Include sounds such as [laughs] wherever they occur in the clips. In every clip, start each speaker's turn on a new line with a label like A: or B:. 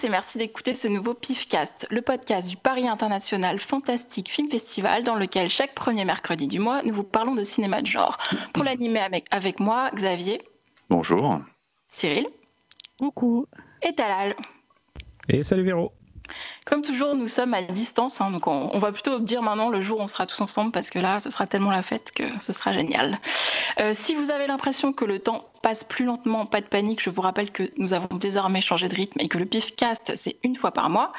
A: Tous et merci d'écouter ce nouveau PIFcast, le podcast du Paris International Fantastic Film Festival dans lequel chaque premier mercredi du mois, nous vous parlons de cinéma de genre. Pour l'animer avec, avec moi, Xavier.
B: Bonjour.
A: Cyril.
C: Coucou.
A: Et Talal.
C: Et salut Véro.
A: Comme toujours, nous sommes à distance, hein, donc on, va plutôt dire maintenant le jour où on sera tous ensemble parce que là, ce sera tellement la fête que ce sera génial. Euh, si vous avez l'impression que le temps passe plus lentement, pas de panique, je vous rappelle que nous avons désormais changé de rythme et que le PIFcast, c'est une fois par mois.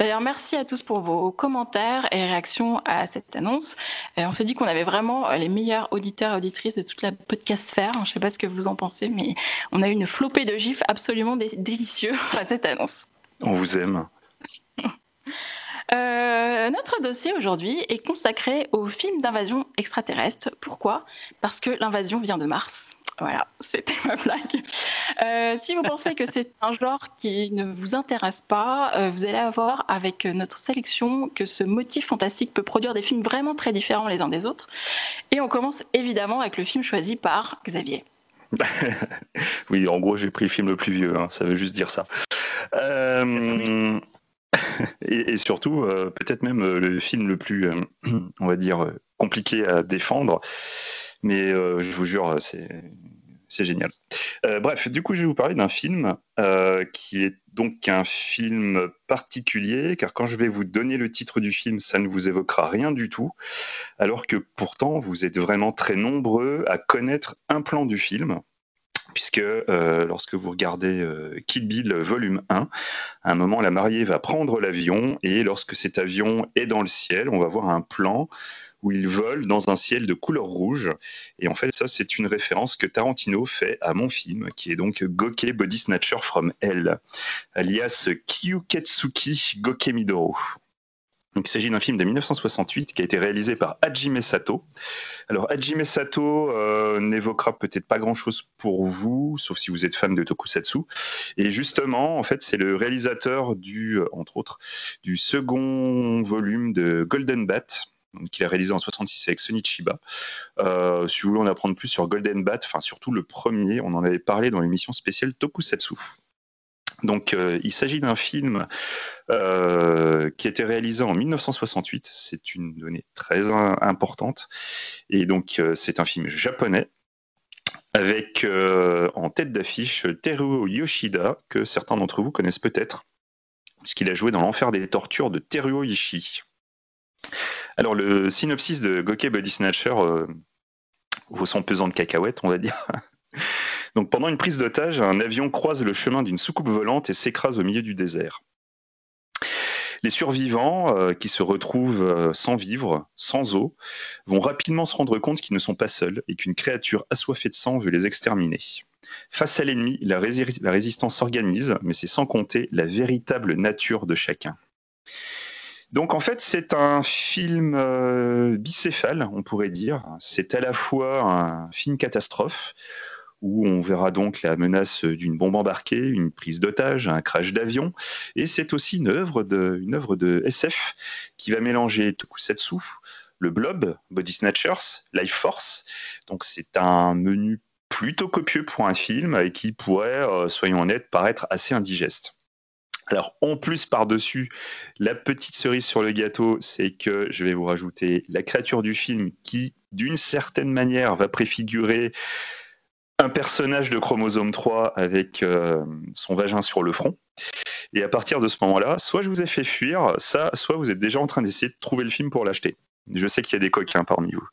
A: D'ailleurs, merci à tous pour vos commentaires et réactions à cette annonce. Euh, on s'est dit qu'on avait vraiment les meilleurs auditeurs et auditrices de toute la podcast sphère. Je ne sais pas ce que vous en pensez, mais on a eu une flopée de gifs absolument délicieux [laughs] à cette annonce.
B: On vous aime.
A: Euh, notre dossier aujourd'hui est consacré au film d'invasion extraterrestre. Pourquoi? Parce que l'invasion vient de Mars. Voilà, [laughs] c'était ma blague. Euh, si vous pensez que c'est un genre qui ne vous intéresse pas, euh, vous allez avoir avec notre sélection que ce motif fantastique peut produire des films vraiment très différents les uns des autres. Et on commence évidemment avec le film choisi par Xavier. [laughs]
B: oui, en gros, j'ai pris le film le plus vieux, hein, ça veut juste dire ça. [laughs] et, surtout, euh, peut-être même euh, le film le plus, euh, [clears throat] on va dire, compliqué à défendre. Mais je vous jure, c'est c'est génial. bref, du coup, je vais vous parler d'un film qui est donc un film particulier, car quand je vais vous donner le titre du film, ça ne vous évoquera rien du tout, alors que pourtant, vous êtes vraiment très nombreux à connaître un plan du film puisque euh, lorsque vous regardez euh, Kill Bill volume 1, à un moment la mariée va prendre l'avion et lorsque cet avion est dans le ciel, on va voir un plan où il vole dans un ciel de couleur rouge. Et en fait, ça, c'est une référence que Tarantino fait à mon film, qui est donc Goke Body Snatcher from Hell, alias Kyuketsuki Goke Midoro il s'agit d'un film de 1968 qui a été réalisé par Hajime Sato. Alors Hajime Sato euh, n'évoquera peut-être pas grand-chose pour vous, sauf si vous êtes fan de tokusatsu. Et justement, en fait, c'est le réalisateur du, euh, entre autres, du second volume de Golden Bat, qu'il a réalisé en 66 avec Sony Chiba. Euh, si vous voulez en apprendre plus sur Golden Bat, surtout le premier, on en avait parlé dans l'émission spéciale Tokusatsu. Donc, euh, il s'agit d'un film euh, qui a été réalisé en 1968. C'est une donnée très importante. Et donc, euh, c'est un film japonais avec en tête d'affiche Teruo Yoshida, que certains d'entre vous connaissent peut-être, puisqu'il a joué dans L'Enfer des Tortures de Teruo Ishii. Alors, le synopsis de Goke Body Snatcher vaut son pesant de cacahuètes, on va dire. Donc pendant une prise d'otage, un avion croise le chemin d'une soucoupe volante et s'écrase au milieu du désert. Les survivants, euh, qui se retrouvent euh, sans vivre, sans eau, vont rapidement se rendre compte qu'ils ne sont pas seuls et qu'une créature assoiffée de sang veut les exterminer. Face à l'ennemi, la, résistance s'organise, mais c'est sans compter la véritable nature de chacun. Donc en fait, c'est un film euh, bicéphale, on pourrait dire. C'est à la fois un film catastrophe, où on verra donc la menace d'une bombe embarquée, une prise d'otage, un crash d'avion. Et c'est aussi une œuvre, de, une œuvre de SF qui va mélanger Tokusatsu, le Blob, Body Snatchers, Life Force. Donc c'est un menu plutôt copieux pour un film et qui pourrait, euh, soyons honnêtes, paraître assez indigeste. Alors, en plus, par-dessus, la petite cerise sur le gâteau, c'est que je vais vous rajouter la créature du film qui, d'une certaine manière, va préfigurer un personnage de chromosome 3 avec euh, son vagin sur le front. Et à partir de ce moment-là, soit je vous ai fait fuir ça, soit vous êtes déjà en train d'essayer de trouver le film pour l'acheter. Je sais qu'il y a des coquins parmi vous.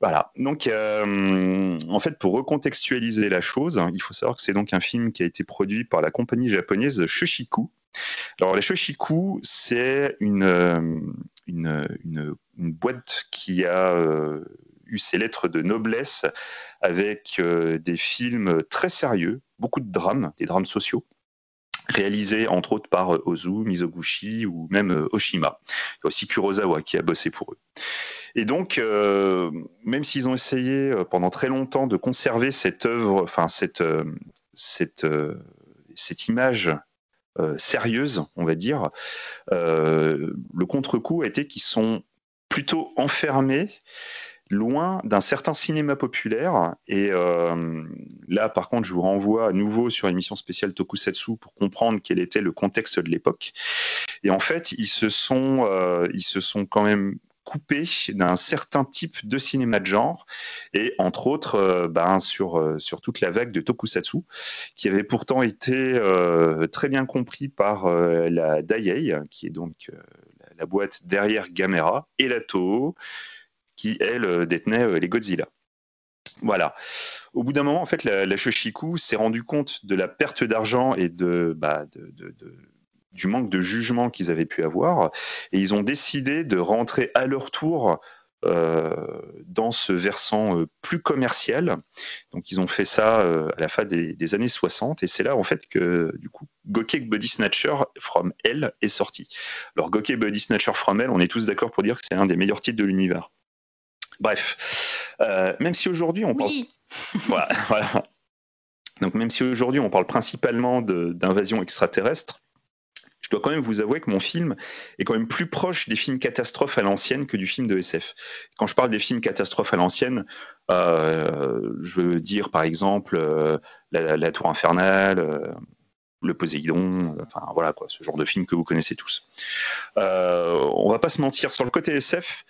B: Voilà. Donc, euh, en fait, pour recontextualiser la chose, il faut savoir que c'est donc un film qui a été produit par la compagnie japonaise Shoshiku. Alors, la Shoshiku, c'est euh, une, boîte qui a eu ses lettres de noblesse avec euh, des films très sérieux, beaucoup de drames, des drames sociaux réalisés entre autres par euh, Ozu, Mizoguchi ou même euh, Oshima. Il y a aussi Kurosawa qui a bossé pour eux. Et donc, même s'ils ont essayé pendant très longtemps de conserver cette œuvre, enfin cette, cette, cette image sérieuse, on va dire, le contre-coup a été qu'ils sont plutôt enfermés loin d'un certain cinéma populaire. Et euh, là, par contre, je vous renvoie à nouveau sur l'émission spéciale Tokusatsu pour comprendre quel était le contexte de l'époque. Et en fait, ils se sont, euh, ils se sont quand même coupés d'un certain type de cinéma de genre, et entre autres euh, ben, sur, sur toute la vague de Tokusatsu, qui avait pourtant été très bien compris par la Daiei, qui est donc la boîte derrière Gamera, et la Toho, qui, elle, euh, détenait euh, les Godzilla. Voilà. Au bout d'un moment, en fait, la, la Shoshiku s'est rendu compte de la perte d'argent et de, bah, du manque de jugement qu'ils avaient pu avoir, et ils ont décidé de rentrer à leur tour euh, dans ce versant plus commercial. Donc ils ont fait ça à la fin des, années 60 et c'est là en fait que du coup Gokek Body Snatcher from Hell est sorti. Alors Gokek Body Snatcher from Hell, on est tous d'accord pour dire que c'est un des meilleurs titres de l'univers. Bref, euh, même si aujourd'hui on parle. [laughs] voilà, Donc même si aujourd'hui on parle principalement d'invasion extraterrestre, je dois quand même vous avouer que mon film est quand même plus proche des films catastrophes à l'ancienne que du film de SF. Quand je parle des films catastrophes à l'ancienne, euh, je veux dire par exemple euh, la, Tour infernale. le Poséidon, enfin voilà quoi, ce genre de film que vous connaissez tous. on va pas se mentir, sur le côté SF,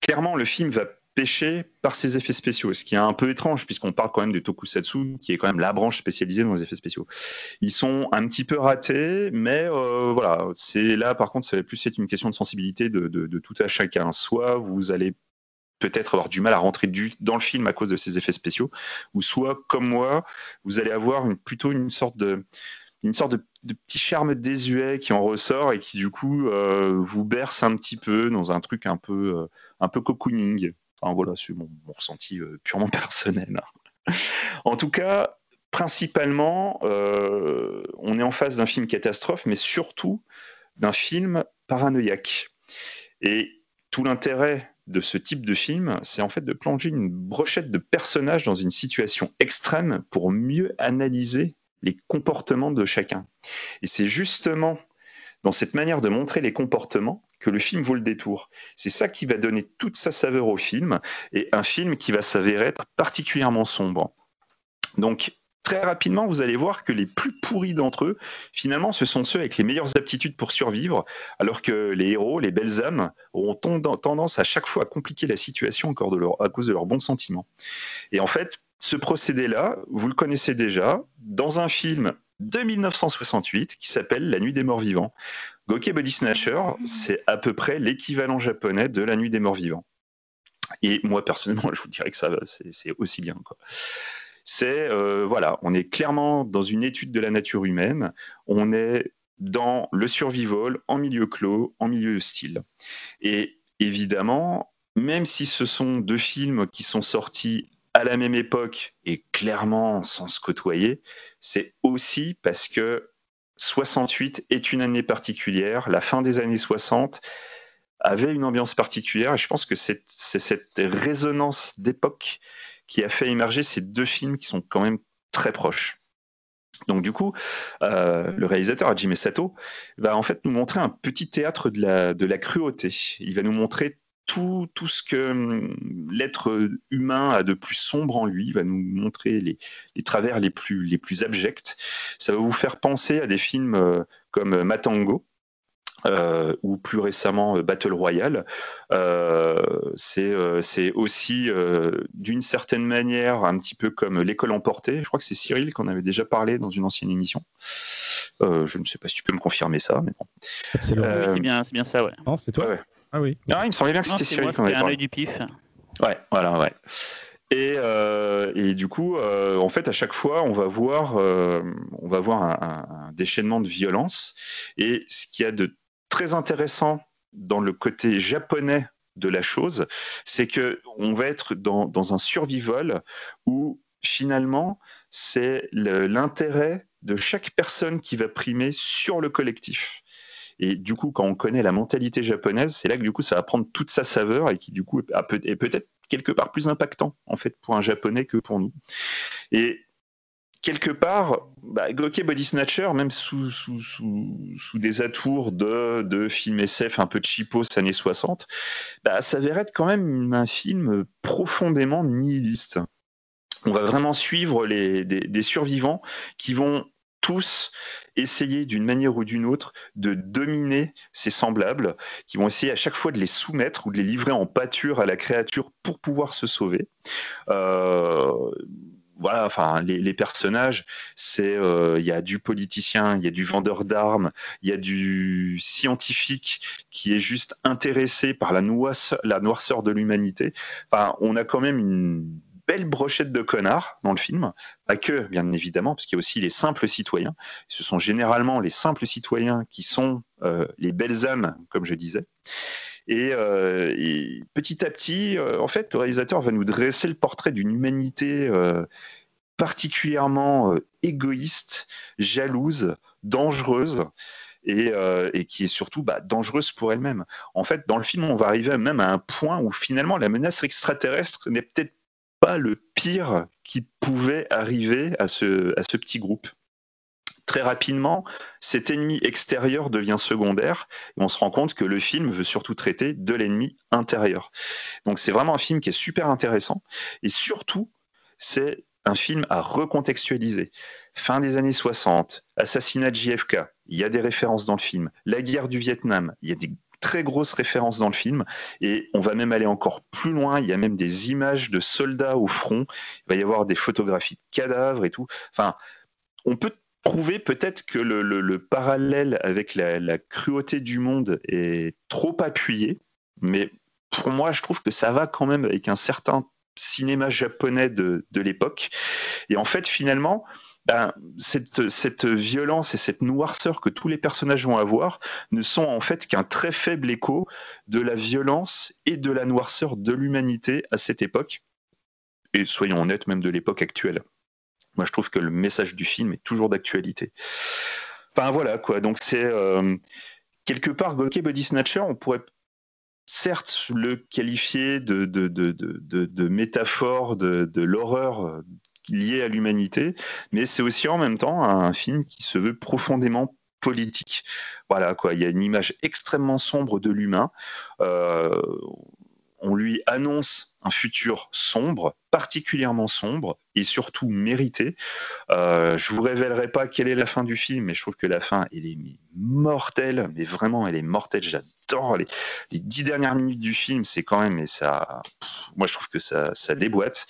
B: clairement, le film va pêcher par ses effets spéciaux, ce qui est un peu étrange puisqu'on parle quand même de Tokusatsu, qui est quand même la branche spécialisée dans les effets spéciaux. Ils sont un petit peu ratés, mais euh, voilà, c'est là par contre, ça va plus être une question de sensibilité de, tout à chacun. Soit vous allez peut-être avoir du mal à rentrer dans le film à cause de ces effets spéciaux, ou soit comme moi, vous allez avoir plutôt une sorte de une sorte de, petit charme désuet qui en ressort et qui du coup euh, vous berce un petit peu dans un truc un peu euh, un peu cocooning. Enfin voilà, c'est mon, ressenti euh, purement [laughs] personnel. en tout cas, principalement, on est en face d'un film catastrophe, mais surtout d'un film paranoïaque. Et tout l'intérêt de ce type de film, c'est en fait de plonger une brochette de personnages dans une situation extrême pour mieux analyser les comportements de chacun. Et c'est justement dans cette manière de montrer les comportements que le film vaut le détour. C'est ça qui va donner toute sa saveur au film, et un film qui va s'avérer être particulièrement sombre. Donc, très rapidement, vous allez voir que les plus pourris d'entre eux, finalement, ce sont ceux avec les meilleures aptitudes pour survivre, alors que les héros, les belles âmes, auront tendance à chaque fois à compliquer la situation encore à cause de leurs bons sentiments. Et en fait, ce procédé-là, vous le connaissez déjà, dans un film de 1968 qui s'appelle La Nuit des Morts Vivants. Gokey Body Snatcher, mmh. c'est à peu près l'équivalent japonais de La Nuit des Morts Vivants. Et moi, personnellement, [laughs] je vous dirais que ça c'est aussi bien. C'est, euh, voilà, on est clairement dans une étude de la nature humaine, on est dans le survival, en milieu clos, en milieu hostile. Et évidemment, même si ce sont deux films qui sont sortis à la même époque et clairement sans se côtoyer, c'est aussi parce que 68 est une année particulière, la fin des années 60 avait une ambiance particulière et je pense que c'est cette résonance d'époque qui a fait émerger ces deux films qui sont quand même très proches. Donc du coup, euh, le réalisateur Hajime Sato va en fait nous montrer un petit théâtre de la, de la cruauté. Il va nous montrer tout, tout ce que hum, l'être humain a de plus sombre en lui, va nous montrer les, les, travers les plus, les plus abjects. Ça va vous faire penser à des films euh, comme Matango, euh, ou plus récemment euh, Battle Royale. Euh, c'est aussi d'une certaine manière un petit peu comme l'école emportée. Je crois que c'est Cyril qu'on avait déjà parlé dans une ancienne émission. je ne sais pas si tu peux me confirmer ça, mais bon.
D: C'est bien, bien, ça, ouais.
C: Non, c'est toi.
B: Ah oui. Ah, il me semblait bien que c'était Cyril qu'on avait parlé. un
D: du pif.
B: Ouais, voilà, ouais. Et, et, du coup, en fait, à chaque fois, on va voir, on va voir un, un, déchaînement de violence. Et ce qu'il y a de très intéressant dans le côté japonais de la chose, c'est que on va être dans, dans un survival où finalement c'est l'intérêt de chaque personne qui va primer sur le collectif. Et du coup, quand on connaît la mentalité japonaise, c'est là que du coup ça va prendre toute sa saveur et qui du coup est peut-être quelque part plus impactant en fait pour un japonais que pour nous. Et quelque part, bah, Gokey Body Snatcher, même sous, des atours de, de films SF un peu cheapos années 60, bah, s'avérait être quand même un film profondément nihiliste. On va vraiment suivre les, des, survivants qui vont tous essayer d'une manière ou d'une autre de dominer ces semblables, qui vont essayer à chaque fois de les soumettre ou de les livrer en pâture à la créature pour pouvoir se sauver. Euh, voilà, enfin, les, personnages, c'est, euh, il y a du politicien, il y a du vendeur d'armes, il y a du scientifique qui est juste intéressé par la, la noirceur de l'humanité. On a quand même une belle brochette de connards dans le film. Pas que, bien évidemment, parce qu'il y a aussi les simples citoyens. Ce sont généralement les simples citoyens qui sont euh, les belles âmes, comme je disais. Euh, et, petit à petit, euh, en fait, le réalisateur va nous dresser le portrait d'une humanité euh, particulièrement égoïste, jalouse, dangereuse. Et, qui est surtout bah, dangereuse pour elle-même. En fait, dans le film, on va arriver même à un point où finalement la menace extraterrestre n'est peut-être pas le pire qui pouvait arriver à ce, à ce petit groupe très rapidement, cet ennemi extérieur devient secondaire et on se rend compte que le film veut surtout traiter de l'ennemi intérieur. Donc c'est vraiment un film qui est super intéressant et surtout, c'est un film à recontextualiser. Fin des années 60, assassinat de JFK, il y a des références dans le film. La guerre du Vietnam, il y a des très grosses références dans le film et on va même aller encore plus loin. Il y a même des images de soldats au front. Il va y avoir des photographies de cadavres et tout. Enfin, on peut prouver peut-être que le, parallèle avec la, cruauté du monde est trop appuyé, mais pour moi, je trouve que ça va quand même avec un certain cinéma japonais de, l'époque. Et en fait, finalement, ben, cette, violence et cette noirceur que tous les personnages vont avoir ne sont en fait qu'un très faible écho de la violence et de la noirceur de l'humanité à cette époque, et soyons honnêtes, même de l'époque actuelle. Moi, je trouve que le message du film est toujours d'actualité. Enfin, voilà, quoi. Donc, c'est euh, quelque part, Gokey Body Snatcher, on pourrait certes le qualifier de métaphore de, l'horreur liée à l'humanité, mais c'est aussi en même temps un film qui se veut profondément politique. Voilà, quoi. Il y a une image extrêmement sombre de l'humain. Euh, on lui annonce un futur sombre, particulièrement sombre et surtout mérité. Euh, je vous révélerai pas quelle est la fin du film, mais je trouve que la fin elle est mortelle, mais vraiment elle est mortelle. J'adore les, dix dernières minutes du film, c'est quand même et ça, moi je trouve que ça, ça déboîte.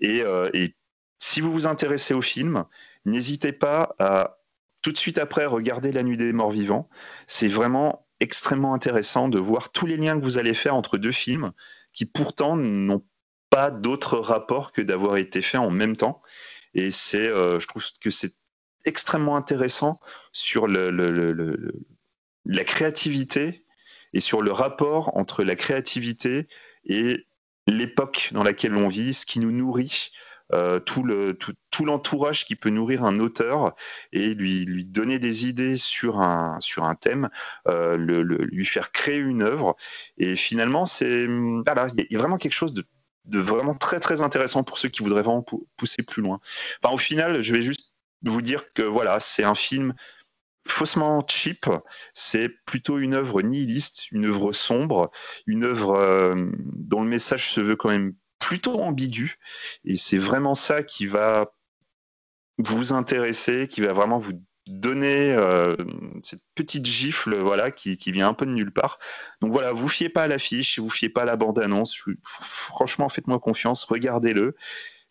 B: Et, euh, et si vous vous intéressez au film, n'hésitez pas à tout de suite après regarder La Nuit des Morts Vivants. C'est vraiment extrêmement intéressant de voir tous les liens que vous allez faire entre deux films qui pourtant n'ont pas d'autre rapport que d'avoir été faits en même temps. Et c'est, euh, je trouve que c'est extrêmement intéressant sur la créativité et sur le rapport entre la créativité et l'époque dans laquelle on vit, ce qui nous nourrit, euh, tout, le, tout, l'entourage qui peut nourrir un auteur et lui, donner des idées sur un, thème, euh, lui faire créer une œuvre. Et finalement, c'est voilà, il y a vraiment quelque chose de, de, vraiment très très intéressant pour ceux qui voudraient vraiment pousser plus loin. Enfin, au final, je vais juste vous dire que voilà, c'est un film faussement cheap, c'est plutôt une œuvre nihiliste, une œuvre sombre, une œuvre euh, dont le message se veut quand même plutôt ambigu. Et c'est vraiment ça qui va vous intéresser, qui va vraiment vous donner euh, cette petite gifle voilà qui, vient un peu de nulle part. Donc voilà, vous fiez pas à l'affiche, vous fiez pas à la bande-annonce. Franchement, faites-moi confiance, regardez-le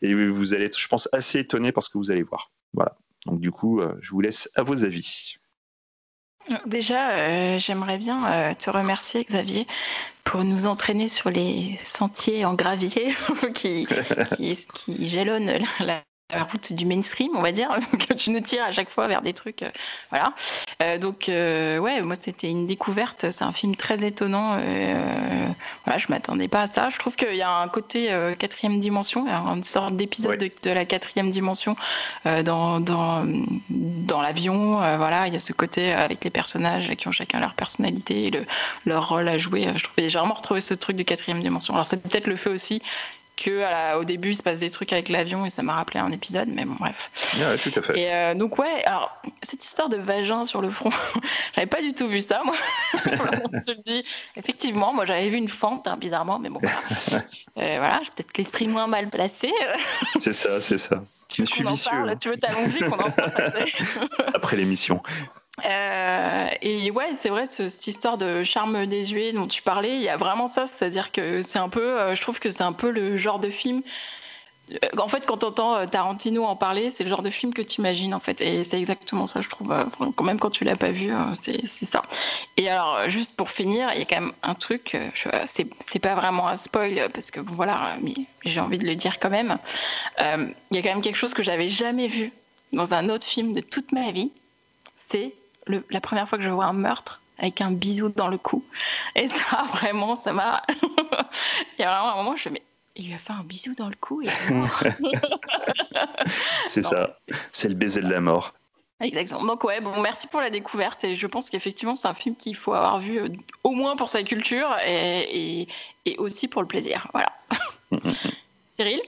B: et vous allez être, je pense, assez étonné par ce que vous allez voir. Voilà. Donc du coup, euh, je vous laisse à vos avis.
A: Déjà, euh, j'aimerais bien te remercier, Xavier, pour nous entraîner sur les sentiers en gravier [laughs] qui, qui, la route du mainstream, on va dire, [laughs] que tu nous tires à chaque fois vers des trucs, euh, voilà. Euh, donc euh, ouais, moi c'était une découverte. C'est un film très étonnant. voilà, je m'attendais pas à ça. Je trouve qu'il y a un côté quatrième dimension, une sorte d'épisode de, la quatrième dimension dans dans, dans l'avion. voilà, il y a ce côté avec les personnages qui ont chacun leur personnalité et le, leur rôle à jouer. Je j'ai vraiment retrouvé ce truc de quatrième dimension. Alors c'est peut-être le fait aussi que au début il se passe des trucs avec l'avion et ça m'a rappelé un épisode, mais bon bref.
B: Ouais, tout à fait.
A: Et euh, donc ouais, alors cette histoire de vagin sur le front, [laughs] j'avais pas du tout vu ça moi. [laughs] je dis, effectivement, moi j'avais vu une fente hein, bizarrement, mais bon voilà. [laughs] euh, voilà, j'ai peut-être l'esprit moins mal placé.
B: c'est ça, c'est ça.
A: Tu, je suis vicieux. Parle, tu veux ta longue vie qu'on en parle
B: Après l'émission.
A: Euh, et ouais, c'est vrai, cette histoire de charme désuet dont tu parlais, il y a vraiment ça, c'est-à-dire que c'est un peu, euh, je trouve que c'est un peu le genre de film. Euh, en fait, quand tu entends Tarantino en parler, c'est le genre de film que tu imagines, en fait. Et c'est exactement ça, je trouve. Quand même, quand tu l'as pas vu, c'est ça. Et alors, juste pour finir, il y a quand même un truc, c'est pas vraiment un spoil, parce que voilà, mais j'ai envie de le dire quand même. Il y a quand même quelque chose que j'avais jamais vu dans un autre film de toute ma vie. C'est la première fois que je vois un meurtre avec un bisou dans le cou. Et ça, [laughs] vraiment, ça m'a. [laughs] il y a vraiment un moment, je me il lui a fait un bisou dans le cou. [laughs]
B: c'est ça, c'est le baiser de la mort.
A: Exactement. Donc ouais, bon, merci pour la découverte et je pense qu'effectivement c'est un film qu'il faut avoir vu euh, au moins pour sa culture et, et, aussi pour le plaisir. Voilà. Cyril?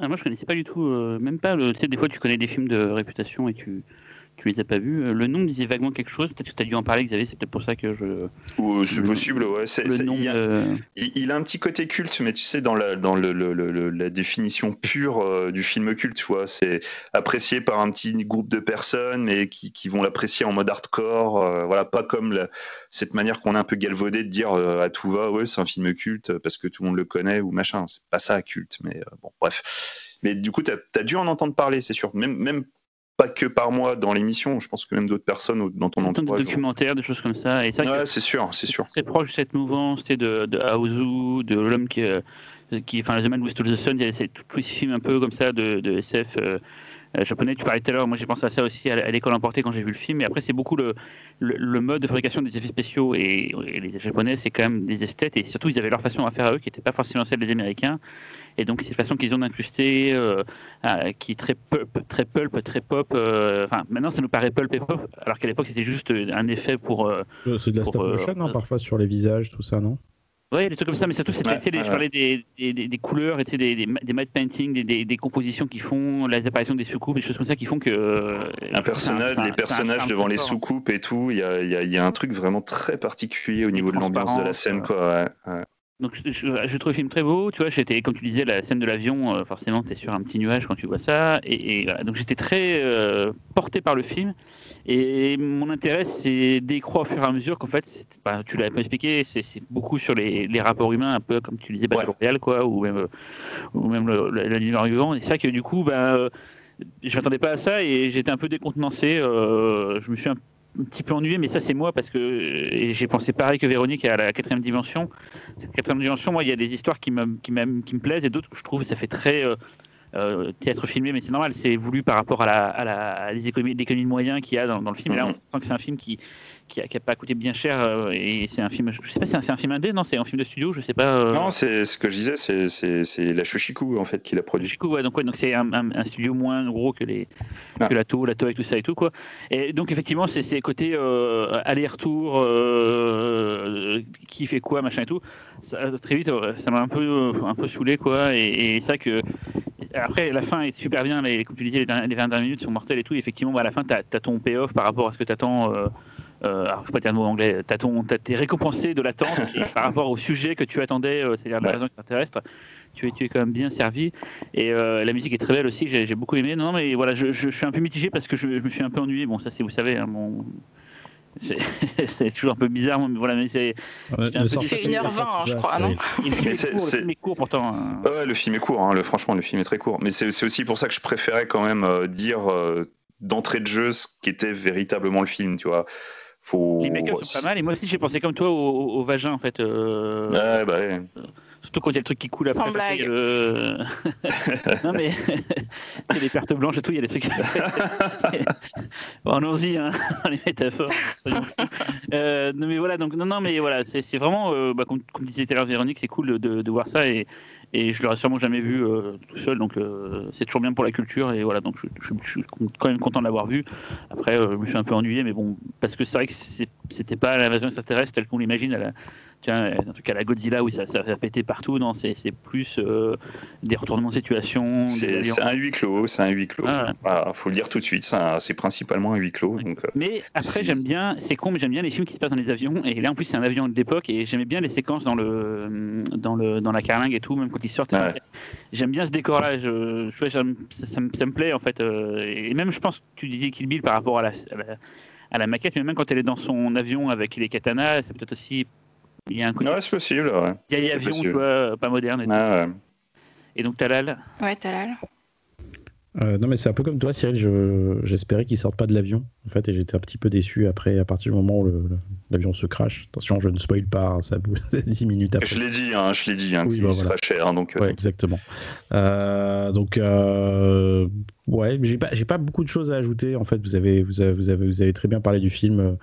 D: Ah, Moi je connaissais pas du tout, euh, même pas le. Tu sais, des fois tu connais des films de réputation et tu tu les as pas vus. Euh, le nom disait vaguement quelque chose. Peut-être que tu as dû en parler, Xavier. C'est peut-être pour ça que je.
B: c'est possible, ouais. il, a, un petit côté culte, mais tu sais, dans la, dans le, la définition pure euh, du film culte, tu vois, c'est apprécié par un petit groupe de personnes, mais qui, qui vont l'apprécier en mode hardcore. Euh, voilà, pas comme cette manière qu'on a un peu galvaudé de dire à tout va, ouais, c'est un film culte parce que tout le monde le connaît ou machin. C'est pas ça culte, mais bon, bref. Mais du coup, tu as, dû en entendre parler, c'est sûr. Même, même pas que par moi dans l'émission, je pense que même d'autres personnes dans ton entourage.
D: Des documentaires, des choses comme ça. Et ça
B: ouais, c'est sûr, c'est sûr.
D: Très proche de cette mouvance, de, de Aozu, de l'homme qui, euh, qui, enfin, The Man with the Sun, il y a tous ces films un peu comme ça de, de SF. Euh, euh, japonais, tu parlais tout à l'heure, moi j'ai pensé à ça aussi à l'école emportée quand j'ai vu le film, et après c'est beaucoup le, le, mode de fabrication des effets spéciaux, et, les japonais c'est quand même des esthètes, et surtout ils avaient leur façon à faire à eux qui n'était pas forcément celle des américains, et donc c'est la façon qu'ils ont d'incruster, euh, euh, qui est très pulp, très pulp, très pop, enfin maintenant ça nous paraît pulp et pop, alors qu'à l'époque c'était juste un effet pour...
C: c'est de la stop motion hein, parfois sur les visages, tout ça, non?
D: Oui, des trucs comme ça, mais surtout, c'est je parlais des, des, des, couleurs, et des, des, des matte painting, des, des, compositions qui font, les apparitions des soucoupes, des choses comme ça qui font que. Euh,
B: un personnage, les personnages devant les soucoupes et tout, il y a, y, a, y a, un truc vraiment très particulier au niveau de l'ambiance de la scène, quoi. Ouais,
D: donc je, je, trouve le film très beau, tu vois, j'étais, comme tu disais, la scène de l'avion, euh, forcément, tu es sur un petit nuage quand tu vois ça, et, donc j'étais très euh, porté par le film, et mon intérêt s'est décroît au fur et à mesure qu'en fait, bah, tu l'avais pas expliqué, c'est, beaucoup sur les, les, rapports humains, un peu comme tu disais, Battle Royale, quoi, ou même, ou même l'univers vivant, et c'est ça que du coup, bah, je m'attendais pas à ça, et j'étais un peu décontenancé, euh, je me suis un un petit peu ennuyé, mais ça c'est moi parce que j'ai pensé pareil que Véronique à la quatrième dimension. Cette quatrième dimension, moi, il y a des histoires qui me, qui qui me plaisent et d'autres que je trouve ça fait très euh, euh, théâtre filmé, mais c'est normal, c'est voulu par rapport à, la, à, la, à les économies, l'économie de moyens qu'il y a dans, dans le film. Et là, on sent que c'est un film qui, qui a, pas coûté bien cher euh, et c'est un film je sais pas c'est un, un, film indé non c'est un film de studio je sais pas
B: euh. non c'est ce que je disais c'est la Shoshiku en fait qui l'a produit
D: Shoshiku ouais donc ouais donc c'est un, un, studio moins gros que les ah. que la Tour la avec tout ça et tout quoi et donc effectivement c'est ces côtés euh, aller-retour qui fait quoi machin et tout ça, très vite ça m'a un peu un peu saoulé quoi et, et ça que après, la fin est super bien. Les, comme tu disais, les, 20 dernières minutes sont mortelles et tout. effectivement, à la fin, tu as, ton payoff par rapport à ce que tu attends euh, alors, je pas dire le mot anglais, tu as, été récompensé de l'attente [laughs] par rapport au sujet que tu attendais, euh, c'est-à-dire la raison. Tu es, tu es quand même bien servi. Et euh, la musique est très belle aussi, j'ai beaucoup aimé. Non, mais voilà, je, je, suis un peu mitigé parce que je, je me suis un peu ennuyé. Bon, ça, c'est, vous savez, hein, mon, [laughs] c'est toujours un peu bizarre, mais voilà, mais c'est.
A: Ouais, un peu fait 1h20, hein, je crois, non
D: le, film est, court, pourtant. Hein.
B: Ouais, le film est court, hein, le, franchement, le film est très court. Mais c'est aussi pour ça que je préférais quand même euh, dire euh, d'entrée de jeu ce qu'était véritablement le film, tu vois.
D: Les make-up sont pas mal, et moi aussi j'ai pensé comme toi au, vagin en fait. Euh...
B: Ouais, bah ouais.
D: Surtout quand il y a le truc qui coule après.
A: Sans blague. [laughs]
D: non mais il y a des pertes blanches et tout, il y a des trucs. [laughs] [laughs] bon, allons-y, hein, les métaphores. euh, non mais voilà, donc non, non mais voilà, c'est vraiment, euh, bah, comme, comme, disait tout à l'heure Véronique, c'est cool de, de, voir ça et, et je l'aurais sûrement jamais vu euh, tout seul, donc euh, c'est toujours bien pour la culture et voilà, donc je, suis quand même content de l'avoir vu. Après, euh, je me suis un peu ennuyé, mais bon, parce que c'est vrai que c'était pas la version extraterrestre telle qu'on l'imagine en tout cas la Godzilla, oui, ça, ça va péter partout. Non, c'est plus euh, des retournements de situation.
B: C'est un huis clos, c'est un huis clos. Ah, faut le dire tout de suite, c'est principalement un huis clos. Donc,
D: euh, mais après, j'aime bien, c'est con, mais j'aime bien les films qui se passent dans les avions. Et là, en plus, c'est un avion de l'époque, et j'aimais bien les séquences dans le, dans le, dans la carlingue et tout, même quand ils sortent. J'aime bien ce décor-là. Je, je, ça, ça, me plaît en fait. Euh, et même, je pense que tu disais Kill Bill par rapport à la, à la, maquette, mais même quand elle est dans son avion avec les katanas, c'est peut-être aussi.
B: Il y a un coup. Ouais, c'est possible. Ouais.
D: Il y a l'avion, tu vois, pas moderne. Et,
B: ah,
D: et donc Talal.
A: Ouais, Talal.
C: Euh, non, mais c'est un peu comme toi, Cyril. J'espérais qu'ils sortent pas de l'avion, en fait, et j'étais un petit peu déçu après, à partir du moment où l'avion se crache. Attention, je ne spoil pas, hein, ça bouge [laughs] 10 minutes après.
B: Je l'ai dit, hein, je l'ai dit, hein, oui, bah, crachait, hein, donc.
C: Euh, ouais, exactement. Euh, donc, euh, ouais, j'ai pas, pas beaucoup de choses à ajouter. En fait, vous avez, vous avez, vous avez, vous avez très bien parlé du film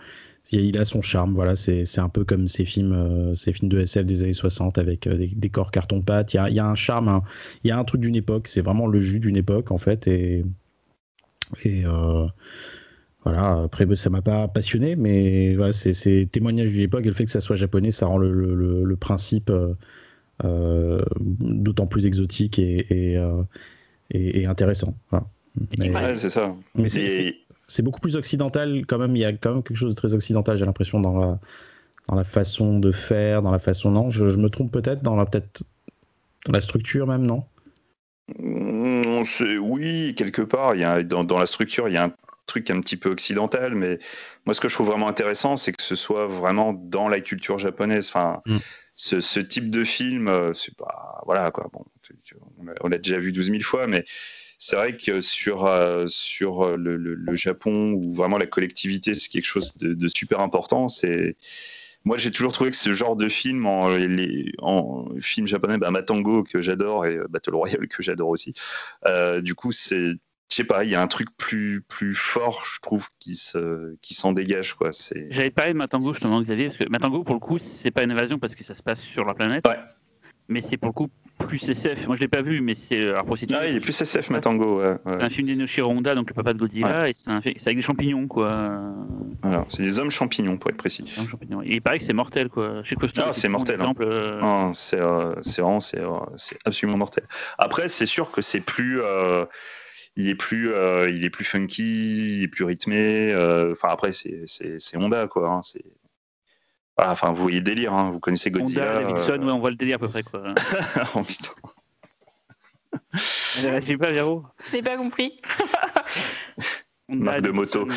C: il a son charme. Voilà, c'est un peu comme ces films, euh, ces films de SF des années 60 avec euh, des décors carton-pâte. Il, y a, un charme, il y a un truc d'une époque. C'est vraiment le jus d'une époque en fait. Et, et euh, voilà. Après, bah, ça m'a pas passionné, mais voilà, c'est témoignage d'une époque. Et le fait que ça soit japonais, ça rend le, principe d'autant plus exotique et, et, intéressant.
B: c'est ça.
C: Mais c'est beaucoup plus occidental quand même. Il y a quand même quelque chose de très occidental, j'ai l'impression, dans la, dans la façon de faire, dans la façon. Non, je, me trompe peut-être dans la, peut-être dans la structure même, non?
B: Mmh, Oui, quelque part. Il y a, dans, dans, la structure, il y a un truc un petit peu occidental, mais moi, ce que je trouve vraiment intéressant, c'est que ce soit vraiment dans la culture japonaise. Enfin. Mmh. Ce, ce, type de film, euh, c'est pas. Voilà, quoi. Bon, on l'a déjà vu 12 000 fois, mais c'est vrai que sur, euh, sur euh, le, Japon, où vraiment la collectivité, c'est quelque chose de, super important, c'est. Moi, j'ai toujours trouvé que ce genre de film, en, les, en film japonais, bah, Matango que j'adore et euh, Battle Royale que j'adore aussi. du coup, c'est, je sais pas, il y a un truc plus plus fort, je trouve, qui se qui s'en dégage quoi. C'est.
D: J'avais parlé de Matango justement, Xavier, parce que Matango pour le coup, c'est pas une invasion parce que ça se passe sur la planète.
B: Ouais.
D: Mais c'est pour le coup plus SF. Moi, je l'ai pas vu, mais c'est.
B: Euh, ah, il est plus SF, Matango. Ouais,
D: C'est un film d'Enoshiro Honda, donc le papa de Godzilla, et c'est avec des champignons, quoi.
B: Alors, c'est des hommes champignons, pour être précis.
D: champignons. Et il paraît que c'est mortel, quoi.
B: Chez ah, c'est mortel. Hein. Euh, ah, c'est euh, vraiment, c'est absolument mortel. Après, c'est sûr que c'est plus. il est plus, il est plus funky, il est plus rythmé. Enfin, après, c'est Honda, quoi. Hein, c'est enfin, vous voyez le délire, hein. vous connaissez Godzilla.
D: Honda, euh... ouais, on voit le délire à peu près. Quoi. [laughs] oh putain. J'ai pas, Véro
A: J'ai pas compris. [laughs]
B: Marque de moto.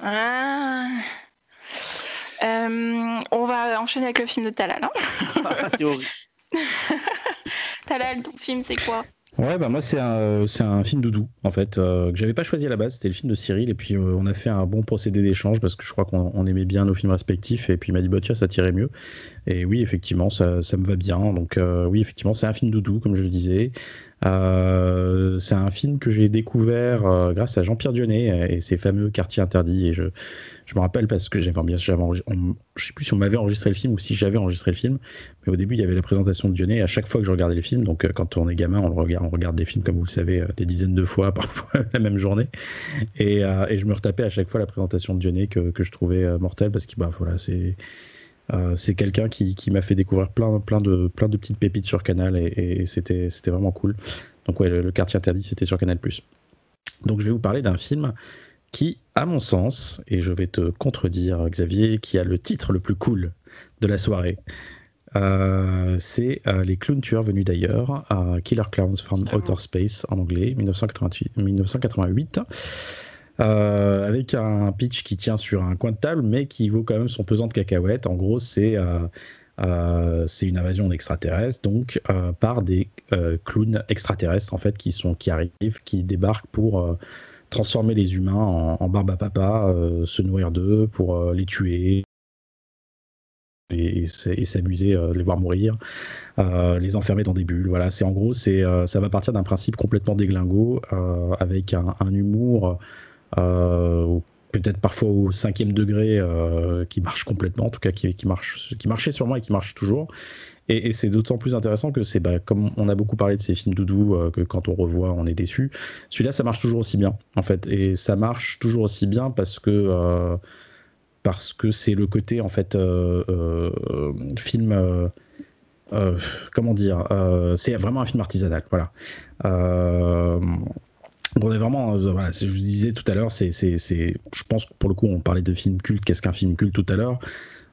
A: Ah. Euh, on va enchaîner avec le film de Talal. Hein [laughs]
D: ah, c'est horrible.
A: Talal, ton film, c'est quoi?
C: Ouais, bah moi c'est un, c'est un film doudou en fait euh, que j'avais pas choisi à la base. C'était le film de Cyril et puis euh, on a fait un bon procédé d'échange parce que je crois qu'on aimait bien nos films respectifs et puis il m'a dit bah tiens ça tirait mieux. Et oui effectivement ça, ça me va bien. Donc euh, oui effectivement c'est un film doudou comme je le disais. Euh, c'est un film que j'ai découvert euh, grâce à Jean-Pierre Dionnet et ses fameux quartiers interdits. Et je, je me rappelle parce que j'avais bien, je sais plus si on m'avait enregistré le film ou si j'avais enregistré le film, mais au début il y avait la présentation de Dionnet. à chaque fois que je regardais le film, donc euh, quand on est gamin, on regarde, des films comme vous le savez des dizaines de fois, [laughs] parfois la même journée. Et, et, je me retapais à chaque fois la présentation de Dionnet que, je trouvais mortelle parce que bah voilà c'est euh, c'est quelqu'un qui, m'a fait découvrir plein, plein, de, plein de petites pépites sur Canal et, c'était, c'était vraiment cool. Donc ouais, le, quartier interdit, c'était sur Canal+. Donc je vais vous parler d'un film qui, à mon sens, et je vais te contredire Xavier, qui a le titre le plus cool de la soirée. Euh, c'est euh, Les Clowns Tueurs venus d'ailleurs, Killer Clowns from Outer Space en anglais, 1988. 1988. Euh, avec un pitch qui tient sur un coin de table, mais qui vaut quand même son pesant de cacahuètes. En gros, c'est euh, euh, c'est une invasion d'extraterrestres, donc par des clowns extraterrestres en fait qui sont qui arrivent, qui débarquent pour transformer les humains en, barbe à papa, se nourrir d'eux, pour les tuer, et, s'amuser, les voir mourir, les enfermer dans des bulles. Voilà, c'est en gros, ça va partir d'un principe complètement déglingo avec un, humour euh, peut-être parfois au cinquième degré, euh, qui marche complètement, en tout cas marche, qui marchait sûrement et qui marche toujours. Et, c'est d'autant plus intéressant que c'est, bah, comme on a beaucoup parlé de ces films doudou, euh, que quand on revoit, on est déçu. Celui-là, ça marche toujours aussi bien, en fait. Et ça marche toujours aussi bien parce que parce que c'est le côté en fait film. comment dire C'est vraiment un film artisanal, voilà. on est vraiment, voilà, je vous disais tout à l'heure, c'est, je pense que pour le coup, on parlait de film culte. Qu'est-ce qu'un film culte tout à l'heure?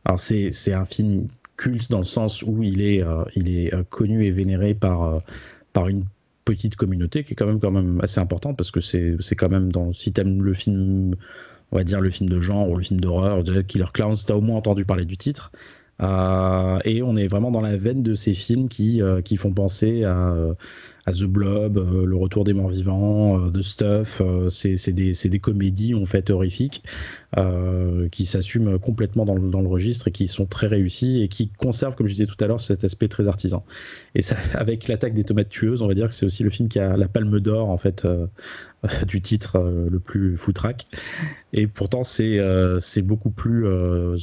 C: Alors c'est, c'est un film culte dans le sens où il est, il est connu et vénéré par, par une petite communauté qui est quand même, quand même assez importante parce que c'est quand même dans. Si t'aimes le film, on va dire le film de genre ou le film d'horreur, Killer Clowns, t'as au moins entendu parler du titre. Euh, et on est vraiment dans la veine de ces films qui, euh, qui font penser à, à The Blob, euh, Le Retour des Morts Vivants, The Stuff. c'est des, des, comédies en fait horrifiques qui s'assument complètement dans le, dans le, registre et qui sont très réussies et qui conservent, comme je disais tout à l'heure, cet aspect très artisan. Et ça, [laughs] avec l'attaque des tomates tueuses, on va dire que c'est aussi le film qui a la palme d'or en fait [laughs] du titre le plus foutraque. Et pourtant, c'est c'est beaucoup plus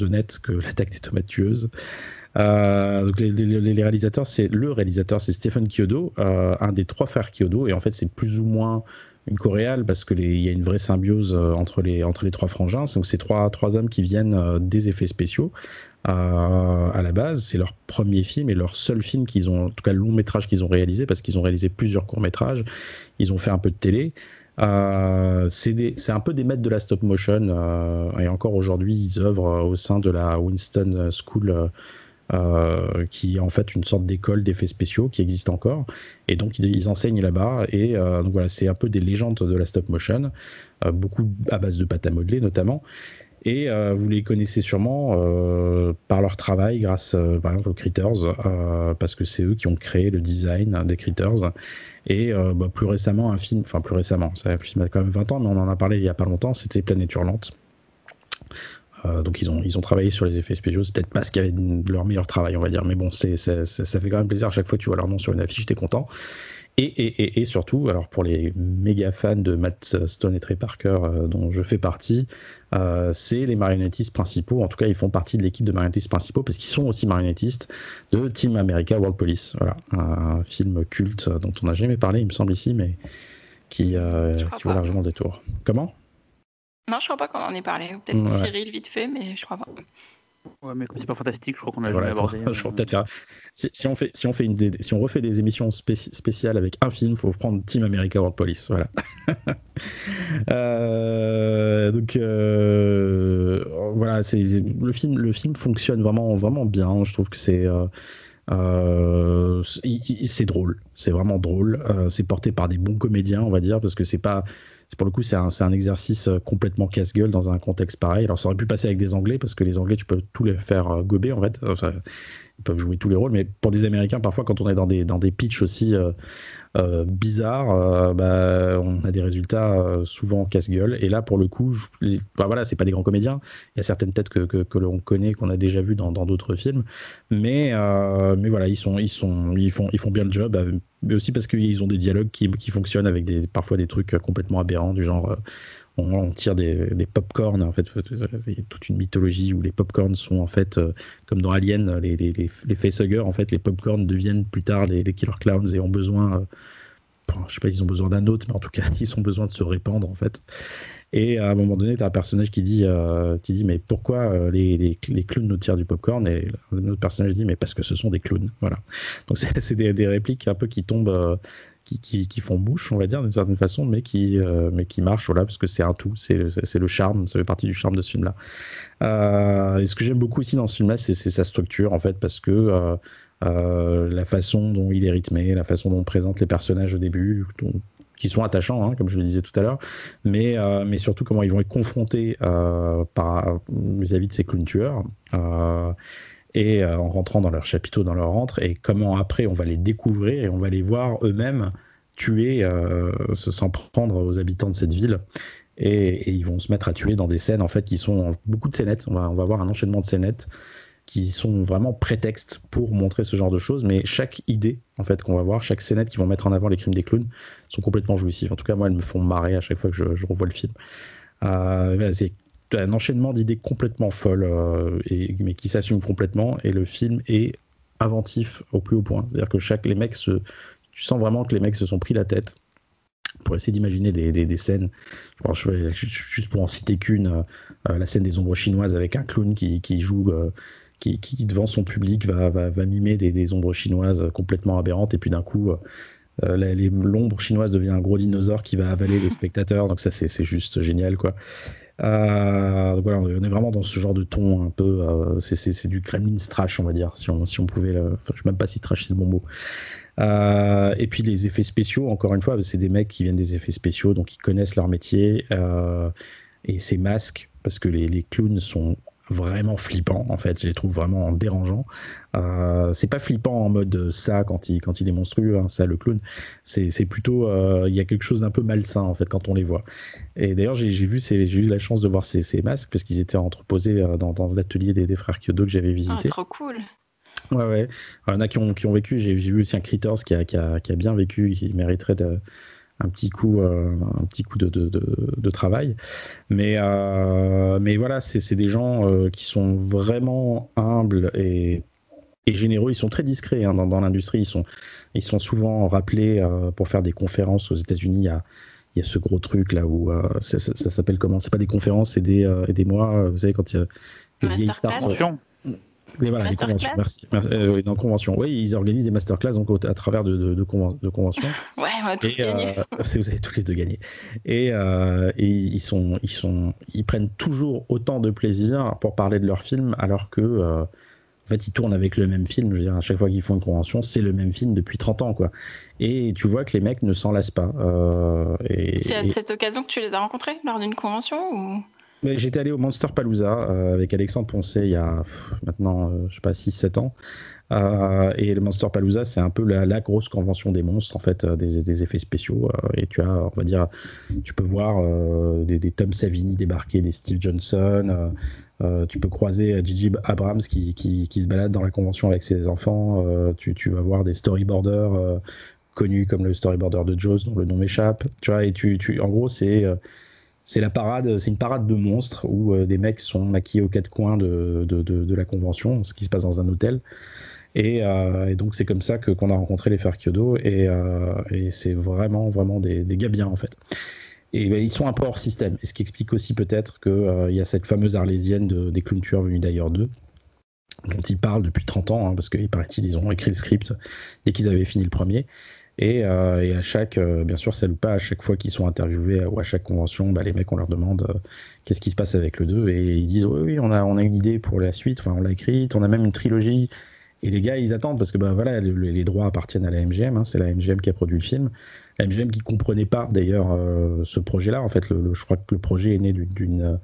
C: honnête que l'attaque des tomates tueuses. Euh, donc les, réalisateurs, c'est le réalisateur, c'est Stephen Kyodo, euh, un des trois frères Kyodo, et en fait c'est plus ou moins une coréale parce que il y a une vraie symbiose euh, entre les entre les trois frangins. Donc c'est trois trois hommes qui viennent des effets spéciaux. à la base, c'est leur premier film et leur seul film qu'ils ont, en tout cas long métrage qu'ils ont réalisé, parce qu'ils ont réalisé plusieurs courts métrages. Ils ont fait un peu de télé. Euh, c'est un peu des maîtres de la stop motion et encore aujourd'hui ils œuvrent au sein de la Winston School euh, qui est en fait une sorte d'école d'effets spéciaux qui existe encore. Et donc ils, enseignent là-bas. Et euh, donc voilà, c'est un peu des légendes de la stop motion, euh, beaucoup à base de pâte à modeler notamment. Et vous les connaissez sûrement par leur travail grâce par exemple aux Critters, parce que c'est eux qui ont créé le design des Critters. Et bah, plus récemment, un film, enfin plus récemment, ça a quand même 20 ans, mais on en a parlé il n'y a pas longtemps, c'était Planète Hurlante. Euh, donc ils ont, ils ont travaillé sur les effets spéciaux. C'est peut-être pas ce qui avait leur meilleur travail, on va dire. Mais bon, c'est, ça fait quand même plaisir à chaque fois que tu vois leur nom sur une affiche, t'es content. Et, et, et, surtout, alors pour les méga fans de Matt Stone et Trey Parker, euh, dont je fais partie, euh, c'est les marionnettistes principaux. En tout cas, ils font partie de l'équipe de marionnettistes principaux parce qu'ils sont aussi marionnettistes de Team America World Police. Voilà, un film culte dont on n'a jamais parlé, il me semble ici, mais qui, qui vaut largement des tours. Comment?
A: Non, je crois pas qu'on en ait parlé. Peut-être Cyril vite fait, mais je crois pas.
D: Ouais, mais comme c'est pas fantastique, je crois qu'on a jamais [laughs] abordé.
C: Je crois peut-être si, on fait, si on fait une, si on refait des émissions spéciales avec un film, faut prendre Team America World Police, voilà. [laughs] euh, donc euh, voilà, c'est le film, le film fonctionne vraiment, vraiment bien. Je trouve que c'est euh, euh, c'est drôle, c'est vraiment drôle. Euh, c'est porté par des bons comédiens, on va dire, parce que c'est pas pour le coup, c'est un, exercice euh, complètement casse-gueule dans un contexte pareil. Alors, ça aurait pu passer avec des Anglais, parce que les Anglais, tu peux tous les faire euh, gober, en fait. Ils peuvent jouer tous les rôles, mais pour des Américains, parfois, quand on est dans des, dans des pitchs aussi euh, bizarre, euh, bah, on a des résultats euh, souvent casse-gueule. Et là, pour le coup, bah, voilà, c'est pas des grands comédiens. Il y a certaines têtes que, que, l'on connaît, qu'on a déjà vu dans d'autres films, mais mais voilà, ils sont ils sont ils font ils font bien le job, mais aussi parce qu'ils ont des dialogues qui, qui fonctionnent avec des parfois des trucs complètement aberrants du genre on, tire des, des pop-corns. En fait, il y a toute une mythologie où les pop-corns sont en fait, euh, comme dans Alien, les, facehuggers, en fait, les pop-corns deviennent plus tard les, killer clowns et ont besoin, euh, je sais pas s'ils ont besoin d'un autre, mais en tout cas, [laughs] ils ont besoin de se répandre en fait. Et à un moment donné, tu as un personnage qui dit, euh, qui dit mais pourquoi les, les, clowns nous tirent du popcorn? Et un autre personnage dit mais parce que ce sont des clowns. Voilà. Donc [laughs] c'est des, répliques un peu qui tombent, qui, font bouche, on va dire, d'une certaine façon, mais qui, euh, mais qui marchent, voilà, parce que c'est un tout, c'est le charme, ça fait partie du charme de ce film-là. Euh, et ce que j'aime beaucoup aussi dans ce film-là, c'est sa structure, en fait, parce que euh, la façon dont il est rythmé, la façon dont on présente les personnages au début, qui sont attachants, hein, comme je le disais tout à l'heure, mais, mais surtout comment ils vont être confrontés vis-à-vis -vis de ces clowns tueurs et euh, en rentrant dans leur chapiteau, dans leur rentre, et comment après on va les découvrir et on va les voir eux-mêmes tuer, euh, s'en prendre aux habitants de cette ville. Et, ils vont se mettre à tuer dans des scènes en fait qui sont beaucoup de scénettes. On va, on va voir un enchaînement de scénettes qui sont vraiment prétextes pour montrer ce genre de choses, mais chaque idée en fait qu'on va voir, chaque scénette qui vont mettre en avant les crimes des clowns sont complètement jouissives. En tout cas, moi, elles me font marrer à chaque fois que je, revois le film. Euh, un enchaînement d'idées complètement folles, euh, et, mais qui s'assument complètement. Et le film est inventif au plus haut point. C'est-à-dire que chaque, les mecs se, tu sens vraiment que les mecs se sont pris la tête pour essayer d'imaginer des, des, scènes. juste pour en citer qu'une, la scène des ombres chinoises avec un clown qui, qui joue qui, qui, devant son public va, va, va mimer des, des, ombres chinoises complètement aberrantes et puis d'un coup euh, l'ombre chinoise devient un gros dinosaure qui va avaler les spectateurs donc ça c'est juste génial quoi euh, voilà, on est vraiment dans ce genre de ton un peu. Euh, c'est du Kremlin trash, on va dire, si on, si on pouvait. Le, enfin, je sais même pas si trash c'est le bon mot. Euh, et puis les effets spéciaux, encore une fois, c'est des mecs qui viennent des effets spéciaux, donc ils connaissent leur métier. et ces masques, parce que les, les clowns sont vraiment flippant en fait. Je les trouve vraiment dérangeants. Euh, c'est pas flippant en mode ça quand il quand il est monstrueux hein, ça le clown. C'est plutôt euh, il y a quelque chose d'un peu malsain en fait quand on les voit. Et d'ailleurs j'ai vu j'ai eu la chance de voir ces, ces masques parce qu'ils étaient entreposés euh, dans, dans l'atelier des, des, frères Kyodo que j'avais visité
A: ah, trop cool.
C: Ouais, ouais. il y en a qui ont, qui ont vécu. J'ai vu aussi un Critters qui a, qui, a, qui a bien vécu, qui mériterait de, un petit coup, euh, un petit coup de, de, de, travail. Mais, euh, mais voilà, c'est des gens euh, qui sont vraiment humbles et, et, généreux. Ils sont très discrets hein, dans, dans l'industrie. Ils sont, ils sont souvent rappelés pour faire des conférences aux États-Unis. Il y a, il y a ce gros truc là où ça, ça, s'appelle comment? C'est pas des conférences, c'est des, des mois. Vous savez, quand il y a
A: des vieilles stars.
C: Oui, voilà, les conventions. Merci. Euh, dans convention. Oui, ils organisent des masterclass donc, à travers de, de, de, conventions. [laughs]
A: ouais, on va tous gagner. [laughs]
C: Euh, vous avez tous les deux gagné. Et, euh, et, ils, sont, ils, sont, ils prennent toujours autant de plaisir pour parler de leur film, alors que. En fait, ils tournent avec le même film. Je veux dire, à chaque fois qu'ils font une convention, c'est le même film depuis 30 ans, quoi. Et tu vois que les mecs ne s'en lassent pas. Euh,
A: c'est à cette occasion que tu les as rencontrés lors d'une convention ou?
C: J'étais allé au Monster Palooza euh, avec Alexandre Poncet il y a maintenant, euh, je sais pas, 6-7 ans. Euh, et le Monster Palooza, c'est un peu la, grosse convention des monstres, en fait, des, effets spéciaux. et tu as, on va dire, tu peux voir des, Tom Savini débarquer, des Steve Johnson. tu peux croiser Gigi Abrams qui, qui, qui, se balade dans la convention avec ses enfants. Tu, tu, vas voir des storyboarders connus comme le storyboarder de Jaws, dont le nom m'échappe. Tu vois, et tu, tu, en gros, c'est c'est la parade, c'est une parade de monstres où euh, des mecs sont maquillés aux quatre coins de, la convention, ce qui se passe dans un hôtel. Et, euh, et donc c'est comme ça que qu'on a rencontré les frères Kyodo et, euh, c'est vraiment vraiment des, des, en fait. Et ben, ils sont un peu hors système, et ce qui explique aussi peut-être qu'il y a cette fameuse arlésienne de, des clowns tueurs venus d'ailleurs d'eux, dont ils parlent depuis 30 ans, hein, parce qu'il paraît-il, ils ont écrit le script dès qu'ils avaient fini le premier. Et, euh, et, à chaque, euh, bien sûr, ça pas à chaque fois qu'ils sont interviewés ou à chaque convention, bah, les mecs, on leur demande euh, qu'est-ce qui se passe avec le 2 et ils disent oui, oui, on a, on a une idée pour la suite, enfin, on l'a écrite, on a même une trilogie. Et les gars, ils attendent parce que bah, voilà, les, droits appartiennent à la MGM, hein, c'est la MGM qui a produit le film. La MGM qui comprenait pas d'ailleurs ce projet-là. En fait, le, je crois que le projet est né d'une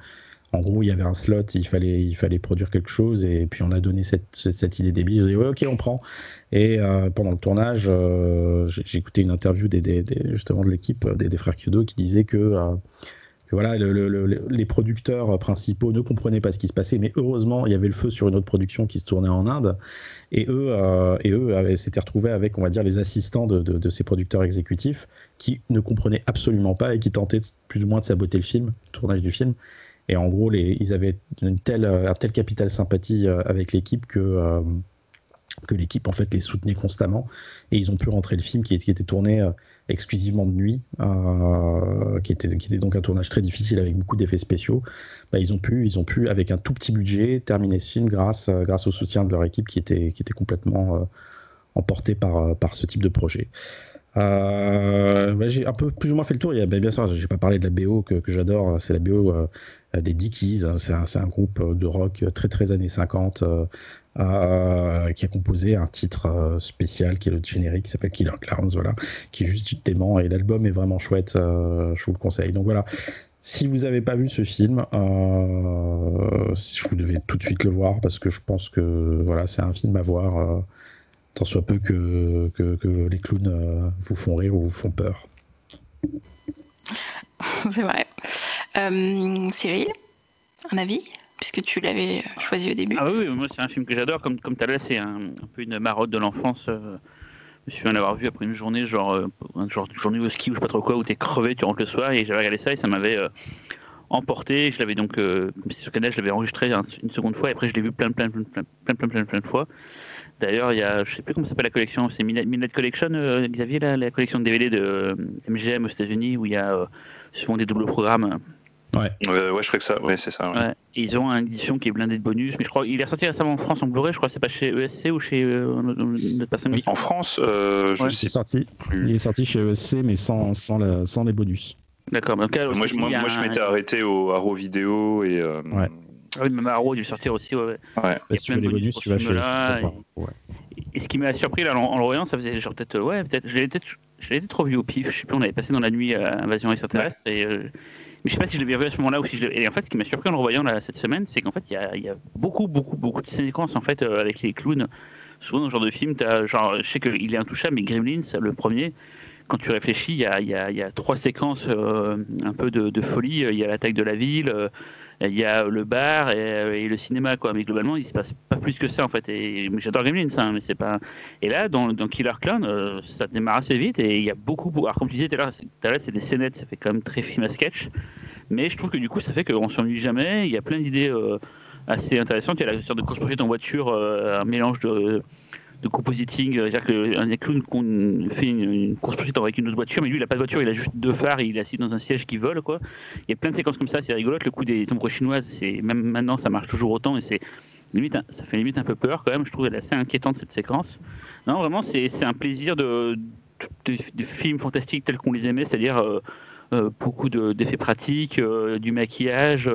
C: en gros, il y avait un slot, il fallait, produire quelque chose, et puis on a donné cette, cette idée des billes. J'ai dit, ouais, ok, on prend. Et euh, pendant le tournage, euh, j'ai écouté une interview justement de l'équipe des, frères Kyodo qui disait que, euh, les producteurs principaux ne comprenaient pas ce qui se passait, mais heureusement, il y avait le feu sur une autre production qui se tournait en Inde, et eux, eux s'étaient retrouvés avec, on va dire, les assistants de, de, ces producteurs exécutifs qui ne comprenaient absolument pas et qui tentaient plus ou moins de saboter le film, le tournage du film. Et en gros, ils avaient une telle, euh, un tel capital sympathie euh, avec l'équipe que, euh, que l'équipe en fait les soutenait constamment. Et ils ont pu rentrer le film qui, était tourné exclusivement de nuit, qui, était, donc un tournage très difficile avec beaucoup d'effets spéciaux. Bah, ils, ont pu, ils ont pu, avec un tout petit budget, terminer ce film grâce, grâce au soutien de leur équipe qui était, qui était complètement emportée par, par ce type de projet. Bah, j'ai un peu plus ou moins fait le tour. Bah, bien sûr, j'ai pas parlé de la BO que, que j'adore. C'est la BO des Dickies. Hein. C'est un, groupe de rock très très années 50 euh, euh, qui a composé un titre spécial qui est le générique, qui s'appelle Killer Clowns, voilà, qui est juste dément. Et l'album est vraiment chouette. je vous le conseille. Donc voilà. Si vous n'avez pas vu ce film, vous devez tout de suite le voir parce que je pense que voilà, c'est un film à voir tant soit peu que, que, les clowns euh, vous font rire ou vous font peur. [laughs]
A: C'est vrai. Euh, Cyril, un avis Puisque tu l'avais choisi au début.
D: Ah oui, moi c'est un film que j'adore. Comme, comme tu as là, c'est un, peu une marotte de l'enfance. Euh, je me souviens l'avoir vu après une journée, genre, une journée au ski ou je sais pas trop quoi, où tu es crevé, tu rentres le soir et j'avais regardé ça et ça m'avait emporté. Je l'avais donc, euh, sur Canal, je l'avais enregistré une seconde fois et après je l'ai vu plein, plein, plein, plein, plein, plein, plein, de fois. D'ailleurs, il y a, je sais plus comment s'appelle la collection, c'est Midnight Collection, euh, Xavier, la, collection de DVD de MGM euh, aux États-Unis où il y a souvent des doubles programmes.
B: Ouais. ouais, je crois que ça, ouais, c'est ça. Ouais.
D: ils ont une édition qui est blindée de bonus, mais je crois il est sorti récemment en France en Blu-ray, je crois que c'est pas chez ESC ou chez notre personne.
B: En France, je
C: sais sorti. Il est sorti chez ESC, mais sans, sans, la, sans les bonus.
D: D'accord.
B: moi, je, moi, je m'étais arrêté au Arrow Vidéo et. Euh,
D: ouais. Ah oui, même Arrow, il dû sortir aussi. Ouais.
B: ouais.
C: Parce que les bonus, tu vas chez
D: là, et... ce qui m'a surpris là, en, le voyant, ça faisait genre peut-être. Ouais, peut-être. Je l'avais peut-être trop vu au pif. Je sais plus, on avait passé dans la nuit à Invasion extraterrestre. Et, euh, mais je sais pas si je l'avais vu à ce moment-là ou si je Et en fait, ce qui m'a surpris en le revoyant là, cette semaine, c'est qu'en fait, il y a, y a, beaucoup, beaucoup, beaucoup de séquences en fait, euh, avec les clowns. Souvent, dans ce genre de film, as, genre, je sais qu'il est intouchable, mais Gremlins, le premier, quand tu réfléchis, il y a, y a, trois séquences euh, un peu de, folie. Il y a l'attaque de la ville, euh, il y a le bar et, le cinéma, quoi. Mais globalement, il se passe pas plus que ça, en fait. Et j'adore Gremlins, hein, mais c'est pas. Et là, dans, Killer Clown, euh, ça démarre assez vite et il y a beaucoup. Alors, comme tu disais tout à l'heure, c'est des scénettes, ça fait quand même très film à sketch. Mais je trouve que du coup, ça fait qu'on s'ennuie jamais. Il y a plein d'idées assez intéressantes. Il y a la sorte de course en voiture, un mélange de de compositing, c'est-à-dire qu'un clown fait une, course poursuite avec une autre voiture, mais lui il a pas de voiture, il a juste deux phares, et il est assis dans un siège qui vole quoi. Il y a plein de séquences comme ça, c'est rigolo. Le coup des ombres chinoises, c'est même maintenant ça marche toujours autant et c'est limite, ça fait limite un peu peur quand même. Je trouve elle assez inquiétante cette séquence. Non, vraiment c'est un plaisir de, de, films fantastiques tels qu'on les aimait, c'est-à-dire euh, euh, beaucoup d'effets pratiques, euh, du maquillage,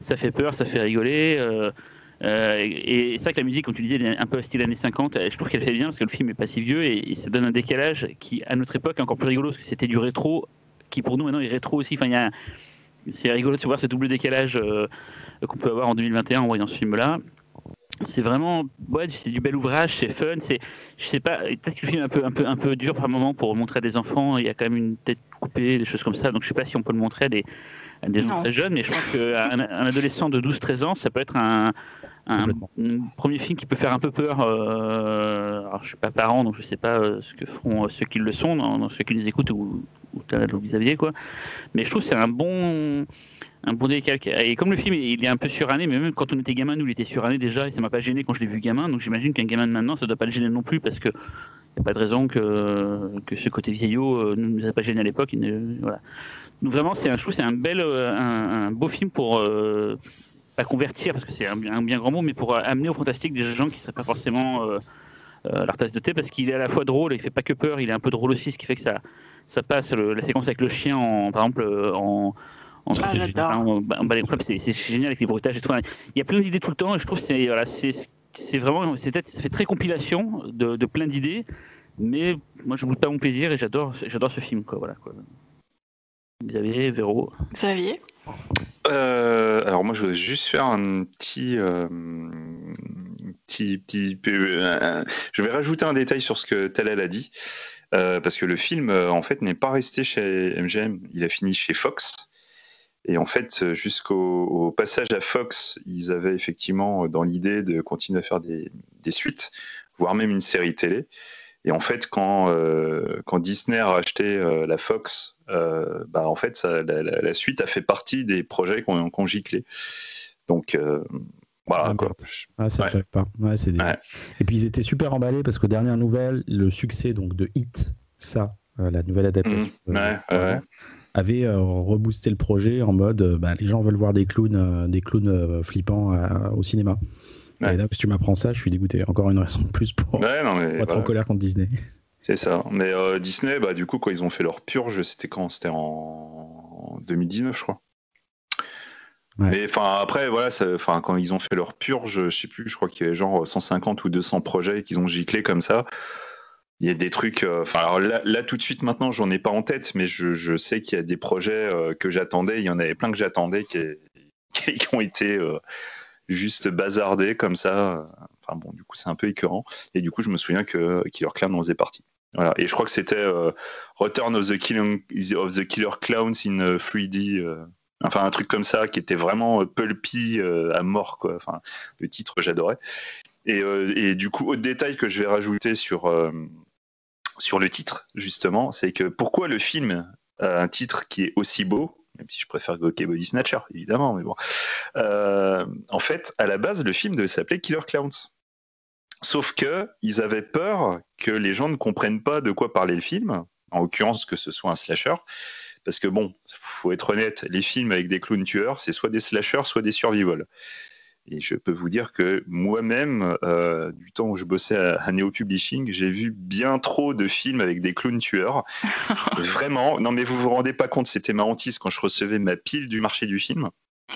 D: ça fait peur, ça fait rigoler. Euh, et c'est vrai que la musique, comme tu disais, un peu style années 50. Je trouve qu'elle fait bien parce que le film est pas si vieux et, ça donne un décalage qui, à notre époque, est encore plus rigolo parce que c'était du rétro qui, pour nous, maintenant, est rétro aussi. Enfin, c'est rigolo de voir ce double décalage euh, qu'on peut avoir en 2021 en voyant ce film-là. C'est vraiment, ouais, c'est du bel ouvrage, c'est fun, c'est, je sais pas, peut-être que le film est un peu dur par moment pour montrer à des enfants. Il y a quand même une tête coupée, des choses comme ça. Donc je sais pas si on peut le montrer à des, des gens très jeunes, mais je pense qu'un un adolescent de 12-13 ans, ça peut être un, un, premier film qui peut faire un peu peur. Euh, alors, je suis pas parent, donc je sais pas euh, ce que feront euh, ceux qui le sont, dans, ceux qui nous écoutent ou, ou Xavier, quoi. Mais je trouve que c'est un bon, un bon décalque. Et comme le film, il est un peu suranné, mais même quand on était gamin, nous, il était suranné déjà, et ça m'a pas gêné quand je l'ai vu gamin. Donc j'imagine qu'un gamin de maintenant, ça doit pas le gêner non plus, parce que n'y a pas de raison que, que ce côté vieillot ne nous a pas gêné à l'époque. Voilà. Donc vraiment, c'est un, je c'est un bel, un, un, beau film pour convertir, parce que c'est un, bien grand mot, mais pour amener au fantastique des gens qui ne seraient pas forcément euh, euh, leur tasse de thé, parce qu'il est à la fois drôle, et il fait pas que peur, il est un peu drôle aussi, ce qui fait que ça, ça passe la séquence avec le chien, en, par exemple, euh, en, en, ah, c'est génial avec les bruitages et tout. Il y a plein d'idées tout le temps, et je trouve que c'est voilà, c'est vraiment, ça fait très compilation de, de plein d'idées, mais moi je goûte pas mon plaisir et j'adore, j'adore ce film, quoi. Voilà, quoi. Xavier, Véro.
A: Xavier
B: euh, alors moi je voudrais juste faire un petit, euh, petit, petit euh, je vais rajouter un détail sur ce que Talal a dit parce que le film en fait n'est pas resté chez MGM, il a fini chez Fox. Et en fait, jusqu'au passage à Fox, ils avaient effectivement dans l'idée de continuer à faire des, des, suites, voire même une série télé. Et en fait, quand, quand Disney a racheté la Fox euh, bah, en fait, la, suite a fait partie des projets qu'on qu giclé. Donc, euh, voilà. Quoi.
C: ça pas. Et puis, ils étaient super emballés parce que, dernière nouvelle, le succès donc, de Hit, ça, euh, la nouvelle adaptation,
B: mmh.
C: avait reboosté le projet en mode bah, les gens veulent voir des clowns, des clowns flippants au cinéma. Et là, si tu m'apprends ça, je suis dégoûté. Encore une raison de plus pour, être en colère contre Disney.
B: C'est ça. Mais euh, Disney, bah, du coup, quand ils ont fait leur purge, c'était quand? C'était en 2019, je crois. Mais enfin, après, voilà, enfin, quand ils ont fait leur purge, je sais plus, je crois qu'il y avait genre 150 ou 200 projets qu'ils ont giclés comme ça. Il y a des trucs. Euh, enfin, là, tout de suite, maintenant, j'en ai pas en tête, mais je, sais qu'il y a des projets euh, que j'attendais. Il y en avait plein que j'attendais qui, [laughs] qui, ont été juste bazardés comme ça. Enfin bon, du coup, c'est un peu écœurant. Et du coup, je me souviens que Killer Clown en faisait partie. Voilà. Et je crois que c'était euh, Return of the, Killing, of the Killer Clowns in 3D. Euh, euh, enfin, un truc comme ça qui était vraiment pulpy à mort. Quoi. Enfin, le titre, j'adorais. Et, et, du coup, autre détail que je vais rajouter sur, sur le titre, justement, c'est que pourquoi le film a un titre qui est aussi beau même si je préfère Gokey Body Snatcher, évidemment, mais bon. Euh, en fait, à la base, le film devait s'appeler Killer Clowns. Sauf que ils avaient peur que les gens ne comprennent pas de quoi parlait le film, en l'occurrence que ce soit un slasher, parce que bon, faut être honnête, les films avec des clowns tueurs, c'est soit des slashers, soit des survival. Et je peux vous dire que moi-même, euh, du temps où je bossais à, Neo Publishing, j'ai vu bien trop de films avec des clowns tueurs. [laughs] Vraiment, non mais vous vous rendez pas compte, c'était ma hantise quand je recevais ma pile du marché du film.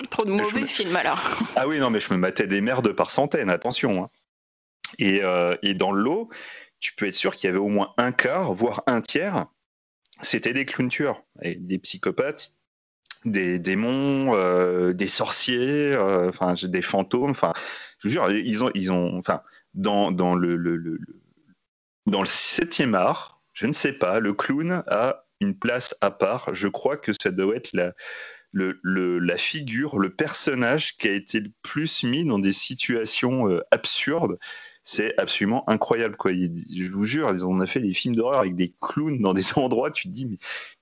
A: Trop de mauvais films alors.
B: Ah oui, non mais je me matais des merdes par centaines, attention. Hein. Et, euh, et dans le lot, tu peux être sûr qu'il y avait au moins un quart, voire un tiers, c'était des clowns tueurs, et des psychopathes des démons, euh, des sorciers, euh, enfin des fantômes. Enfin, je vous jure, ils ont, ils ont, enfin, dans, dans le, le, dans le septième art, je ne sais pas, le clown a une place à part. Je crois que ça doit être la, le, la figure, le personnage qui a été le plus mis dans des situations euh, absurdes. C'est absolument incroyable. Quoi. je vous jure, ils ont fait des films d'horreur avec des clowns dans des [laughs] endroits, tu te dis, mais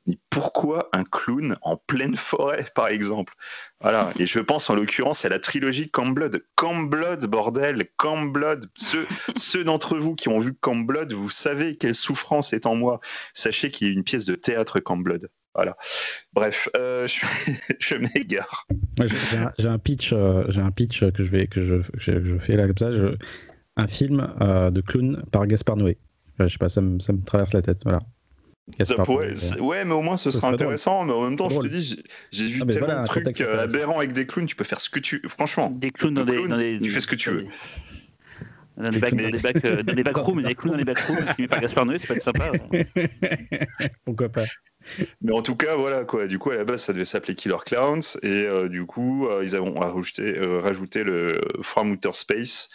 B: mais pourquoi un clown en pleine forêt, par exemple? Voilà. Et je pense en l'occurrence à la trilogie Camp Blood. Camp Blood, bordel, Camp Blood. Ceux, ceux d'entre vous qui ont vu Camp Blood, vous savez quelle souffrance est en moi. Sachez qu'il y a une pièce de théâtre Camp Blood. Voilà. Bref, euh, je, [laughs] m'égare.
C: J'ai un, pitch, euh, j'ai un pitch que je vais que je, je fais là comme ça. un film euh, de clown par Gaspard Noé. je sais pas, ça me, ça me traverse la tête. Voilà.
B: Ouais, mais au moins ce, sera, intéressant. Mais en même temps, je te dis, j'ai vu ah, tellement de trucs euh, aberrants avec des clowns. Tu peux faire ce que tu. Franchement,
D: des clowns dans, des,
B: Tu fais ce que tu veux.
D: Dans les, bacs, dans, les bacs, euh, dans les backrooms, des clowns dans les backrooms, filmé par Gaspard Noé, ça peut être sympa. [laughs]
C: Pourquoi pas
B: mais en tout cas, voilà quoi. Du coup, à la base, ça devait s'appeler Killer Clowns, et euh, du coup, ils ont rajouté, rajouté le From Outer Space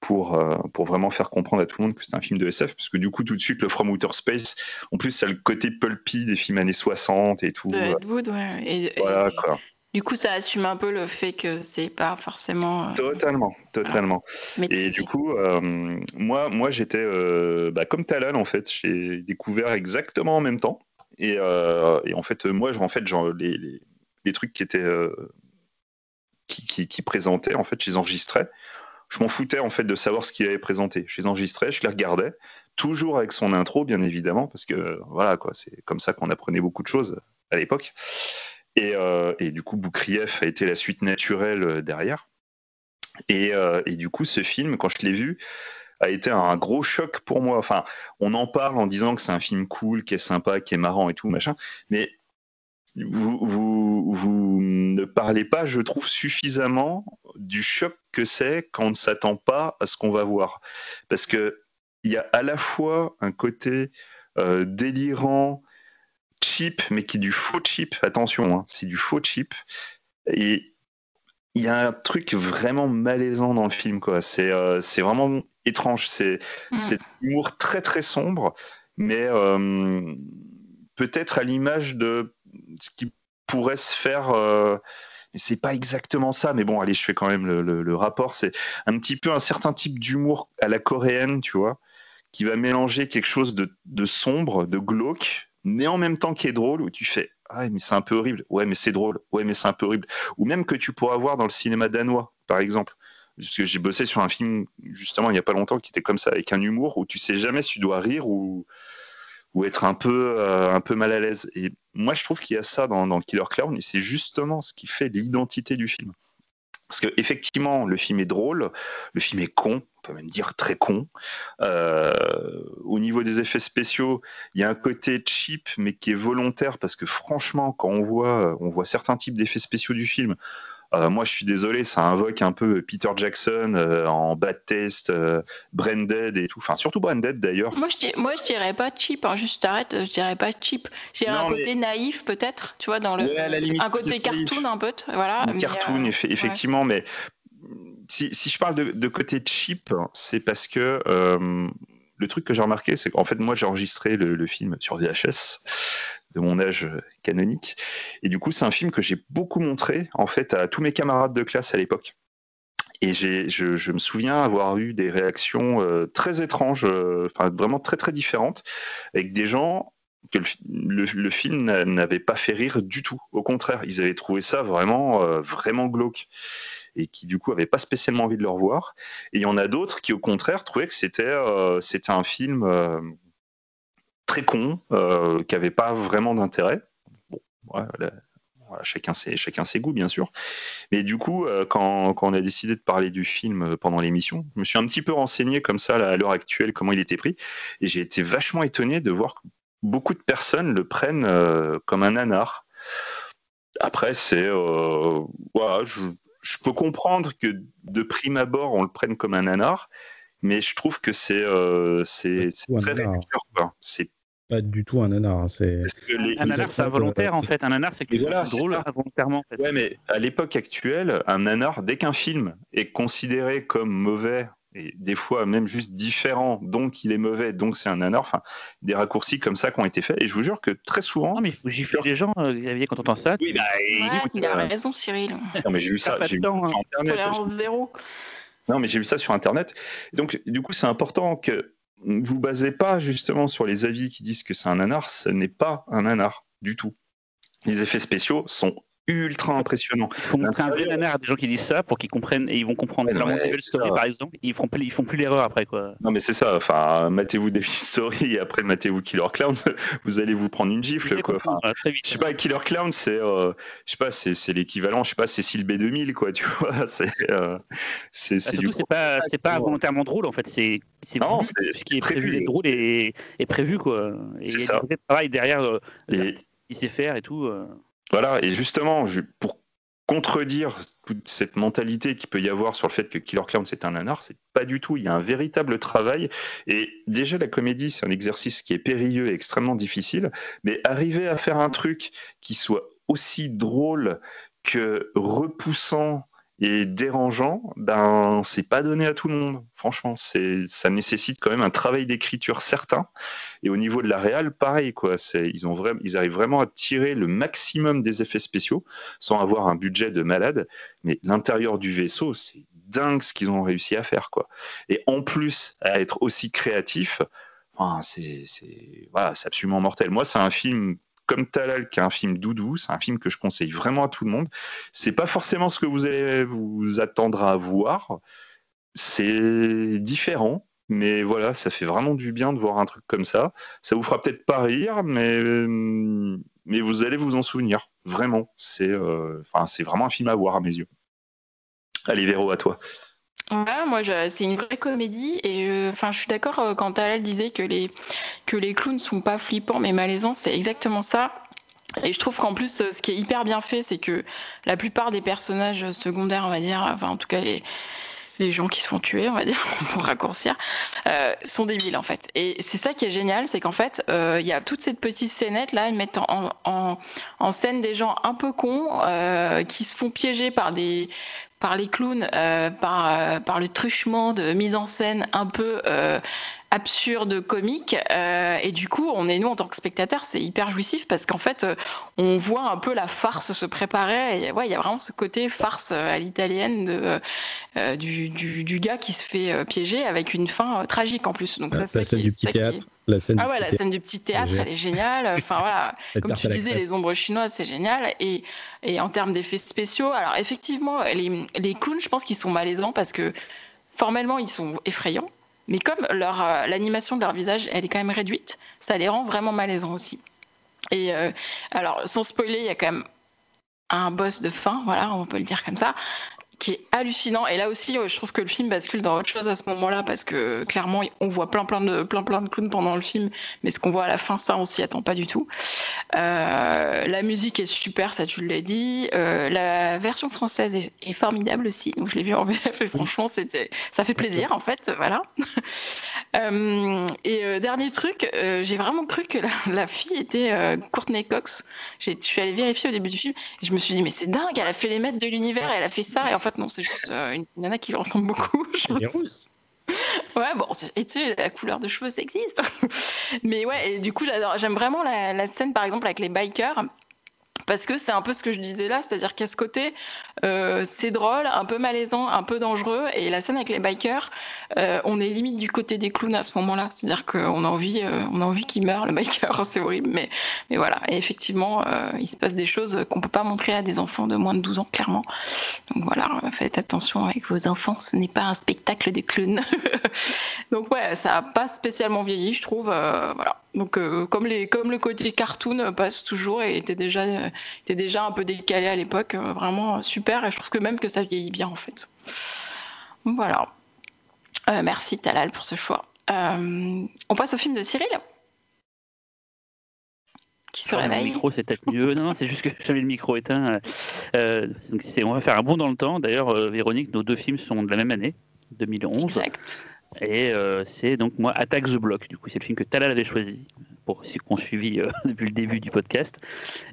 B: pour, euh, pour vraiment faire comprendre à tout le monde que c'est un film de SF, parce que du coup, tout de suite, le From Outer Space, en plus, ça a le côté pulpy des films années 60 et tout.
A: De ouais. Et, voilà, quoi. Du coup, ça assume un peu le fait que c'est pas forcément.
B: Euh, totalement, totalement. Et du coup, euh, moi, moi j'étais bah, comme Talal, en fait. J'ai découvert exactement en même temps. Et, et en fait, moi, en fait, genre, les, les, les trucs qui étaient. Qui, qui, qui, présentaient, en fait, je les enregistrais je m'en foutais en fait de savoir ce qu'il avait présenté. Je les enregistrais, je les regardais, toujours avec son intro bien évidemment, parce que voilà quoi, c'est comme ça qu'on apprenait beaucoup de choses à l'époque. Et, euh, du coup, Boukrieff a été la suite naturelle euh, derrière. Euh, et, du coup, ce film, quand je l'ai vu, a été un gros choc pour moi. Enfin, on en parle en disant que c'est un film cool, qui est sympa, qui est marrant et tout, machin. Mais vous, vous, ne parlez pas, je trouve, suffisamment du choc que c'est quand on ne s'attend pas à ce qu'on va voir. Parce que il y a à la fois un côté euh, délirant, cheap, mais qui est du faux cheap. Attention, hein, c'est du faux cheap. Et il y a un truc vraiment malaisant dans le film, quoi. C'est euh, vraiment étrange. C'est mm. un humour très très sombre, mais euh, peut-être à l'image de ce qui pourrait se faire. Euh, c'est pas exactement ça, mais bon, allez, je fais quand même le, rapport. C'est un petit peu un certain type d'humour à la coréenne, tu vois, qui va mélanger quelque chose de, sombre, de glauque, mais en même temps qui est drôle, où tu fais Ah, mais c'est un peu horrible. Ouais, mais c'est drôle. Ouais, mais c'est un peu horrible. Ou même que tu pourras voir dans le cinéma danois, par exemple. Parce que j'ai bossé sur un film, justement, il n'y a pas longtemps, qui était comme ça, avec un humour où tu sais jamais si tu dois rire ou, être un peu, euh, un peu mal à l'aise. Moi, je trouve qu'il y a ça dans, Killer Clown, et c'est justement ce qui fait l'identité du film. Parce que effectivement, le film est drôle, le film est con, on peut même dire très con. Euh, au niveau des effets spéciaux, il y a un côté cheap, mais qui est volontaire, parce que franchement, quand on voit, on voit certains types d'effets spéciaux du film, moi, je suis désolé, ça invoque un peu Peter Jackson euh, en Bad Taste, euh, Branded et tout. Enfin, surtout Branded d'ailleurs.
A: Moi, je, moi, je dirais pas cheap. Hein. Juste arrête, je dirais pas cheap. J'ai un côté naïf peut-être, tu vois, dans le. un côté cartoon un peu, voilà.
B: cartoon, effectivement, mais si, si, je parle de, de côté cheap, c'est parce que le truc que j'ai remarqué, c'est qu'en fait, moi, j'ai enregistré le, film sur VHS de mon âge canonique. Et du coup, c'est un film que j'ai beaucoup montré en fait à tous mes camarades de classe à l'époque. Et je, je, me souviens avoir eu des réactions euh, très étranges, euh, enfin vraiment très très différentes, avec des gens que le, film n'avait pas fait rire du tout. Au contraire, ils avaient trouvé ça vraiment, euh, vraiment glauque et qui du coup n'avaient pas spécialement envie de le revoir. Et il y en a d'autres qui au contraire trouvaient que c'était euh, un film euh, très con, qui n'avait pas vraiment d'intérêt. Bon, chacun, ses, chacun ses goûts bien sûr. Mais du coup, quand, on a décidé de parler du film pendant l'émission, je me suis un petit peu renseigné comme ça à l'heure actuelle comment il était pris, et j'ai été vachement étonné de voir beaucoup de personnes le prennent euh, comme un nanar. Après, c'est. Euh, voilà, peux comprendre que de prime abord, on le prenne comme un nanar, mais je trouve que c'est euh, c'est très réducteur. C'est
C: pas du tout un nanar. Hein, c'est
D: un nanar, c'est involontaire en fait. Un nanar, c'est que c'est drôle involontairement. En fait.
B: Ouais, mais à l'époque actuelle, un nanar, dès qu'un film est considéré comme mauvais et des fois même juste différent, donc il est mauvais, donc c'est un nanar. Enfin, des raccourcis comme ça qui ont été faits. Et je vous jure que très souvent.
D: Non, mais il faut gifler les gens, euh, Xavier, quand on entend ça.
A: Oui, bah, il a euh, raison, Cyril.
B: Non, mais j'ai vu ça, j'ai vu
A: temps,
B: sur
A: hein. Internet. zéro.
B: Non, mais j'ai vu ça sur Internet. Donc, du coup, c'est important que vous basez pas justement sur les avis qui disent que c'est un nanar. Ce n'est pas un nanar du tout. Les effets spéciaux sont ultra impressionnant.
D: Il faut montrer un vrai nanar à des gens qui disent ça pour qu'ils comprennent et ils vont comprendre clairement Story par exemple. Ils font plus, ils font plus l'erreur après quoi.
B: Non mais c'est ça. Enfin, matez-vous Devil Story et après matez-vous Killer Clown. [laughs] vous allez vous prendre une gifle quoi. Enfin, je sais pas Killer Clown c'est, euh, je sais pas c'est, l'équivalent, je sais pas Cécile B2000 quoi. Tu [laughs] vois, c'est
D: euh, c'est bah, du. C'est pas c'est pas volontairement drôle en fait. C'est c'est ce qui est prévu d'être drôle et est prévu quoi. Et il y a travail derrière. Euh, il sait faire et tout.
B: Voilà, et justement, pour contredire toute cette mentalité qu'il peut y avoir sur le fait que Killer Clown c'est un nanar, c'est pas du tout. Il y a un véritable travail. Et déjà, la comédie, c'est un exercice qui est périlleux et extrêmement difficile. Mais arriver à faire un truc qui soit aussi drôle que repoussant et dérangeant, ben c'est pas donné à tout le monde. Franchement, c'est ça nécessite quand même un travail d'écriture certain. Et au niveau de la réal, pareil quoi. C'est ils ont vraiment, ils arrivent vraiment à tirer le maximum des effets spéciaux sans avoir un budget de malade. Mais l'intérieur du vaisseau, c'est dingue ce qu'ils ont réussi à faire quoi. Et en plus à être aussi créatif, enfin c'est voilà, absolument mortel. Moi, c'est un film comme Talal, qui est un film doudou, c'est un film que je conseille vraiment à tout le monde. C'est pas forcément ce que vous allez vous attendre à voir. C'est différent, mais voilà, ça fait vraiment du bien de voir un truc comme ça. Ça vous fera peut-être pas rire, mais mais vous allez vous en souvenir. Vraiment, c'est euh, c'est vraiment un film à voir à mes yeux. Allez Véro, à toi.
A: Ouais, moi, c'est une vraie comédie et enfin, je suis d'accord euh, quand Talal disait que les que les clowns sont pas flippants mais malaisants, c'est exactement ça. Et je trouve qu'en plus, euh, ce qui est hyper bien fait, c'est que la plupart des personnages secondaires, on va dire, enfin en tout cas les les gens qui se font tuer, on va dire, [laughs] pour raccourcir, euh, sont débiles en fait. Et c'est ça qui est génial, c'est qu'en fait, il y a toute cette petite scénette là, ils mettent en, en, en scène des gens un peu cons qui se font piéger par des par les clowns, euh, par, euh, par le truchement de mise en scène un peu euh, absurde, comique. et du coup, on est nous en tant que spectateurs, c'est hyper jouissif parce qu'en fait, on voit un peu la farce se préparer. Et, ouais, il y a vraiment ce côté farce à l'italienne de, du, du, gars qui se fait piéger avec une fin tragique en plus.
C: Donc ça, c'est du petit théâtre
A: ah ouais, la scène du petit [laughs] théâtre, elle est géniale. Enfin voilà, [laughs] comme tu disais, les ombres chinoises, c'est génial. Et, et en termes d'effets spéciaux, alors effectivement, les, les clowns, je pense qu'ils sont malaisants parce que formellement, ils sont effrayants. Mais comme leur euh, l'animation de leur visage, elle est quand même réduite, ça les rend vraiment malaisants aussi. Et euh, alors, sans spoiler, il y a quand même un boss de fin, voilà, on peut le dire comme ça, qui est hallucinant. Et là aussi, je trouve que le film bascule dans autre chose à ce moment-là parce que clairement, on voit plein plein de plein plein de clowns pendant le film, mais ce qu'on voit à la fin, ça, on s'y attend pas du tout. Euh, la musique est super, ça tu l'as dit. Euh, la version française est, formidable aussi. Donc je l'ai vu en VF et franchement, c'était ça fait plaisir en fait, voilà. Euh, et dernier truc, j'ai vraiment cru que la, fille était Courtney Cox. Je suis allée vérifier au début du film et je me suis dit mais c'est dingue, elle a fait les maîtres de l'univers, elle a fait ça et en fait non, c'est juste euh, une nana qui lui ressemble beaucoup. [laughs]
C: Elle est rousse.
A: Ouais, bon, et tu sais, la couleur de cheveux, ça existe. [laughs] Mais ouais, et du coup, j'adore, j'aime vraiment la, scène, par exemple, avec les bikers parce que c'est un peu ce que je disais là, c'est-à-dire qu'à ce côté, euh, c'est drôle, un peu malaisant, un peu dangereux, et la scène avec les bikers, euh, on est limite du côté des clowns à ce moment-là, c'est-à-dire qu'on a envie, euh, on envie qu'il meure le biker, [laughs] c'est horrible, mais, mais voilà. Et effectivement, il se passe des choses qu'on peut pas montrer à des enfants de moins de 12 ans, clairement. Donc voilà, faites attention avec vos enfants, ce n'est pas un spectacle des clowns. [laughs] Donc ouais, ça a pas spécialement vieilli, je trouve. voilà. Donc comme les, comme le côté cartoon passe toujours et était déjà, était déjà un peu décalé à l'époque, vraiment super. Et je trouve que même que ça vieillit bien en fait. Voilà. Euh, merci Talal pour ce choix. Euh, on passe au film de Cyril qui se réveille.
D: Le micro, c'est peut-être mieux. non, non, c'est juste que j'avais le micro éteint. Euh, donc on va faire un bond dans le temps. D'ailleurs, Véronique, nos deux films sont de la même année, 2011.
A: Exact.
D: Et c'est donc moi Attack the Block. Du coup, c'est le film que Talal avait choisi pour ceux qui ont suivi euh, [laughs] depuis le début du podcast.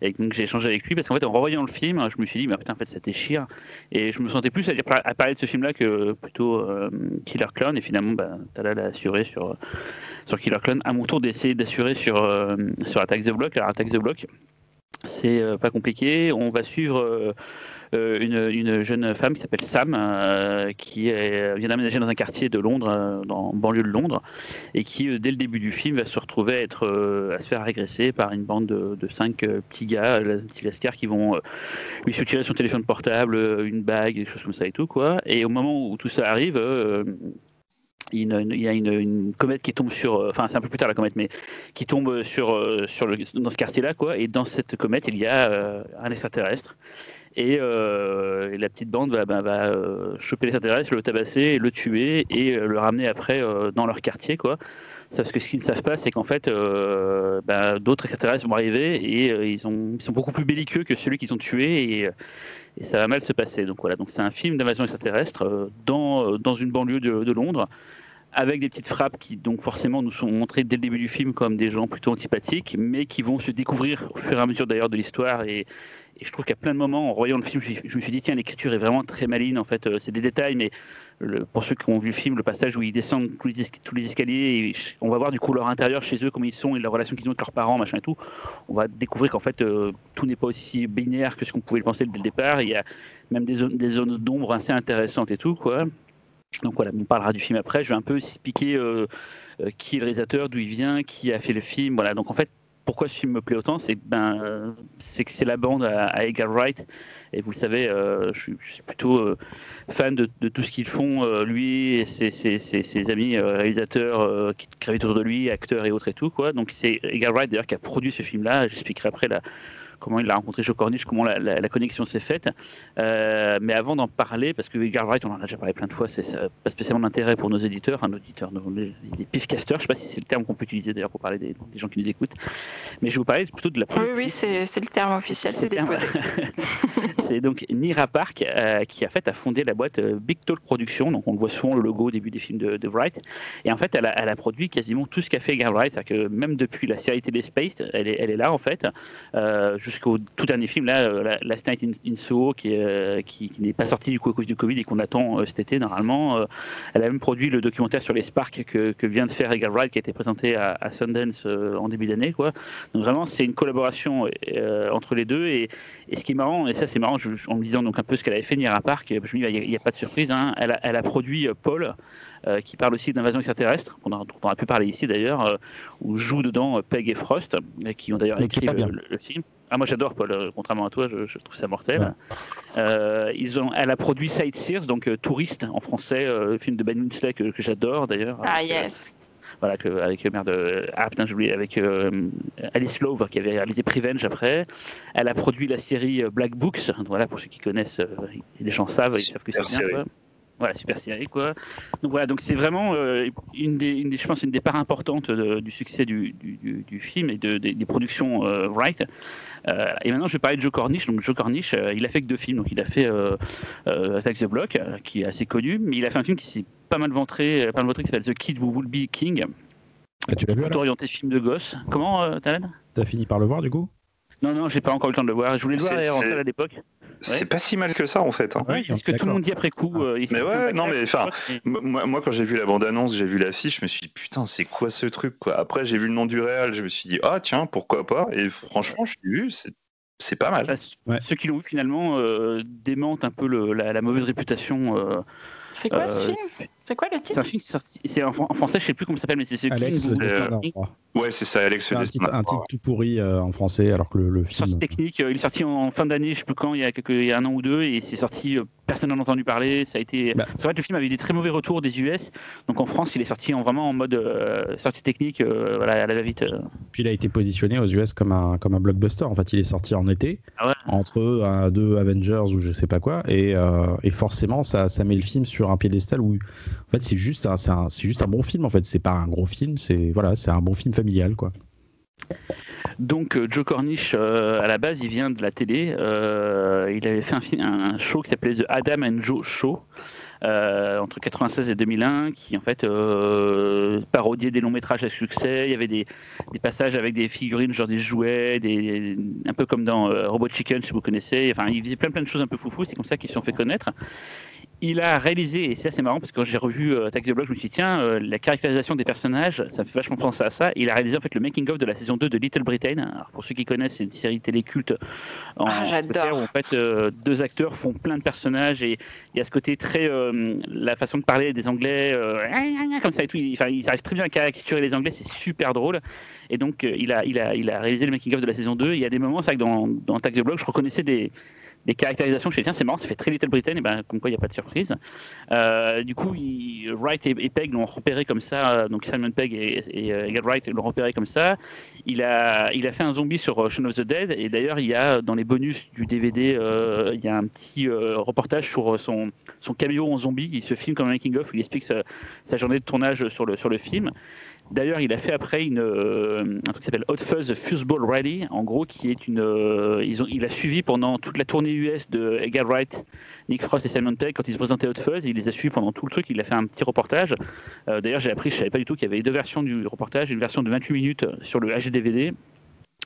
D: Et donc j'ai échangé avec lui parce qu'en fait, en revoyant le film, je me suis dit, mais putain, en fait, ça déchire. Et je me sentais plus à, parler de ce film-là que plutôt euh, Killer Clown. Et finalement, bah, Talal a assuré sur, sur Killer Clown. À mon tour d'essayer d'assurer sur, euh, sur Attack the Block. Alors, Attack the Block, c'est pas compliqué. On va suivre euh, une, jeune femme qui s'appelle Sam, euh, qui vient d'aménager dans un quartier de Londres, euh, dans banlieue de Londres, et qui, dès le début du film, va se retrouver à, se faire agresser par une bande de, cinq petits gars, petits lascars, qui vont lui soutirer son téléphone portable, une bague, des choses comme ça et tout, quoi. Et au moment où tout ça arrive, il y a une, comète qui tombe sur, enfin c'est un peu plus tard la comète, mais qui tombe sur, dans ce quartier-là, quoi. Et dans cette comète, il y a un extraterrestre euh, et, la petite bande va, bah, va euh, choper les extraterrestres, le tabasser, le tuer et euh, le ramener après dans leur quartier. Quoi. Que ce qu'ils ne savent pas, c'est qu'en fait, bah, d'autres extraterrestres vont arriver et ils, ont, ils, sont beaucoup plus belliqueux que celui qu'ils ont tué et, ça va mal se passer. Donc voilà, donc c'est un film d'invasion extraterrestre dans, dans une banlieue de, de, Londres avec des petites frappes qui donc forcément nous sont montrées dès le début du film comme des gens plutôt antipathiques, mais qui vont se découvrir au fur et à mesure d'ailleurs de l'histoire et, et je trouve qu'à plein de moments, en voyant le film, je, me suis dit, tiens, l'écriture est vraiment très maligne. En fait, euh, c'est des détails, mais pour ceux qui ont vu le film, le passage où ils descendent tous les, escaliers, on va voir du coup leur intérieur chez eux, comment ils sont et la relation qu'ils ont avec leurs parents, machin et tout. On va découvrir qu'en fait, euh, tout n'est pas aussi binaire que ce qu'on pouvait le penser dès le départ. Il y a même des zones, d'ombre assez intéressantes et tout. Donc voilà, on parlera du film après. Je vais un peu expliquer euh, qui est le réalisateur, d'où il vient, qui a fait le film. Voilà, donc en fait, pourquoi ce film me plaît autant, c'est ben, c'est que c'est la bande à, Edgar Wright. Et vous le savez, euh, je, suis, plutôt euh, fan de, tout ce qu'ils font, euh, lui et ses, ses, amis réalisateurs qui gravitent autour de lui, acteurs et autres et tout. Quoi. Donc c'est Edgar Wright d'ailleurs qui a produit ce film-là. J'expliquerai après la, comment il a rencontré Joe Cornish, comment la, connexion s'est faite. Euh, mais avant d'en parler, parce que Edgar Wright, on en a déjà parlé plein de fois, c'est pas spécialement d'intérêt pour nos éditeurs, un auditeur, les, les pifcasters, je sais pas si c'est le terme qu'on peut utiliser d'ailleurs pour parler des, gens qui nous écoutent. Mais je vais vous parler plutôt de la.
A: Oui, oui, c'est le terme officiel, c'est déposé. [laughs]
D: c'est donc Nira Park euh, qui a fait a fondé la boîte euh, Big Talk Productions. Donc on le voit souvent le logo au début des films de, Wright. Et en fait, elle a, produit quasiment tout ce qu'a fait Edgar Wright, c'est-à-dire que même depuis la série télé Space, elle est, elle est là en fait jusqu'au tout dernier film, là, euh, Last Night in, Soho, euh, qui, qui, n'est pas sorti du coup à cause du Covid et qu'on attend euh, cet été normalement. elle a même produit le documentaire sur les Sparks que, que vient de faire Edgar Wright, qui a été présenté à, Sundance en début d'année. Quoi. Donc vraiment, c'est une collaboration entre les deux. Et, ce qui est marrant, et ça c'est marrant, en me disant donc un peu ce qu'elle avait fait Nira Park, je me dis, il n'y a, pas de surprise. Hein. Elle, a, elle, a, produit Paul. qui parle aussi d'invasion extraterrestre, qu'on a, pu parler ici d'ailleurs, où joue dedans Peg et Frost, qui ont d'ailleurs écrit le, film. Ah, moi j'adore Paul, euh, contrairement à toi, je, trouve ça mortel. Euh, ils ont, elle a produit Sightseers, donc euh, Touriste en français, le film de Ben Winslet que, j'adore d'ailleurs.
A: Ah, yes.
D: Voilà, que, avec merde, ah putain, j'oublie, avec Alice Love qui avait réalisé Prevenge après. Elle a produit la série Black Books. Voilà, pour ceux qui connaissent, les gens savent, ils savent que c'est bien. Voilà, super série quoi. Donc voilà, donc c'est vraiment une, des, une, des, je pense, une des parts importantes du succès du, du, du, film et de, des productions Wright. Euh, et maintenant, je vais parler de Joe Cornish. Donc, Joe Cornish, euh, il a fait que deux films. Donc, il a fait euh, Attack the Block, qui est assez connu, mais il a fait un film qui s'est pas mal ventré, pas mal ventré, qui s'appelle The Kid Who Will Be King.
C: Ah, tu l'as vu
D: Plutôt orienté film de gosse. Comment, euh,
C: T'as fini par le voir, du coup?
D: Non, non, j'ai pas encore eu le temps de le voir. Je voulais le voir en salle à l'époque.
B: C'est pas si mal que ça en fait. Hein.
D: c'est ce que tout le monde dit après coup.
B: Euh, mais ouais, non mais enfin, moi, quand j'ai vu la bande-annonce, j'ai vu l'affiche, je me suis dit putain c'est quoi ce truc quoi? Après j'ai vu le nom du réal, je me suis dit ah tiens pourquoi pas? Et franchement je l'ai vu, c'est pas mal.
D: Bah, ceux qui l'ont vu finalement euh, démentent un peu le, la, mauvaise réputation.
A: Euh, c'est quoi ce film? C'est quoi le titre
D: C'est un film qui est sorti. C'est en, français, je sais plus comment ça s'appelle, mais c'est ce
C: Alex
B: Ouais, c'est ça, Alex.
C: Un, titre, un titre tout pourri euh, en français, alors que le, le film.
D: Sorti technique, il est sorti en fin d'année, je sais plus quand, il y a, quelques, il y a un an ou deux, et c'est sorti personne n'en a entendu parler. Ça a été. Bah. C'est vrai que le film avait des très mauvais retours des US. Donc en France, il est sorti en, vraiment en mode euh, sortie technique, euh, voilà, à la va-vite. Euh.
C: Puis il a été positionné aux US comme un comme un blockbuster. En fait, il est sorti en été ah entre un, deux Avengers ou je sais pas quoi, et, et forcément ça, ça met le film sur un piédestal où en fait c'est juste un, c'est juste un bon film. En fait, c'est pas un gros film, c'est voilà, un bon film familial quoi.
D: Donc Joe Cornish, à la base, il vient de la télé. il avait fait un, un show qui s'appelait The Adam and Joe Show. Euh, entre 96 et 2001, qui en fait euh, parodiait des longs métrages à succès. Il y avait des, passages avec des figurines, genre des jouets, un peu comme dans euh, Robot Chicken, si vous connaissez. Enfin, il faisait plein plein de choses un peu foufou. C'est comme ça qu'ils se sont fait connaître il a réalisé, et c'est assez marrant parce que quand j'ai revu euh, Taxi Block, je me suis dit, tiens, euh, la caractérisation des personnages, ça me fait vachement penser à ça. Il a réalisé en fait le making-of de la saison 2 de Little Britain. Alors, pour ceux qui connaissent, c'est une série téléculte
A: en ah,
D: où en fait euh, deux acteurs font plein de personnages et il y a ce côté très. la façon de parler des Anglais, comme ça et tout. Ils, ils arrivent très bien à caricaturer les Anglais, c'est super drôle. Et donc, il, a, il, a, il a réalisé le making-of de la saison 2. Il y a des moments, c'est vrai que dans, dans Taxi Block, je reconnaissais des les caractérisations, je me tiens, c'est marrant, ça fait très Little Britain, et ben, comme quoi il n'y a pas de surprise. Euh, du coup, Wright et, Pegg l'ont repéré comme ça, euh, donc Simon Pegg et, et, euh, Wright l'ont repéré comme ça. Il a, fait un zombie sur Shaun of the Dead, et d'ailleurs, il y a dans les bonus du DVD, il y a un petit reportage sur son, son caméo en zombie. Il se filme comme un making-of, il explique sa, journée de tournage sur le film. D'ailleurs, il a fait après une, euh, un truc qui s'appelle Hot Fuzz Fuseball Rally, en gros, qui est une. Euh, ils ont, il a suivi pendant toute la tournée US de Edgar Wright, Nick Frost et Simon Pegg quand ils se présentaient Hot Fuzz. Il les a suivis pendant tout le truc. Il a fait un petit reportage. Euh, d'ailleurs, j'ai appris, je savais pas du tout qu'il y avait deux versions du reportage, une version de 28 minutes sur le HDVD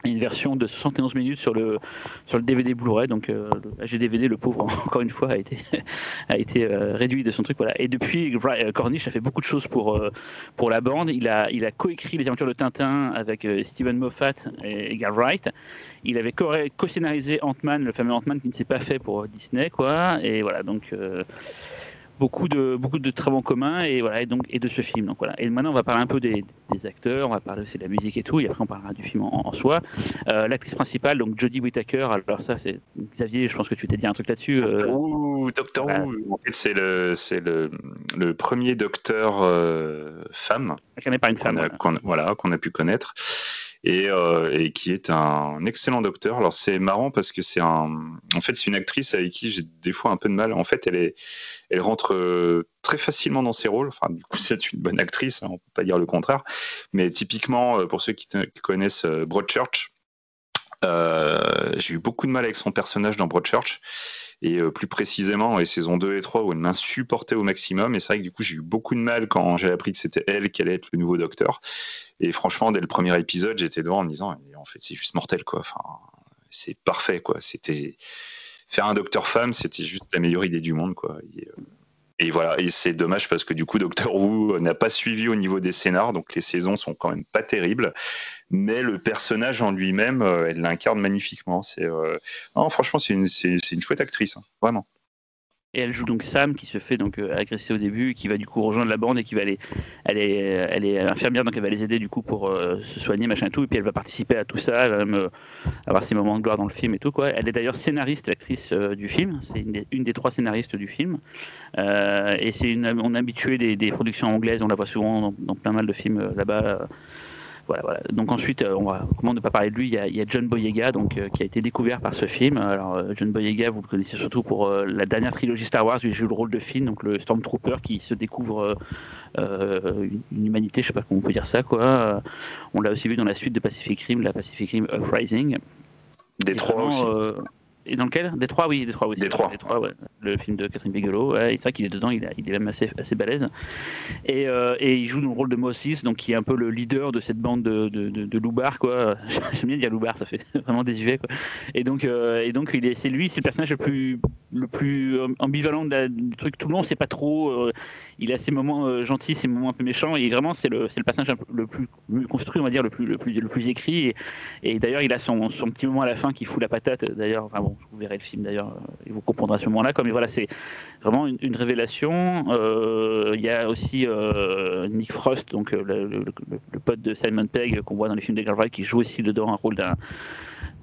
D: une version de 71 minutes sur le sur le DVD Blu-ray. Donc euh, le HDVD le pauvre [laughs] encore une fois a été [laughs] a été euh, réduit de son truc. Voilà. Et depuis euh, Cornish a fait beaucoup de choses pour euh, pour la bande. Il a il a coécrit les aventures de Tintin avec Steven Moffat et Edgar Wright. Il avait co-scénarisé Ant-Man le fameux Ant-Man qui ne s'est pas fait pour Disney quoi. Et voilà. Donc beaucoup de beaucoup de travaux en commun et voilà et donc et de ce film. Donc voilà. Et maintenant on va parler un peu des, acteurs on va parler aussi de la musique et tout et après on parlera du film en, soi. Euh, l'actrice principale donc Jodie Whittaker alors ça c'est Xavier je pense que tu t'es dit un truc là-dessus
B: euh, Docteur Who c'est le c'est le, le premier docteur euh, femme.
D: N'est pas une femme
B: voilà qu'on a pu connaître et, euh, et, qui est un excellent docteur. Alors c'est marrant parce que c'est un, en fait c'est une actrice avec qui j'ai des fois un peu de mal. En fait, elle est, elle rentre euh, très facilement dans ses rôles. Enfin, du coup, [laughs] c'est une bonne actrice, hein, on peut pas dire le contraire. Mais typiquement, euh, pour ceux qui, connaissent Broadchurch, j'ai eu beaucoup de mal avec son personnage dans Broadchurch et euh, plus précisément les saisons 2 et 3 où elle m'insupportait au maximum. Et c'est vrai que du coup j'ai eu beaucoup de mal quand j'ai appris que c'était elle qui allait être le nouveau docteur. Et franchement dès le premier épisode j'étais devant en me disant en fait c'est juste mortel quoi. Enfin c'est parfait quoi. C'était faire un docteur femme c'était juste la meilleure idée du monde quoi. Euh, et voilà, et c'est dommage parce que du coup, Doctor Who n'a pas suivi au niveau des scénars, donc les saisons sont quand même pas terribles. Mais le personnage en lui-même, euh, elle l'incarne magnifiquement. C'est, euh, franchement, c'est une, c'est, une chouette actrice, hein, vraiment.
D: Et elle joue donc Sam qui se fait donc euh, agresser au début, qui va du coup rejoindre la bande et qui va aller, elle est, est infirmière donc elle va les aider du coup pour euh, se soigner machin et tout. Et puis elle va participer à tout ça, elle va même euh, avoir ses moments de gloire dans le film et tout quoi. Elle est d'ailleurs scénariste, l'actrice du film. C'est une, des trois scénaristes du film. et c'est une, on est habitué des, des, productions anglaises, on la voit souvent dans, dans plein mal de films là-bas. Voilà, Donc ensuite, euh, on va, comment ne pas parler de lui il y, a, John Boyega, donc euh, qui a été découvert par ce film. Alors euh, John Boyega, vous le connaissez surtout pour la dernière trilogie Star Wars, où il joue le rôle de Finn, donc le Stormtrooper qui se découvre une humanité, je sais pas comment on peut dire ça, quoi. on l'a aussi vu dans la suite de Pacific Rim, la Pacific Rim Uprising.
B: Détroit aussi.
D: Et dans lequel? Détroit, oui, Détroit, oui.
B: Détroit.
D: Détroit, ouais. le film de Catherine Bigelow. Ouais, c'est vrai qu'il est dedans, il, il, est même assez, assez balèze. Et, euh, et, il joue dans le rôle de Moses, donc qui est un peu le leader de cette bande de, de, de, quoi. [laughs] J'aime bien dire loupards, ça fait [laughs] vraiment désuet, quoi. Et donc, euh, et donc il est, c'est lui, c'est le personnage le plus, le plus ambivalent de la, du truc tout le long. C'est pas trop. Euh, il a ses moments gentils, ses moments un peu méchants, et vraiment c'est le, c'est le personnage le plus construit, on va dire, le plus, le plus, le plus écrit. Et, et d'ailleurs, il a son, son petit moment à la fin qui fout la patate. D'ailleurs, enfin bon, vous verrez le film d'ailleurs, et vous comprendrez à ce moment-là. Comme voilà, c'est vraiment une, révélation. Euh, il y a aussi euh, Nick Frost, donc le, le, pote de Simon Pegg qu'on voit dans les films d'Edgar Wright, qui joue aussi dedans un rôle d'un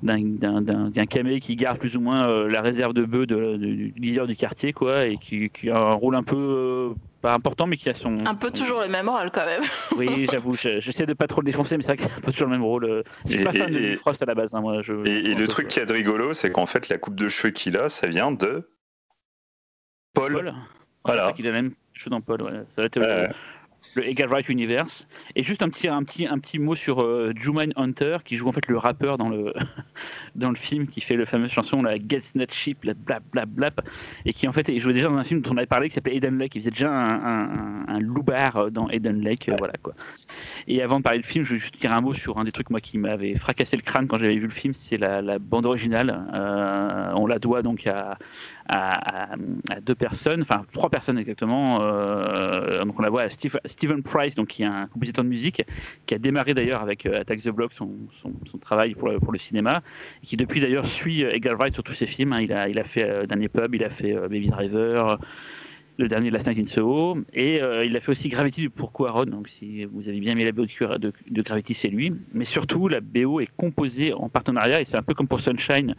D: d'un camé qui garde plus ou moins euh, la réserve de bœufs du leader du quartier quoi et qui, qui a un rôle un peu euh, pas important mais qui a son
A: un peu toujours le même rôle quand même [laughs]
D: oui j'avoue j'essaie de pas trop le défoncer mais c'est vrai que c'est un peu toujours le même rôle euh. je suis et, pas fan et, de Frost à la base hein, moi je,
B: et, et le truc qui est rigolo c'est qu'en fait la coupe de cheveux qu'il a ça vient de Paul,
D: Paul.
B: voilà
D: il a même cheveux dans Paul ouais. ça va être euh le Edgar Wright Universe. Et juste un petit, un petit, un petit mot sur euh, Juman Hunter, qui joue en fait le rappeur dans le, [laughs] dans le film, qui fait la fameuse chanson la Gets Not Cheap, la blap blap blap, et qui en fait il jouait déjà dans un film dont on avait parlé qui s'appelait Eden Lake. Il faisait déjà un, un, un loupard dans Eden Lake, euh, voilà quoi. Et avant de parler du film, je vais juste dire un mot sur un des trucs moi qui m'avait fracassé le crâne quand j'avais vu le film, c'est la, la, bande originale. Euh, on la doit donc à, à, deux personnes, enfin trois personnes exactement. Euh, donc on la voit à Steve, Stephen Price, donc qui est un compositeur de musique, qui a démarré d'ailleurs avec euh, Attack the Block son, travail pour le, cinéma, et qui depuis d'ailleurs suit Edgar Wright sur tous ses films. Hein. Il, a, fait euh, Dernier Pub, il a fait euh, Baby Driver le dernier Last Night in Soho, et euh, il a fait aussi Gravity pour Quaron, donc si vous avez bien aimé la BO de, de, de Gravity, c'est lui. Mais surtout, la BO est composée en partenariat, et c'est un peu comme pour Sunshine,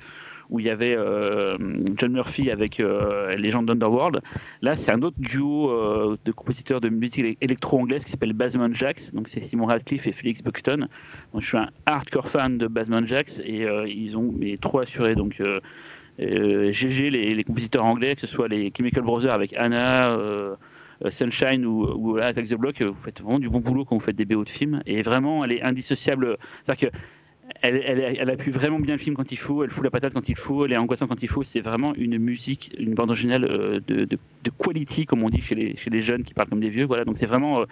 D: où il y avait euh, John Murphy avec euh, les gens d'Underworld. Là, c'est un autre duo euh, de compositeurs de musique électro-anglaise qui s'appelle Basman Jax, donc c'est Simon Radcliffe et Felix Buxton. Je suis un hardcore fan de Basman Jax, et ils ont mais, trop assuré, donc GG, les, compositeurs anglais, que ce soit les Chemical Brothers avec Anna, Sunshine ou, ou Attack the Block, vous faites vraiment du bon boulot quand vous faites des BO de films. Et vraiment, elle est indissociable. C'est-à-dire que elle, elle, elle, appuie vraiment bien le film quand il faut, elle fout la patate quand il faut, elle est angoissante quand il faut. C'est vraiment une musique, une bande originale euh, de, de, quality, comme on dit chez les, jeunes qui parlent comme des vieux. Voilà, donc c'est vraiment. Euh,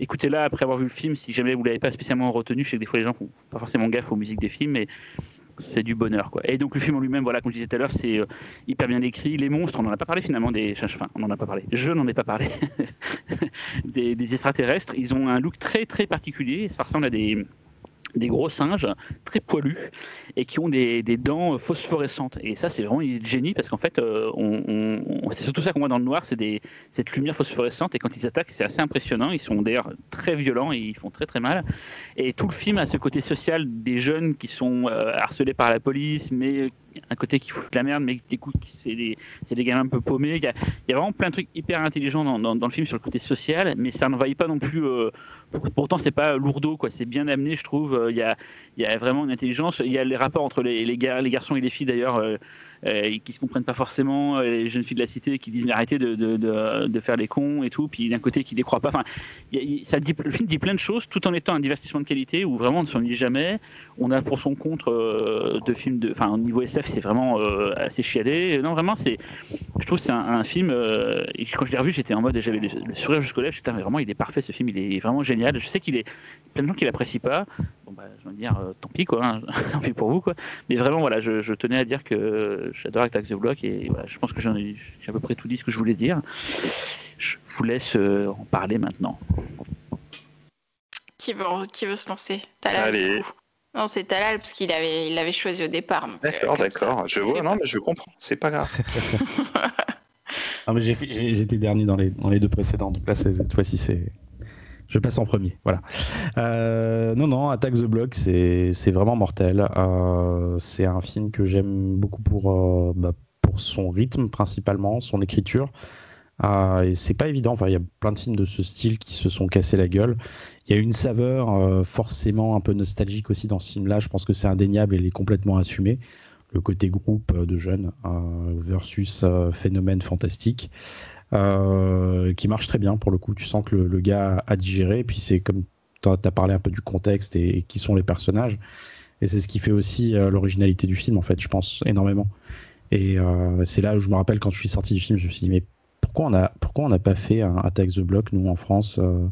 D: écoutez-la après avoir vu le film, si jamais vous l'avez pas spécialement retenu. Je sais que des fois les gens font pas forcément gaffe aux musiques des films, mais c'est du bonheur. Et donc le film en lui-même, voilà, comme je disais tout à l'heure, c'est euh, hyper bien écrit. Les monstres, on n'en a pas parlé finalement des, enfin, on n'en a pas parlé. Je n'en ai pas parlé [laughs] des, extraterrestres. Ils ont un look très très particulier. Ça ressemble à des des gros singes très poilus et qui ont des, dents phosphorescentes. Et ça, c'est vraiment une génie parce qu'en fait, euh, c'est surtout ça qu'on voit dans le noir, c'est cette lumière phosphorescente. Et quand ils attaquent, c'est assez impressionnant. Ils sont d'ailleurs très violents et ils font très très mal. Et tout le film a ce côté social des jeunes qui sont euh, harcelés par la police, mais un côté qui fout de la merde, mais coup, c'est des, des gamins un peu paumés. Il y, a, vraiment plein de trucs hyper intelligents dans, dans, le film sur le côté social, mais ça n'envahit pas non plus. Euh, pourtant, c'est pas lourdeau, quoi. C'est bien amené, je trouve. Il y, a, il y a vraiment une intelligence. Il y a les rapports entre les, les, gar les garçons et les filles, d'ailleurs. Euh, euh, qui se comprennent pas forcément, les jeunes filles de la cité qui disent mais arrêtez de, de, de, faire les cons et tout, puis d'un côté qui les croient pas. Enfin, ça dit, le film dit plein de choses tout en étant un divertissement de qualité où vraiment on ne s'ennuie jamais. On a pour son compte euh, de films de, enfin au niveau SF c'est vraiment euh, assez chiadé. Non vraiment c'est, je trouve c'est un, film. Euh, et quand je l'ai revu j'étais en mode j'avais le, sourire jusqu'aux lèvres. J'étais vraiment il est parfait ce film, il est vraiment génial. Je sais qu'il est plein de gens qui l'apprécient pas. Bon bah je vais dire tant pis quoi, hein, [laughs] tant pis pour vous quoi. Mais vraiment voilà je, je tenais à dire que j'adore Attack the Block et voilà, je pense que j'en ai, j'ai à peu près tout dit ce que je voulais dire. Je vous laisse euh, en parler maintenant.
A: Qui veut, qui veut se lancer? Talal,
B: Allez.
A: Non, c'est Talal parce qu'il avait, il l'avait choisi au départ.
B: D'accord, euh, d'accord. Je vois, non, mais je comprends. C'est pas grave. [laughs]
C: non, mais j'ai, j'ai, j'étais dernier dans les, dans les deux précédents, donc là, cette fois-ci, c'est je passe en premier. Voilà. Euh, non, non, Attack the Block, c'est vraiment mortel. Euh, c'est un film que j'aime beaucoup pour, euh, bah, pour son rythme principalement, son écriture. Et c'est pas évident. Enfin, il y a plein de films de ce style qui se sont cassés la gueule. Il y a une saveur forcément un peu nostalgique aussi dans ce film-là. Je pense que c'est indéniable et il est complètement assumé. Le côté groupe de jeunes versus phénomène fantastique. Euh, qui marche très bien pour le coup. Tu sens que le, le gars a digéré, puis c'est comme tu as parlé un peu du contexte et, qui sont les personnages. Et c'est ce qui fait aussi euh, l'originalité du film, en fait, je pense, énormément. Et euh, c'est là où je me rappelle quand je suis sorti du film, je me suis dit, mais pourquoi on a, pourquoi on n'a pas fait un Attack the Block, nous, en France euh,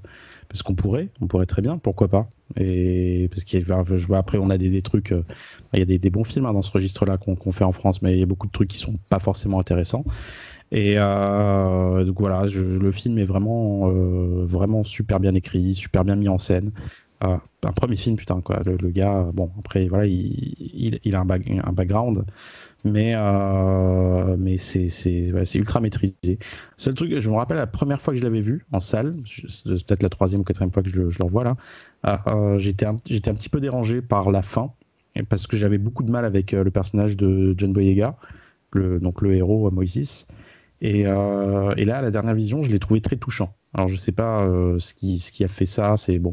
C: Parce qu'on pourrait, on pourrait très bien, pourquoi pas Et parce qu'il je vois après, on a des, des trucs, il y a des, des bons films hein, dans ce registre-là qu'on qu'on fait en France, mais il y a beaucoup de trucs qui sont pas forcément intéressants. Et euh, donc voilà, le film est vraiment, euh, vraiment super bien écrit, super bien mis en scène. Euh, un premier film, putain, quoi. Le, gars, bon, après, voilà, il, il, a un, back- un background, mais, euh, mais c'est ouais, ultra maîtrisé. Seul truc, je me rappelle la première fois que je l'avais vu en salle, c'est peut-être la troisième ou quatrième fois que je, je le revois là, euh, j'étais un, un petit peu dérangé par la fin, parce que j'avais beaucoup de mal avec le personnage de John Boyega, le, donc le héros Moïse. Et, euh, et là, la dernière vision, je l'ai trouvé très touchant. Alors, je sais pas euh, ce, qui, a fait ça. C'est bon,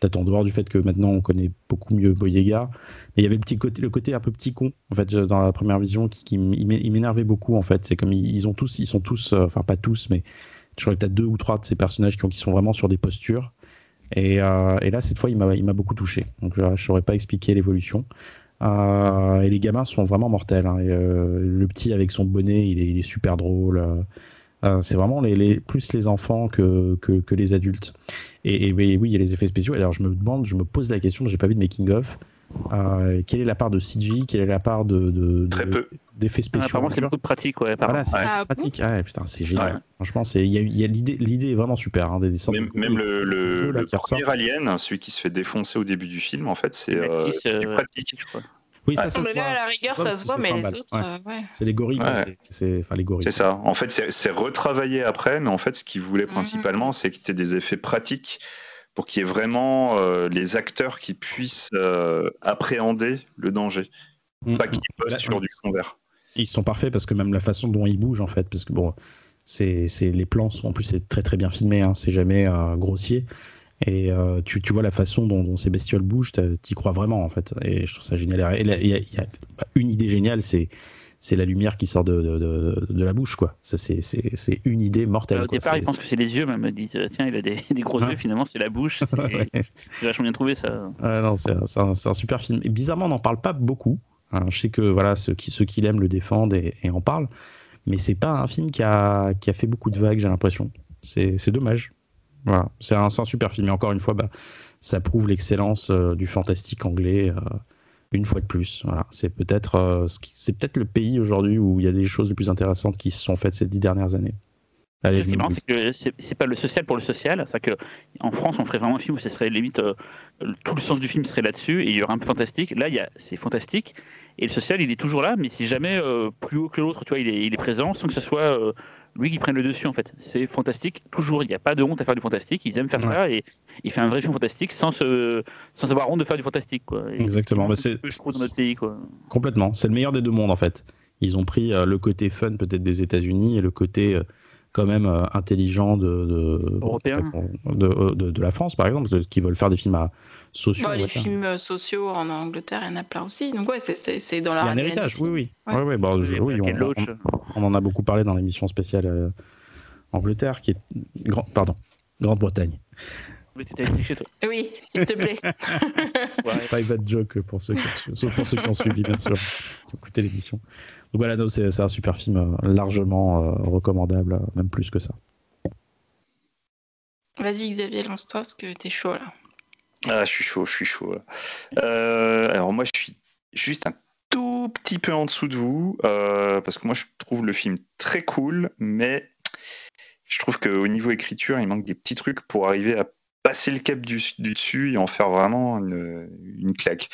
C: peut-être en dehors du fait que maintenant on connaît beaucoup mieux Boyega, mais il y avait le petit côté, le côté un peu petit con en fait dans la première vision qui, qui m'énervait beaucoup en fait. C'est comme ils, ont tous, ils sont tous, euh, enfin pas tous, mais je crois que t'as deux ou trois de ces personnages qui, ont- qui sont vraiment sur des postures. Et, euh, là, cette fois, il m'a beaucoup touché. Donc, je ne saurais pas expliquer l'évolution. Euh, et les gamins sont vraiment mortels. hein. Euh, le petit avec son bonnet, il est, super drôle. Euh, c'est vraiment les, plus les enfants que, les adultes. Et, oui, il y a les effets spéciaux. Alors, je me demande, je me pose la question, j'ai pas vu de making of. Quelle est la part de CG Quelle est la part de,
B: Très peu.
C: D'effets
D: Ah,
C: spéciaux
D: apparemment, c'est beaucoup de pratique, ouais. apparemment.
C: Voilà, c'est
B: Ouais.
A: Ah,
C: pratique. Ah, putain, c'est génial.
B: Ouais.
C: Franchement, c'est il y a, il y a l'idée, l'idée est vraiment super. Hein, des,
B: Même,
C: de-
B: même le, le-
C: là,
B: le
C: qui
B: premier Alien, celui qui se fait défoncer au début du film, en fait, c'est euh,
D: euh,
B: pratique.
D: je crois.
C: Oui, ça,
B: Ouais.
C: ça
A: Non,
C: se
A: mais là,
C: voit.
A: à la rigueur,
C: Ouais,
A: ça
C: parce
A: se
C: que
A: voit,
C: c'est
A: mais
C: pas
A: les
C: mal.
A: autres,
C: Ouais.
A: ouais.
C: C'est les gorilles, quoi.
B: Ouais.
C: C'est- c'est enfin les gorilles.
B: C'est ça. En fait, c'est c'est retravaillé après, mais en fait, ce qu'ils voulaient
A: Mhm.
B: principalement, c'est qu'il y ait des effets pratiques pour qu'il y ait vraiment euh, les acteurs qui puissent euh, appréhender le danger,
C: Mm,
B: pas
C: mm.
B: qu'ils bossent
C: Là,
B: sur du fond vert.
C: Ils sont parfaits parce que même la façon dont ils bougent en fait, parce que bon, c'est les plans sont en plus c'est très très bien filmé, hein, c'est jamais euh, grossier. Et euh, tu, tu vois la façon dont, dont ces bestioles bougent, t'y crois vraiment en fait. Et je trouve ça génial. Et il y a, il y a une idée géniale, c'est c'est la lumière qui sort de, de, de, de la bouche quoi. Ça c'est une idée mortelle.
D: Au
C: quoi.
D: départ, ils pensent que c'est les yeux, même. Ils disent, euh, tiens, il a des, [laughs] des gros yeux, finalement, c'est la bouche. [laughs] C'est
C: Ouais.
D: vachement bien trouvé, ça.
C: Ouais, non, c'est un, un super film. Et bizarrement, on n'en parle pas beaucoup. Hein, je sais que voilà, ceux qui, ceux qui l'aiment le défendent et, et en parlent. Mais c'est pas un film qui a, qui a fait beaucoup de vagues, j'ai l'impression. C'est dommage. Voilà. C'est un, un super film. Et encore une fois, bah, ça prouve l'excellence euh, du fantastique anglais. euh, une fois de plus, voilà. c'est peut-être euh, c'est peut-être le pays aujourd'hui où il y a des choses les plus intéressantes qui se sont faites ces dix dernières années.
D: C'est que c'est pas le social pour le social. C'est que en France, on ferait vraiment un film où ce serait limite tout le sens du film serait là-dessus et il y aurait un fantastique. Là, il c'est fantastique et le social, il est toujours là, mais c'est jamais euh, plus haut que l'autre. Tu vois, il est, il est présent sans que ce soit euh, lui qui prenne le dessus. En fait, c'est fantastique toujours. Il n'y a pas de honte à faire du fantastique. Ils aiment faire ça et il fait un vrai film fantastique sans se, sans avoir honte de faire du fantastique. Quoi. Et
C: Exactement. Bah,
D: c'est
C: c'est-
D: ce que je trouve dans notre pays. Quoi.
C: Complètement. C'est le meilleur des deux mondes en fait. Ils ont pris euh, le côté fun peut-être des États-Unis et le côté quand même euh, intelligent de de,
D: Européen.
C: de, de- de- de la France par exemple, qui veulent faire des films à sociaux.
A: Bah,
C: on
A: les films euh, sociaux en Angleterre, il y en a plein aussi. Donc ouais, c'est- dans
C: Il
A: leur
C: y a un héritage, oui, oui.
A: Ouais.
C: Ouais, ouais, bah, je- oui, on, en a beaucoup parlé dans l'émission spéciale euh, Angleterre, qui est grand, pardon, Grande-Bretagne.
D: Mais t'étais allé chez toi.
A: Oui, s'il te plaît. [laughs]
D: Ouais.
C: Private joke pour ceux qui, sauf pour ceux qui ont suivi, bien sûr, qui ont écouté l'émission. Donc voilà, c'est un super film, euh, largement euh, recommandable, même plus que ça.
A: Vas-y Xavier, lance-toi parce que t'es chaud là.
B: Ah, je suis chaud, je suis chaud. Euh, alors moi, je suis juste un tout petit peu en dessous de vous, euh, parce que moi, je trouve le film très cool, mais je trouve qu'au niveau écriture, il manque des petits trucs pour arriver à passer le cap du, dessus et en faire vraiment une, une claque.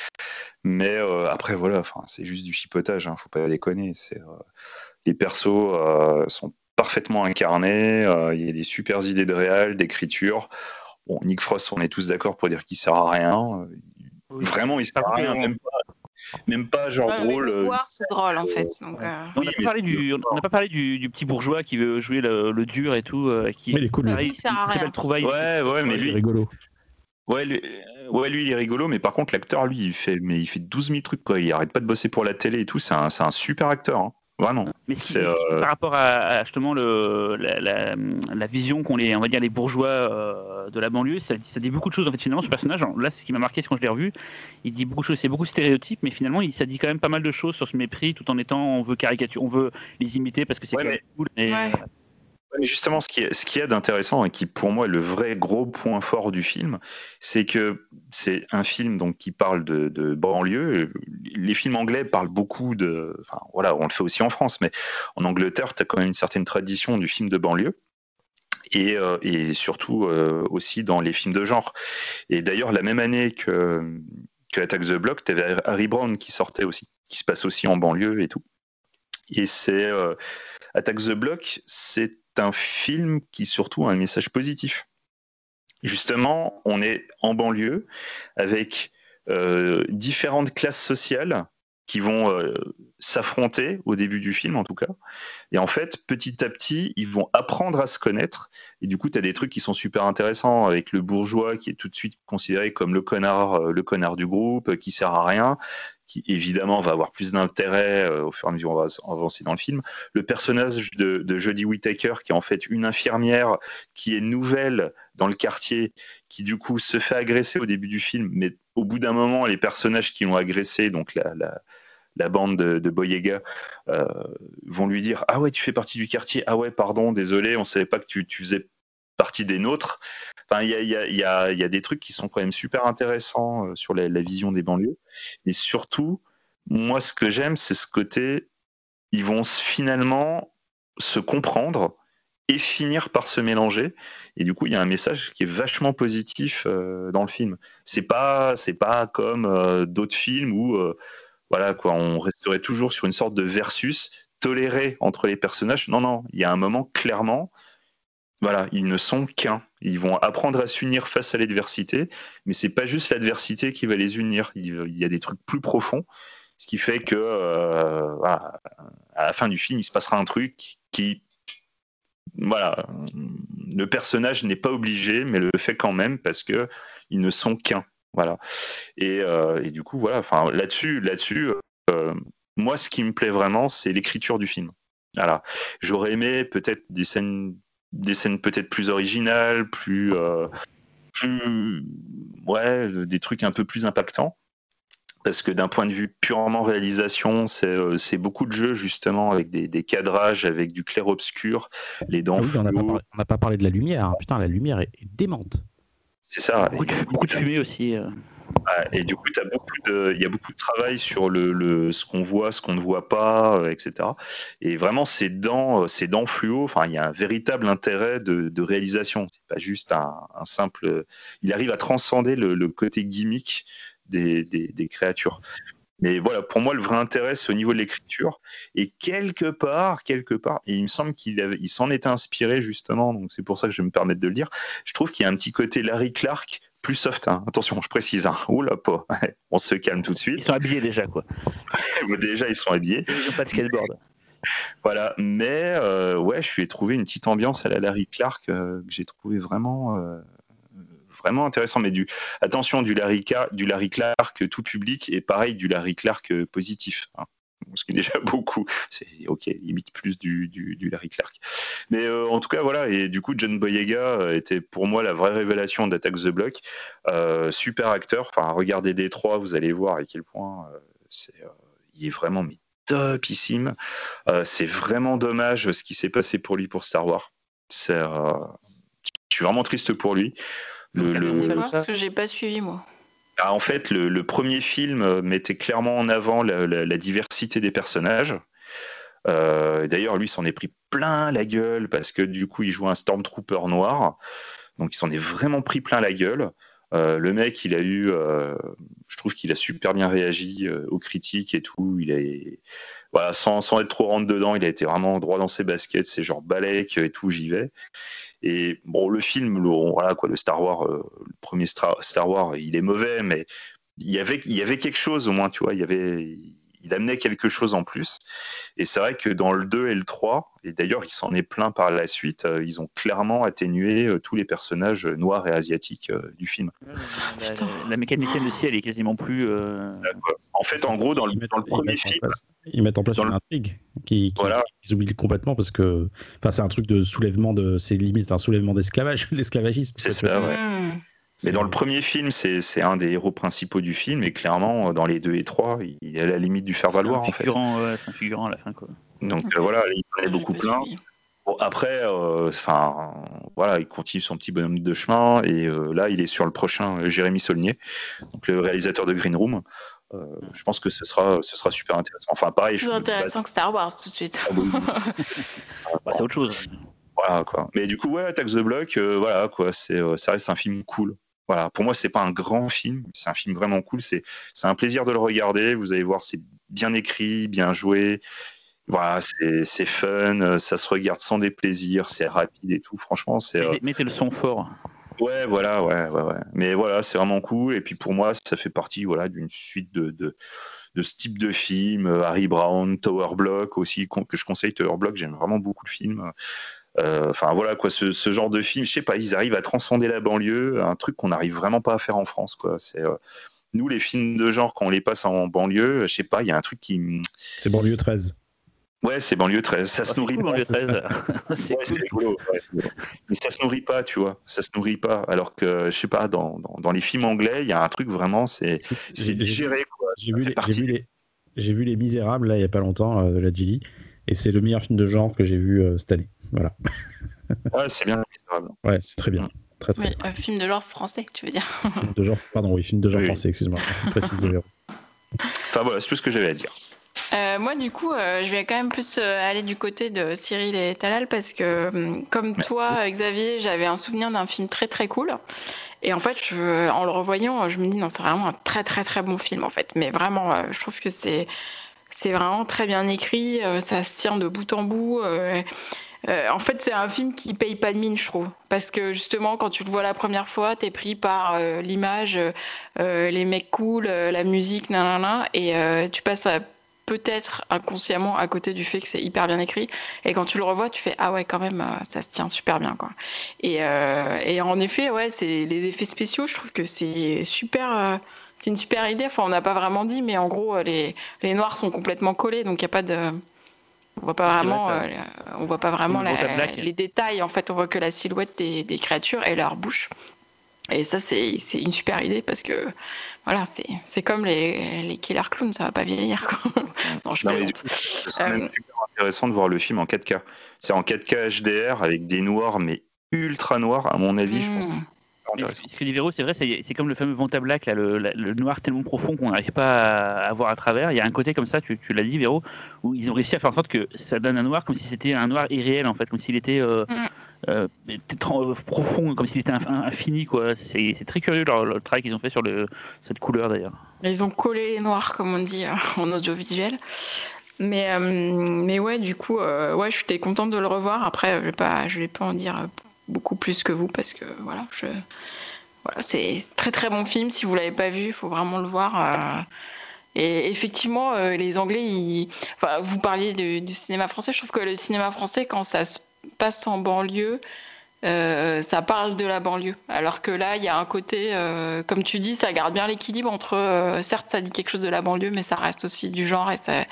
B: Mais euh, après, voilà, c'est juste du chipotage, hein, faut pas déconner. Les persos sont parfaitement incarnés, il y a des super idées de réal, d'écriture. Bon, Nick Frost, on est tous d'accord pour dire qu'il sert à rien.
D: Oui.
B: Vraiment, il sert à rien, même pas, même pas genre
A: Ouais,
B: drôle.
A: le
B: euh,
A: c'est drôle en fait. Donc, euh,
D: On
B: Oui,
D: n'a pas
B: mais
D: parlé, du, on n'a pas parlé du, du petit bourgeois qui veut jouer le, le dur et tout. euh, qui,
C: Mais il est cool, lui.
A: Il sert à rien.
D: belle trouvaille.
B: Ouais, ouais, mais
C: Il est
B: lui,
C: rigolo.
B: ouais, lui, ouais, lui, il est rigolo, mais par contre, l'acteur, lui, il fait, mais il fait 12 000 trucs, quoi. Il arrête pas de bosser pour la télé et tout. C'est un, c'est un super acteur. hein. Vraiment.
D: Mais par rapport à, justement le, la, vision qu'ont les, on va dire les bourgeois de la banlieue, ça, ça, dit beaucoup de choses en fait finalement ce personnage. Là, ce qui m'a marqué, c'est quand je l'ai revu, il dit beaucoup de choses, c'est beaucoup de stéréotypes, mais finalement, il, ça dit quand même pas mal de choses sur ce mépris, tout en étant, on veut caricature, on veut les imiter parce que c'est cool.
B: Justement, ce qui, est, ce qui est d'intéressant et qui pour moi est le vrai gros point fort du film, c'est que c'est un film donc qui parle de, banlieue. Les films anglais parlent beaucoup de, enfin voilà, on le fait aussi en France, mais en Angleterre, tu as quand même une certaine tradition du film de banlieue. Et, euh, et surtout euh, aussi dans les films de genre. Et d'ailleurs, la même année que, que Attack the Block, tu avais Harry Brown qui sortait aussi, qui se passe aussi en banlieue et tout. Et c'est euh, Attack the Block, c'est un film qui surtout a un message positif. Justement, on est en banlieue avec euh, différentes classes sociales qui vont euh, s'affronter au début du film en tout cas. Et en fait, petit à petit, ils vont apprendre à se connaître. Et du coup, tu as des trucs qui sont super intéressants avec le bourgeois qui est tout de suite considéré comme le connard, euh, le connard du groupe, qui sert à rien, qui évidemment va avoir plus d'intérêt euh, au fur et à mesure où on va avancer dans le film. Le personnage de, de Jodie Whittaker, qui est en fait une infirmière qui est nouvelle dans le quartier, qui du coup se fait agresser au début du film, mais au bout d'un moment, les personnages qui l'ont agressé, donc la, bande de, Boyega, euh, vont lui dire Ah ouais, tu fais partie du quartier, ah ouais, pardon, désolé, on savait pas que tu, tu faisais partie des nôtres. Enfin, il y a, des trucs qui sont quand même super intéressants euh, sur la, vision des banlieues. Mais surtout, moi, ce que j'aime, c'est ce côté, ils vont finalement se comprendre et finir par se mélanger. Et du coup, il y a un message qui est vachement positif euh, dans le film. C'est pas, c'est pas comme euh, d'autres films où, voilà, quoi, on resterait toujours sur une sorte de versus toléré entre les personnages. Non, non, il y a un moment clairement voilà, ils ne sont qu'un. Ils vont apprendre à s'unir face à l'adversité, mais c'est pas juste l'adversité qui va les unir. Il y a des trucs plus profonds, ce qui fait que euh, à la fin du film, il se passera un truc qui, voilà, le personnage n'est pas obligé, mais le fait quand même parce que ils ne sont qu'un. Voilà. Et, euh, du coup, voilà. Là-dessus, là-dessus, euh, moi, ce qui me plaît vraiment, c'est l'écriture du film. Voilà. J'aurais aimé peut-être des scènes des scènes peut-être plus originales, plus, euh, plus, ouais, des trucs un peu plus impactants. Parce que d'un point de vue purement réalisation, c'est euh, beaucoup de jeux justement avec des, des cadrages, avec du clair-obscur, les dents.
C: Ah oui, on n'a pas, parlé de la lumière. Putain, la lumière est, démente.
B: C'est ça.
D: Beaucoup, beaucoup de fumée aussi. Euh
B: et du coup, il y a beaucoup de travail sur le, ce qu'on voit, ce qu'on ne voit pas, euh, etc. Et vraiment, ces dents, euh, dents fluo, il y a un véritable intérêt de, réalisation. C'est pas juste un, simple. Il arrive à transcender le, côté gimmick des, créatures. Mais voilà, pour moi, le vrai intérêt, c'est au niveau de l'écriture. Et quelque part, quelque part, et il me semble qu'il il s'en était inspiré justement, donc c'est pour ça que je vais me permettre de le lire. Je trouve qu'il y a un petit côté Larry Clark plus soft. Hein. Attention, je précise. Hein. Oula, pas. [laughs] On se calme tout de suite.
D: Ils sont habillés déjà, quoi. [laughs]
B: déjà, ils sont habillés.
D: Ils n'ont pas de skateboard. [laughs]
B: Voilà, mais euh, ouais, je suis trouvé une petite ambiance à la Larry Clark euh, que j'ai trouvé vraiment, euh, vraiment intéressant. Mais du, attention, du Larry, du Larry Clark tout public et pareil du Larry Clark positif. Hein ce qui est déjà [laughs] beaucoup. C'est ok, limite plus du, du, du Larry Clark. Mais euh, en tout cas, voilà. Et du coup, John Boyega euh, était pour moi la vraie révélation d'Attack the Block. Euh, super acteur. Enfin, regardez Détroit, vous allez voir à quel point euh, c'est, euh, il est vraiment mais topissime. c'est vraiment dommage ce qui s'est passé pour lui pour Star Wars. C'est, je suis vraiment triste pour lui.
A: Le, le... parce que j'ai pas suivi moi.
B: Ah, en fait, le, premier film euh, mettait clairement en avant la, diversité des personnages. Euh, D'ailleurs, lui s'en est pris plein la gueule parce que du coup, il joue un Stormtrooper noir. Donc, il s'en est vraiment pris plein la gueule. Euh, le mec, il a eu, je trouve qu'il a super bien réagi aux critiques et tout. Il est, sans, être trop rentre dedans, il a été vraiment droit dans ses baskets. C'est genre balèque et tout, j'y vais. Et bon, le film, le, voilà quoi, le Star Wars, euh, le premier Star, Star, Wars, il est mauvais, mais il y avait, il y avait quelque chose au moins, tu vois. Il y avait, il amenait quelque chose en plus. Et c'est vrai que dans le 2 et le 3, et d'ailleurs il s'en est plein par la suite, euh, ils ont clairement atténué euh, tous les personnages noirs et asiatiques euh, du film. [laughs]
D: La, la, la, mécanicienne de ciel est quasiment plus.
B: En fait, en gros, dans le, dans le premier film.
C: Place, ils mettent en place une intrigue qui, qui, voilà. qui oublient complètement parce que. Enfin, c'est un truc de soulèvement de. C'est limite un soulèvement d'esclavage, [laughs] l'esclavagisme.
B: C'est ça, ouais. Mais dans le premier film, c'est un des héros principaux du film, et clairement, dans les deux et trois, il est à la limite du faire valoir.
D: C'est un figurant, en fait. ouais, c'est un figurant à la fin, quoi.
B: Donc euh, voilà, il en est beaucoup plein. Bon, après, enfin, euh, voilà, il continue son petit bonhomme de chemin, et euh, là, il est sur le prochain euh, Jérémy Saulnier, donc le réalisateur de Green Room. Euh, je pense que ce sera, ce sera super intéressant. Enfin, pareil.
A: Plus intéressant que Star Wars tout de suite.
B: Ah, oui. [laughs]
D: bah, c'est autre chose.
B: Voilà quoi. Mais du coup, ouais, Attack the Block, euh, voilà quoi, c'est, ça reste un film cool. Voilà, pour moi, c'est pas un grand film, c'est un film vraiment cool. C'est, un plaisir de le regarder. Vous allez voir, c'est bien écrit, bien joué. Voilà, c'est, fun, ça se regarde sans déplaisir, c'est rapide et tout. Franchement, c'est.
D: Mettez, mettez le son fort.
B: Ouais, voilà, ouais, ouais, ouais. Mais voilà, c'est vraiment cool. Et puis pour moi, ça fait partie, voilà, d'une suite de, de, de, ce type de film. Harry Brown, Tower Block aussi, que je conseille. Tower Block, j'aime vraiment beaucoup le film. Enfin euh, voilà quoi, ce, ce, genre de film, je sais pas, ils arrivent à transcender la banlieue, un truc qu'on n'arrive vraiment pas à faire en France quoi. C'est euh, nous les films de genre quand on les passe en banlieue, je sais pas, il y a un truc qui.
C: C'est banlieue 13.
B: Ouais, c'est banlieue 13. Ça
D: Ah,
B: se nourrit
D: cool,
B: pas.
D: banlieue 13. [laughs]
B: Ouais, c'est rigolo, ouais. Mais ça se nourrit pas, tu vois. Ça se nourrit pas. Alors que, je sais pas, dans, dans, dans les films anglais, il y a un truc vraiment, c'est
C: J'ai-
B: digéré, quoi.
C: J'ai vu, vu les, j'ai vu les Misérables là il y a pas longtemps euh, de la Gilly et c'est le meilleur film de genre que j'ai vu euh, cette année. Voilà.
B: Ouais, c'est bien.
C: Ouais, c'est très bien. Très très
A: Oui, un film de genre français, tu veux dire.
C: Film de genre, pardon, oui, film de genre
B: Oui.
C: français, excuse-moi. Préciser. Véro.
B: Enfin voilà, c'est tout ce que j'avais à dire.
A: Euh, moi, du coup, euh, je vais quand même plus euh, aller du côté de Cyril et Talal parce que, hum, comme toi, Xavier, j'avais un souvenir d'un film très très cool. Et en fait, je, en le revoyant, je me dis non, c'est vraiment un très très très bon film en fait. Mais vraiment, euh, je trouve que c'est c'est vraiment très bien écrit, euh, ça se tient de bout en bout. Euh, en fait, c'est un film qui paye pas de mine, je trouve. Parce que justement, quand tu le vois la première fois, t'es pris par euh, l'image, euh, les mecs cool, la musique, nanana, et tu passes peut-être inconsciemment à côté du fait que c'est hyper bien écrit. Et quand tu le revois, tu fais ah ouais, quand même, ça se tient super bien, quoi. Et, en effet, ouais, c'est les effets spéciaux. Je trouve que c'est super. c'est une super idée. Enfin, on n'a pas vraiment dit, mais en gros, les, les noirs sont complètement collés, donc il n'y a pas de. On voit pas vraiment, euh, on voit pas vraiment la- les détails. En fait, on voit que la silhouette des, des créatures et leur bouche. Et ça, c'est c'est une super idée parce que voilà, c'est c'est comme les, les killer clowns, ça va pas vieillir. Quoi. [laughs] non, je
B: Non, mais du
A: plaisante.
B: coup, ce serait
A: Euh,
B: même super intéressant de voir le film en 4K. C'est en 4K HDR avec des noirs, mais ultra noirs, à mon avis, je pense
A: Hmm.
B: c'est
D: Mais
B: intéressant.
D: Ce que dit Véro, c'est vrai, c'est comme le fameux Vanta Black, là, le, la- le noir tellement profond qu'on n'arrive pas à, à voir à travers. Il y a un côté comme ça, tu, tu l'as dit Véro, où ils ont réussi à faire en sorte que ça donne un noir comme si c'était un noir irréel en fait, comme s'il était euh,
A: Mm.
D: euh, tr- profond, comme s'il était inf- infini quoi. C'est c'est très curieux leur, le travail qu'ils ont fait sur le, cette couleur d'ailleurs.
A: Ils ont collé les noirs, comme on dit euh, en audiovisuel. Mais, euh, mais ouais, du coup, euh, ouais, j'étais contente de le revoir. Après, je vais pas, je vais pas en dire euh, beaucoup plus que vous parce que voilà, je, c'est très très bon film. Si vous l'avez pas vu, il faut vraiment le voir. euh. Et effectivement, euh, les Anglais, vous parliez du, cinéma français. Je trouve que le cinéma français, quand ça se passe en banlieue, euh, ça parle de la banlieue. Alors que là, il y a un côté, comme tu dis, ça garde bien l'équilibre entre, certes, ça dit quelque chose de la banlieue, mais ça reste aussi du genre et ça,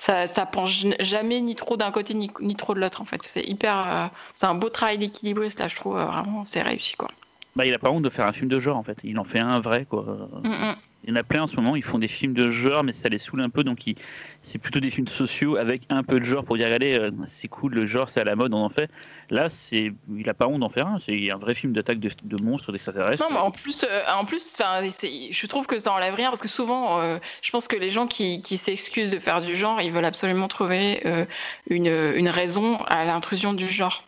A: ça, ça penche jamais ni trop d'un côté ni, ni trop de l'autre. En fait, c'est hyper, euh, c'est un beau travail d'équilibriste là, je trouve euh, vraiment, c'est réussi quoi.
D: Bah, il a pas honte de faire un film de genre en fait. Il en fait un vrai quoi.
A: Mm, mm.
D: Il y en a plein en ce moment, ils font des films de genre, mais ça les saoule un peu, donc c'est plutôt des films sociaux avec un peu de genre pour dire regardez, euh, c'est cool, le genre c'est à la mode, on en fait. Là, c'est, il a pas honte d'en faire un, c'est un vrai film d'attaque de, monstres, d'extraterrestres.
A: Non, mais en plus, euh, en plus, je trouve que ça enlève rien parce que souvent, euh, je pense que les gens qui, s'excusent de faire du genre, ils veulent absolument trouver une raison à l'intrusion du genre.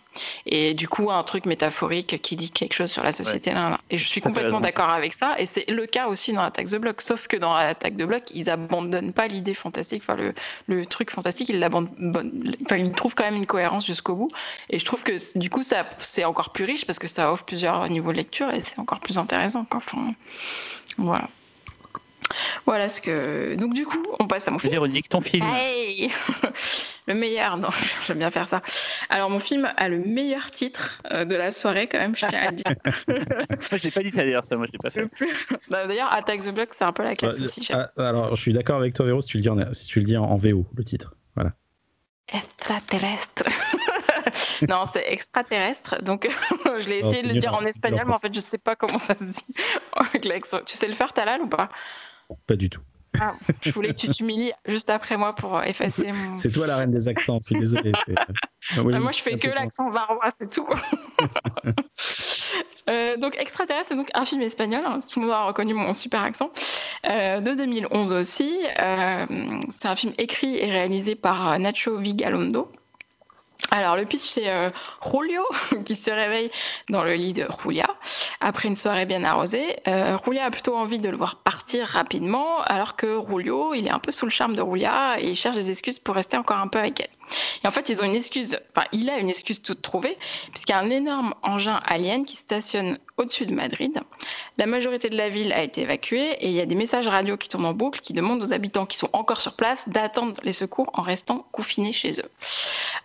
A: Et du coup, un truc métaphorique qui dit quelque chose sur la société. là, là. Et je suis complètement d'accord avec ça. Et c'est le cas aussi dans l'attaque de bloc. Sauf que dans l'attaque de bloc, ils abandonnent pas l'idée fantastique, enfin le, le truc fantastique, ils l'abandonnent. Enfin, ils trouvent quand même une cohérence jusqu'au bout. Et je trouve que du coup, ça, c'est encore plus riche parce que ça offre plusieurs niveaux de lecture et c'est encore plus intéressant. Quoi. Enfin, voilà. Voilà ce que. Donc, du coup, on passe à mon film.
D: Véronique, ton film.
A: Hey [laughs] le meilleur, non, [laughs] j'aime bien faire ça. Alors, mon film a le meilleur titre euh, de la soirée, quand même, je tiens à le dire. [laughs]
D: moi, je l'ai pas dit ça d'ailleurs, ça, moi, je l'ai pas fait.
A: Bah, d'ailleurs, Attack the Block, c'est un peu la classe
C: Bah,
A: aussi.
C: ah, alors, je suis d'accord avec toi, Véro, si tu le dis en, si tu le dis en, en VO, le titre. Voilà.
A: Extraterrestre. non, c'est extraterrestre. Donc, je l'ai
C: Oh,
A: essayé
C: c'est
A: de le dire en espagnol, mais en fait, je sais pas comment ça se dit. l'accent. tu sais le faire, Talal, ou pas?
C: Pas du tout.
A: Ah, Je voulais que tu t'humilies juste après moi pour effacer mon.
C: C'est toi la reine des accents, je suis désolé. [laughs] c'est- Ah oui,
A: Ah, moi,
C: oui,
A: je fais que l'accent varois, c'est tout. [laughs] Euh, donc, Extraterrestre, c'est donc un film espagnol. hein, tout le monde a reconnu mon super accent. euh, de 2011 aussi. Euh, c'est un film écrit et réalisé par Nacho Vigalondo. Alors, le pitch, c'est euh, Julio [laughs] qui se réveille dans le lit de Julia après une soirée bien arrosée. Euh, Julia a plutôt envie de le voir partir rapidement, alors que Julio, il est un peu sous le charme de Julia et il cherche des excuses pour rester encore un peu avec elle. Et en fait, ils ont une excuse, enfin, il a une excuse toute trouvée, puisqu'il y a un énorme engin alien qui stationne au-dessus de Madrid. La majorité de la ville a été évacuée et il y a des messages radio qui tournent en boucle qui demandent aux habitants qui sont encore sur place d'attendre les secours en restant confinés chez eux.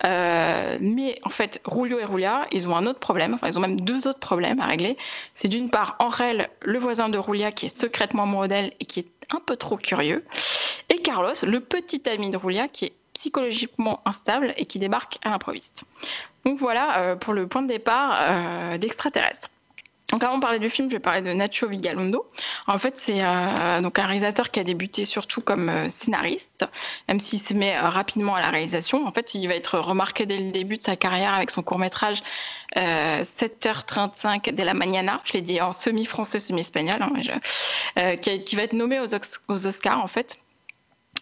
A: Euh, mais en fait, Julio et Julia, ils ont un autre problème, enfin, ils ont même deux autres problèmes à régler. C'est d'une part, Aurel, le voisin de Julia, qui est secrètement amoureux d'elle et qui est un peu trop curieux, et Carlos, le petit ami de Julia, qui est psychologiquement instable et qui débarque à l'improviste. Donc voilà euh, pour le point de départ euh, d'extraterrestre. Donc avant de parler du film, je vais parler de Nacho Vigalondo. En fait, c'est euh, donc un réalisateur qui a débuté surtout comme scénariste, même s'il se met rapidement à la réalisation. En fait, il va être remarqué dès le début de sa carrière avec son court-métrage euh, 7h35 de la mañana, je l'ai dit en semi-français, semi-espagnol, hein, qui, va être nommé aux, aux Oscars en fait.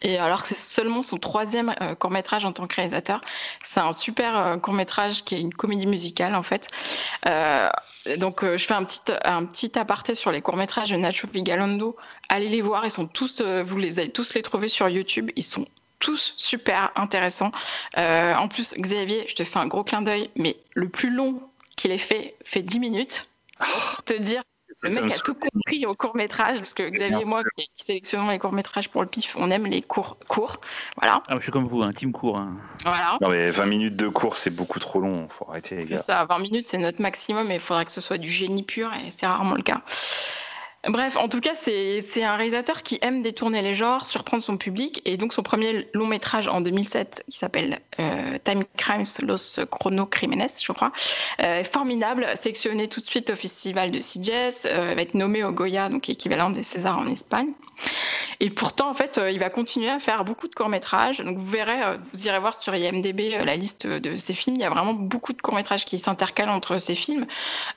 A: Et alors que c'est seulement son troisième euh, court métrage en tant que réalisateur, c'est un super euh, court métrage qui est une comédie musicale en fait. Euh, donc je fais un petit un petit aparté sur les courts métrages de Nacho Vigalondo. Allez les voir, ils sont tous, vous les allez tous les trouver sur YouTube. Ils sont tous super intéressants. En plus, Xavier, je te fais un gros clin d'œil, mais le plus long qu'il ait fait fait 10 minutes. Pour te dire le mec a tout compris au court métrage, parce que Xavier et moi, qui, qui sélectionnons les courts métrages pour le pif, on aime les courts courts. Voilà.
D: Ah, je suis comme vous, un team court. hein.
A: voilà.
B: Non, mais 20 minutes de cours, c'est beaucoup trop long. Faut arrêter, les
A: C'est ça, 20 minutes, c'est notre maximum, et il faudrait que ce soit du génie pur, et c'est rarement le cas. Bref, en tout cas, c'est un réalisateur qui aime détourner les genres, surprendre son public, et donc son premier long métrage en 2007, qui s'appelle euh, Time Crimes Los Chronocrímenes, je crois, euh, est formidable, sélectionné tout de suite au festival de Sitges, euh, va être nommé au Goya, donc équivalent des Césars en Espagne. Et pourtant, en fait, euh, il va continuer à faire beaucoup de courts-métrages. Donc, vous verrez, vous irez voir sur IMDb la liste de ses films. Il y a vraiment beaucoup de courts-métrages qui s'intercalent entre ses films.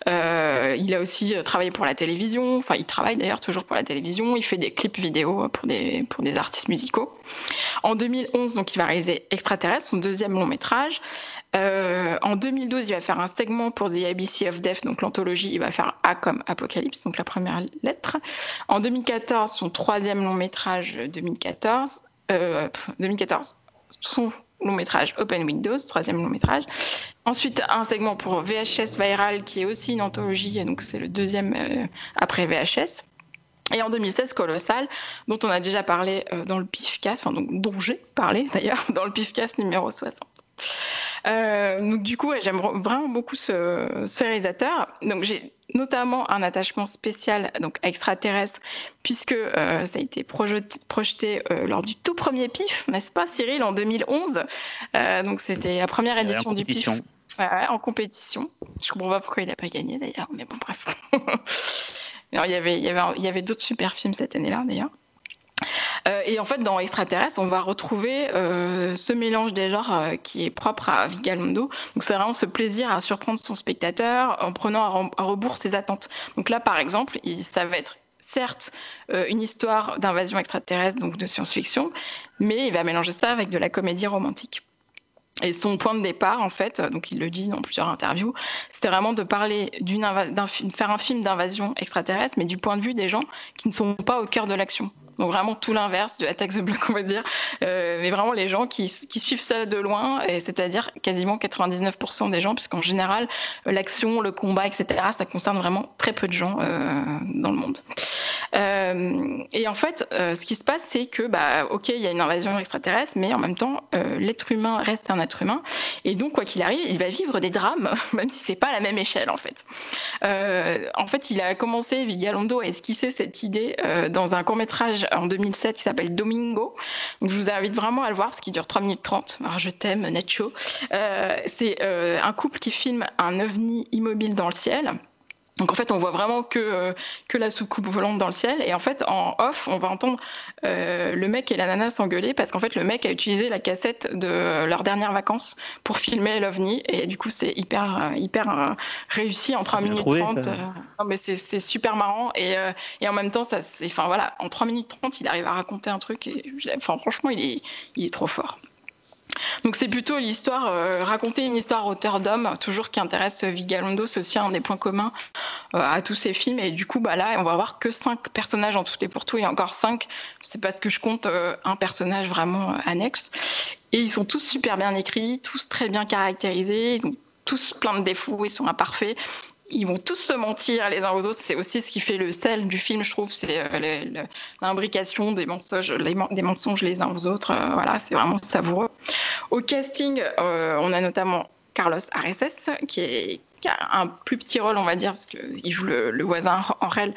A: Il a aussi travaillé pour la télévision. Enfin, il d'ailleurs toujours pour la télévision. Il fait des clips vidéo pour des, pour des artistes musicaux. En 2011, donc, il va réaliser Extraterrestre, son deuxième long-métrage. Euh, en 2012, il va faire un segment pour The ABC of Death, donc l'anthologie. Il va faire A comme Apocalypse, donc la première lettre. En 2014, son troisième long métrage 2014. Euh, 2014, son long métrage Open Windows, troisième long métrage. Ensuite, un segment pour VHS Viral, qui est aussi une anthologie, donc c'est le deuxième euh, après VHS. Et en 2016, Colossal, dont on a déjà parlé euh, dans le PIFcast, enfin donc, dont j'ai parlé [laughs] d'ailleurs dans le PIFcast numéro 60. Euh, donc du coup, j'aime vraiment beaucoup ce, ce réalisateur. Donc j'ai notamment un attachement spécial donc extraterrestre puisque euh, ça a été projeté, projeté euh, lors du tout premier PIF, n'est-ce pas Cyril, en 2011. Euh, donc c'était la première édition du PIF. ouais, en compétition. Je comprends pas pourquoi il n'a pas gagné d'ailleurs, mais bon bref. [laughs] Alors, il y avait, il y avait, il y avait d'autres super films cette année-là d'ailleurs. Euh, et en fait, dans Extraterrestre, on va retrouver euh, ce mélange des genres euh, qui est propre à Vigalondo. Donc, c'est vraiment ce plaisir à surprendre son spectateur en prenant à, rebours ses attentes. Donc là, par exemple, il, ça va être certes une histoire d'invasion extraterrestre, donc de science-fiction, mais il va mélanger ça avec de la comédie romantique. Et son point de départ, en fait, donc il le dit dans plusieurs interviews, c'était vraiment de parler d'une faire un film d'invasion extraterrestre, mais du point de vue des gens qui ne sont pas au cœur de l'action. Donc vraiment tout l'inverse du Attack the Block, on va dire. Euh, mais vraiment les gens qui, suivent ça de loin, c'est-à-dire quasiment 99% des gens, puisqu'en général, l'action, le combat, etc., ça concerne vraiment très peu de gens euh, dans le monde. Euh, et en fait, ce qui se passe, c'est que, bah, ok, il y a une invasion extraterrestre, mais en même temps, l'être humain reste un être humain, et donc quoi qu'il arrive, il va vivre des drames, [laughs] même si c'est pas à la même échelle en fait. en fait, il a commencé Vigalondo à esquisser cette idée dans un court métrage en 2007 qui s'appelle Domingo. Je vous invite vraiment à le voir parce qu'il dure 3 minutes 30. Alors je t'aime, Nacho. c'est un couple qui filme un ovni immobile dans le ciel. Donc en fait, on voit vraiment que, euh, que la soucoupe volante dans le ciel. Et en fait, en off, on va entendre euh, le mec et la nana s'engueuler parce qu'en fait, le mec a utilisé la cassette de leurs dernières vacances pour filmer l'OVNI. Et du coup, c'est hyper, euh, hyper réussi en 3 minutes 30. non, mais c'est super marrant. Et, et, en même temps, ça, enfin, voilà, en 3 minutes 30, il arrive à raconter un truc. Et, enfin, franchement, il est, il est trop fort. Donc c'est plutôt l'histoire, euh, raconter une histoire auteur d'homme, toujours qui intéresse Vigalondo, c'est aussi un des points communs euh, à tous ces films. Et du coup, bah là, on va avoir que cinq personnages en tout et pour tout, et encore cinq, c'est parce que je compte euh, un personnage vraiment annexe. Et ils sont tous super bien écrits, tous très bien caractérisés, ils ont tous plein de défauts, ils sont imparfaits ils vont tous se mentir les uns aux autres. C'est aussi ce qui fait le sel du film, je trouve. C'est euh, l'imbrication des mensonges, les, des mensonges les uns aux autres. Euh, voilà, c'est vraiment savoureux. Au casting, euh, on a notamment Carlos Areces, qui, est, a un plus petit rôle, on va dire, parce qu'il joue le, voisin en réel,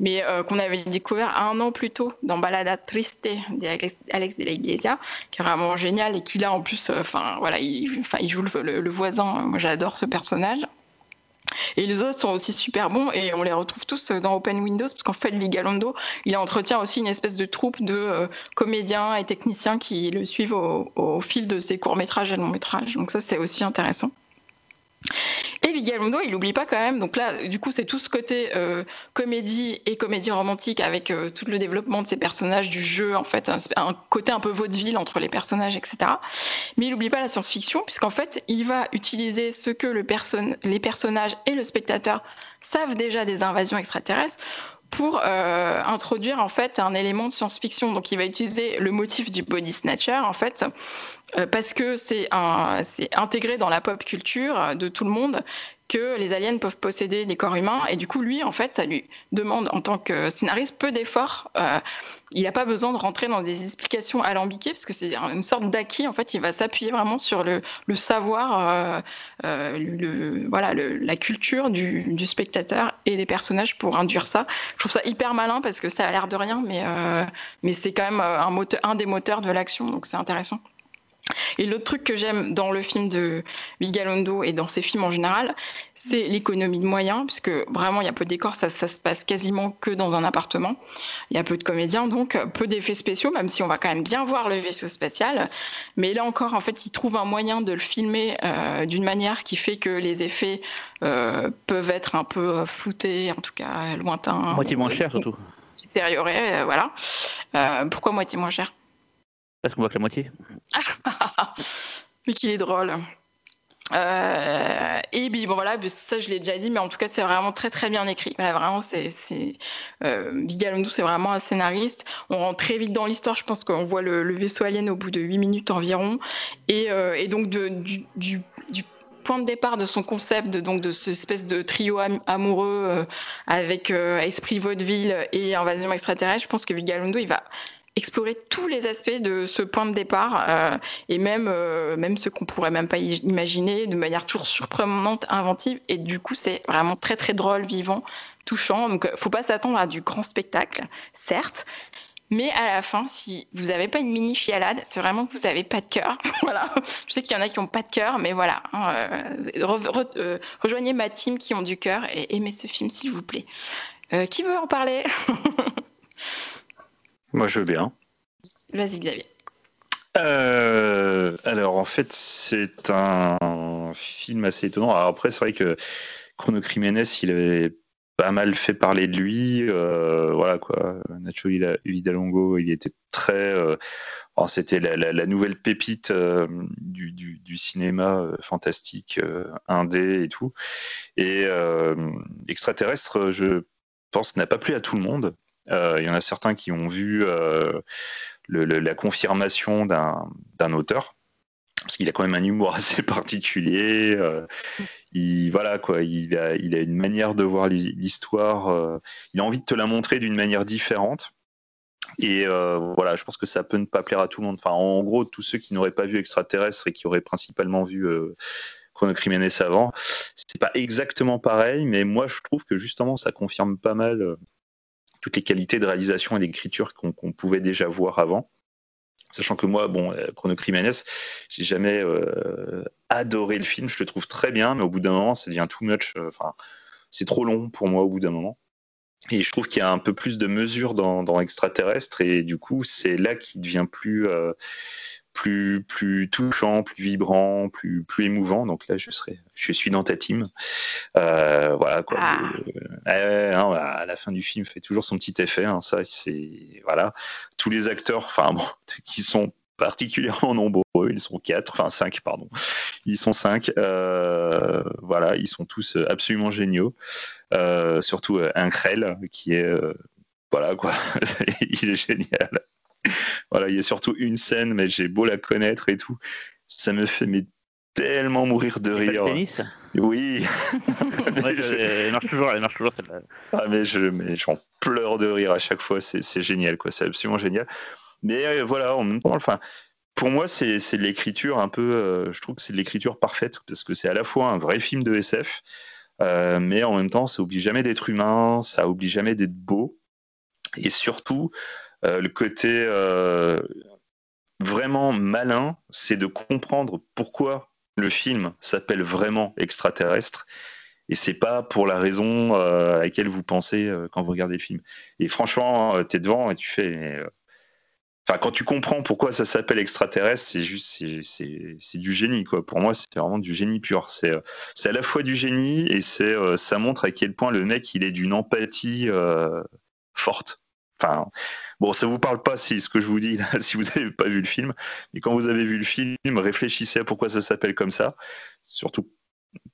A: mais qu'on avait découvert un an plus tôt dans Balada Triste d'Alex de la Iglesia, qui est vraiment génial et qui là en plus, enfin voilà, il, joue le voisin. Moi, j'adore ce personnage. Et les autres sont aussi super bons et on les retrouve tous dans Open Windows parce qu'en fait, Ligalondo, il entretient aussi une espèce de troupe de euh, comédiens et techniciens qui le suivent au, fil de ses courts-métrages et longs-métrages. Donc ça, c'est aussi intéressant. Et Vigalondo, il n'oublie pas quand même. Donc là, du coup, c'est tout ce côté euh, comédie et comédie romantique avec euh, tout le développement de ces personnages, du jeu, en fait, un, côté un peu vaudeville entre les personnages, etc. Mais il n'oublie pas la science-fiction, puisqu'en fait, il va utiliser ce que le les personnages et le spectateur savent déjà des invasions extraterrestres pour euh, introduire en fait un élément de science-fiction. Donc il va utiliser le motif du body snatcher en fait euh, parce que c'est intégré dans la pop culture de tout le monde que les aliens peuvent posséder des corps humains. Et du coup, lui, en fait, ça lui demande, en tant que scénariste, peu d'efforts. Euh, il n'a pas besoin de rentrer dans des explications alambiquées, parce que c'est une sorte d'acquis. En fait, il va s'appuyer vraiment sur le, savoir, euh, euh, voilà, la culture du, spectateur et des personnages pour induire ça. Je trouve ça hyper malin, parce que ça a l'air de rien, mais, mais c'est quand même un, moteur, un des moteurs de l'action, donc c'est intéressant. Et l'autre truc que j'aime dans le film de Vigalondo et dans ses films en général, c'est l'économie de moyens, puisque vraiment il y a peu de décors, ça, ça, se passe quasiment que dans un appartement. Il y a peu de comédiens, donc peu d'effets spéciaux, même si on va quand même bien voir le vaisseau spatial. Mais là encore, en fait, il trouve un moyen de le filmer euh, d'une manière qui fait que les effets euh, peuvent être un peu floutés, en tout cas lointains.
D: Moitié moins cher surtout.
A: Détériorés, euh, voilà. pourquoi moitié moins cher?
D: Parce qu'on voit que la moitié. [laughs]
A: Vu qu'il est drôle. Euh, et puis bon voilà, ça je l'ai déjà dit, mais en tout cas c'est vraiment très très bien écrit. vraiment, c'est euh, c'est vraiment un scénariste. On rentre très vite dans l'histoire. Je pense qu'on voit le, vaisseau alien au bout de 8 minutes environ, et, euh, donc du, point de départ de son concept, de, donc de cette espèce de trio amoureux euh, avec esprit vaudeville et invasion extraterrestre, je pense que Vigalondo il va explorer tous les aspects de ce point de départ euh, et même euh, même ce qu'on pourrait même pas imaginer de manière toujours surprenante, inventive et du coup c'est vraiment très très drôle, vivant, touchant. Donc faut pas s'attendre à du grand spectacle, certes, mais à la fin, si vous n'avez pas une mini chialade, c'est vraiment que vous n'avez pas de cœur. [laughs] voilà. Je sais qu'il y en a qui n'ont pas de cœur, mais voilà. Hein, euh, rejoignez ma team qui ont du cœur et aimez ce film, s'il vous plaît. qui veut en parler? [laughs]
B: Moi, je veux bien.
A: Vas-y, Xavier.
B: Euh, alors, en fait, c'est un film assez étonnant. Alors, après, c'est vrai que Chrono Crimenes, il avait pas mal fait parler de lui. Euh, voilà, quoi. Nacho Vidalongo, il était très. Euh, c'était la, nouvelle pépite du, du, cinéma fantastique, indé et tout. Et extraterrestre, je pense, n'a pas plu à tout le monde. Il y en a certains qui ont vu la confirmation d'un auteur parce qu'il a quand même un humour [laughs] assez particulier. il voilà quoi, il a, une manière de voir l'histoire. il a envie de te la montrer d'une manière différente. Et voilà, je pense que ça peut ne pas plaire à tout le monde. Enfin, en gros, tous ceux qui n'auraient pas vu Extraterrestre et qui auraient principalement vu Chrono avant. C'est pas exactement pareil, mais moi je trouve que justement ça confirme pas mal euh, toutes les qualités de réalisation et d'écriture qu'on pouvait déjà voir avant. Sachant que moi, bon, euh, Chrono j'ai jamais euh, adoré le film, je le trouve très bien, mais au bout d'un moment, ça devient too much. Enfin, c'est trop long pour moi au bout d'un moment. Et je trouve qu'il y a un peu plus de mesure dans, dans Extraterrestre, et du coup, c'est là qu'il devient plus plus plus touchant, plus vibrant, plus plus émouvant. Donc là, je serai, je suis dans ta team. Euh, voilà quoi. Ah. Euh, hein, à la fin du film, fait toujours son petit effet. Hein, ça, c'est voilà. Tous les acteurs, enfin bon, [laughs] qui sont particulièrement nombreux. Ils sont quatre, enfin cinq, pardon. Ils sont cinq. Euh, voilà, ils sont tous absolument géniaux. surtout Increl, qui est voilà quoi, [laughs] il est génial voilà, il y a surtout une scène, mais j'ai beau la connaître et tout, ça me fait mais tellement mourir de rire.
D: tennis
B: oui. [laughs]
D: elle marche toujours, elle marche toujours celle-là.
B: Ah mais je, mais j'en pleure de rire à chaque fois. C'est génial, quoi. C'est absolument génial. Mais euh, voilà, en même temps, enfin, pour moi, c'est de l'écriture un peu. Euh, je trouve que c'est de l'écriture parfaite parce que c'est à la fois un vrai film de SF, euh, mais en même temps, ça oublie jamais d'être humain, ça oublie jamais d'être beau, et surtout, le côté euh, vraiment malin, c'est de comprendre pourquoi le film s'appelle vraiment extraterrestre et c'est pas pour la raison euh, à laquelle vous pensez quand vous regardez le film. Et franchement, tu es devant et tu fais. Enfin, quand tu comprends pourquoi ça s'appelle extraterrestre, c'est juste, c'est du génie, quoi. Pour moi, c'est vraiment du génie pur. C'est à la fois du génie et c'est ça montre à quel point le mec, il est d'une empathie forte. Enfin, Bon, ça vous parle pas si ce que je vous dis là, [laughs] si vous n'avez pas vu le film, mais quand vous avez vu le film, réfléchissez à pourquoi ça s'appelle comme ça, surtout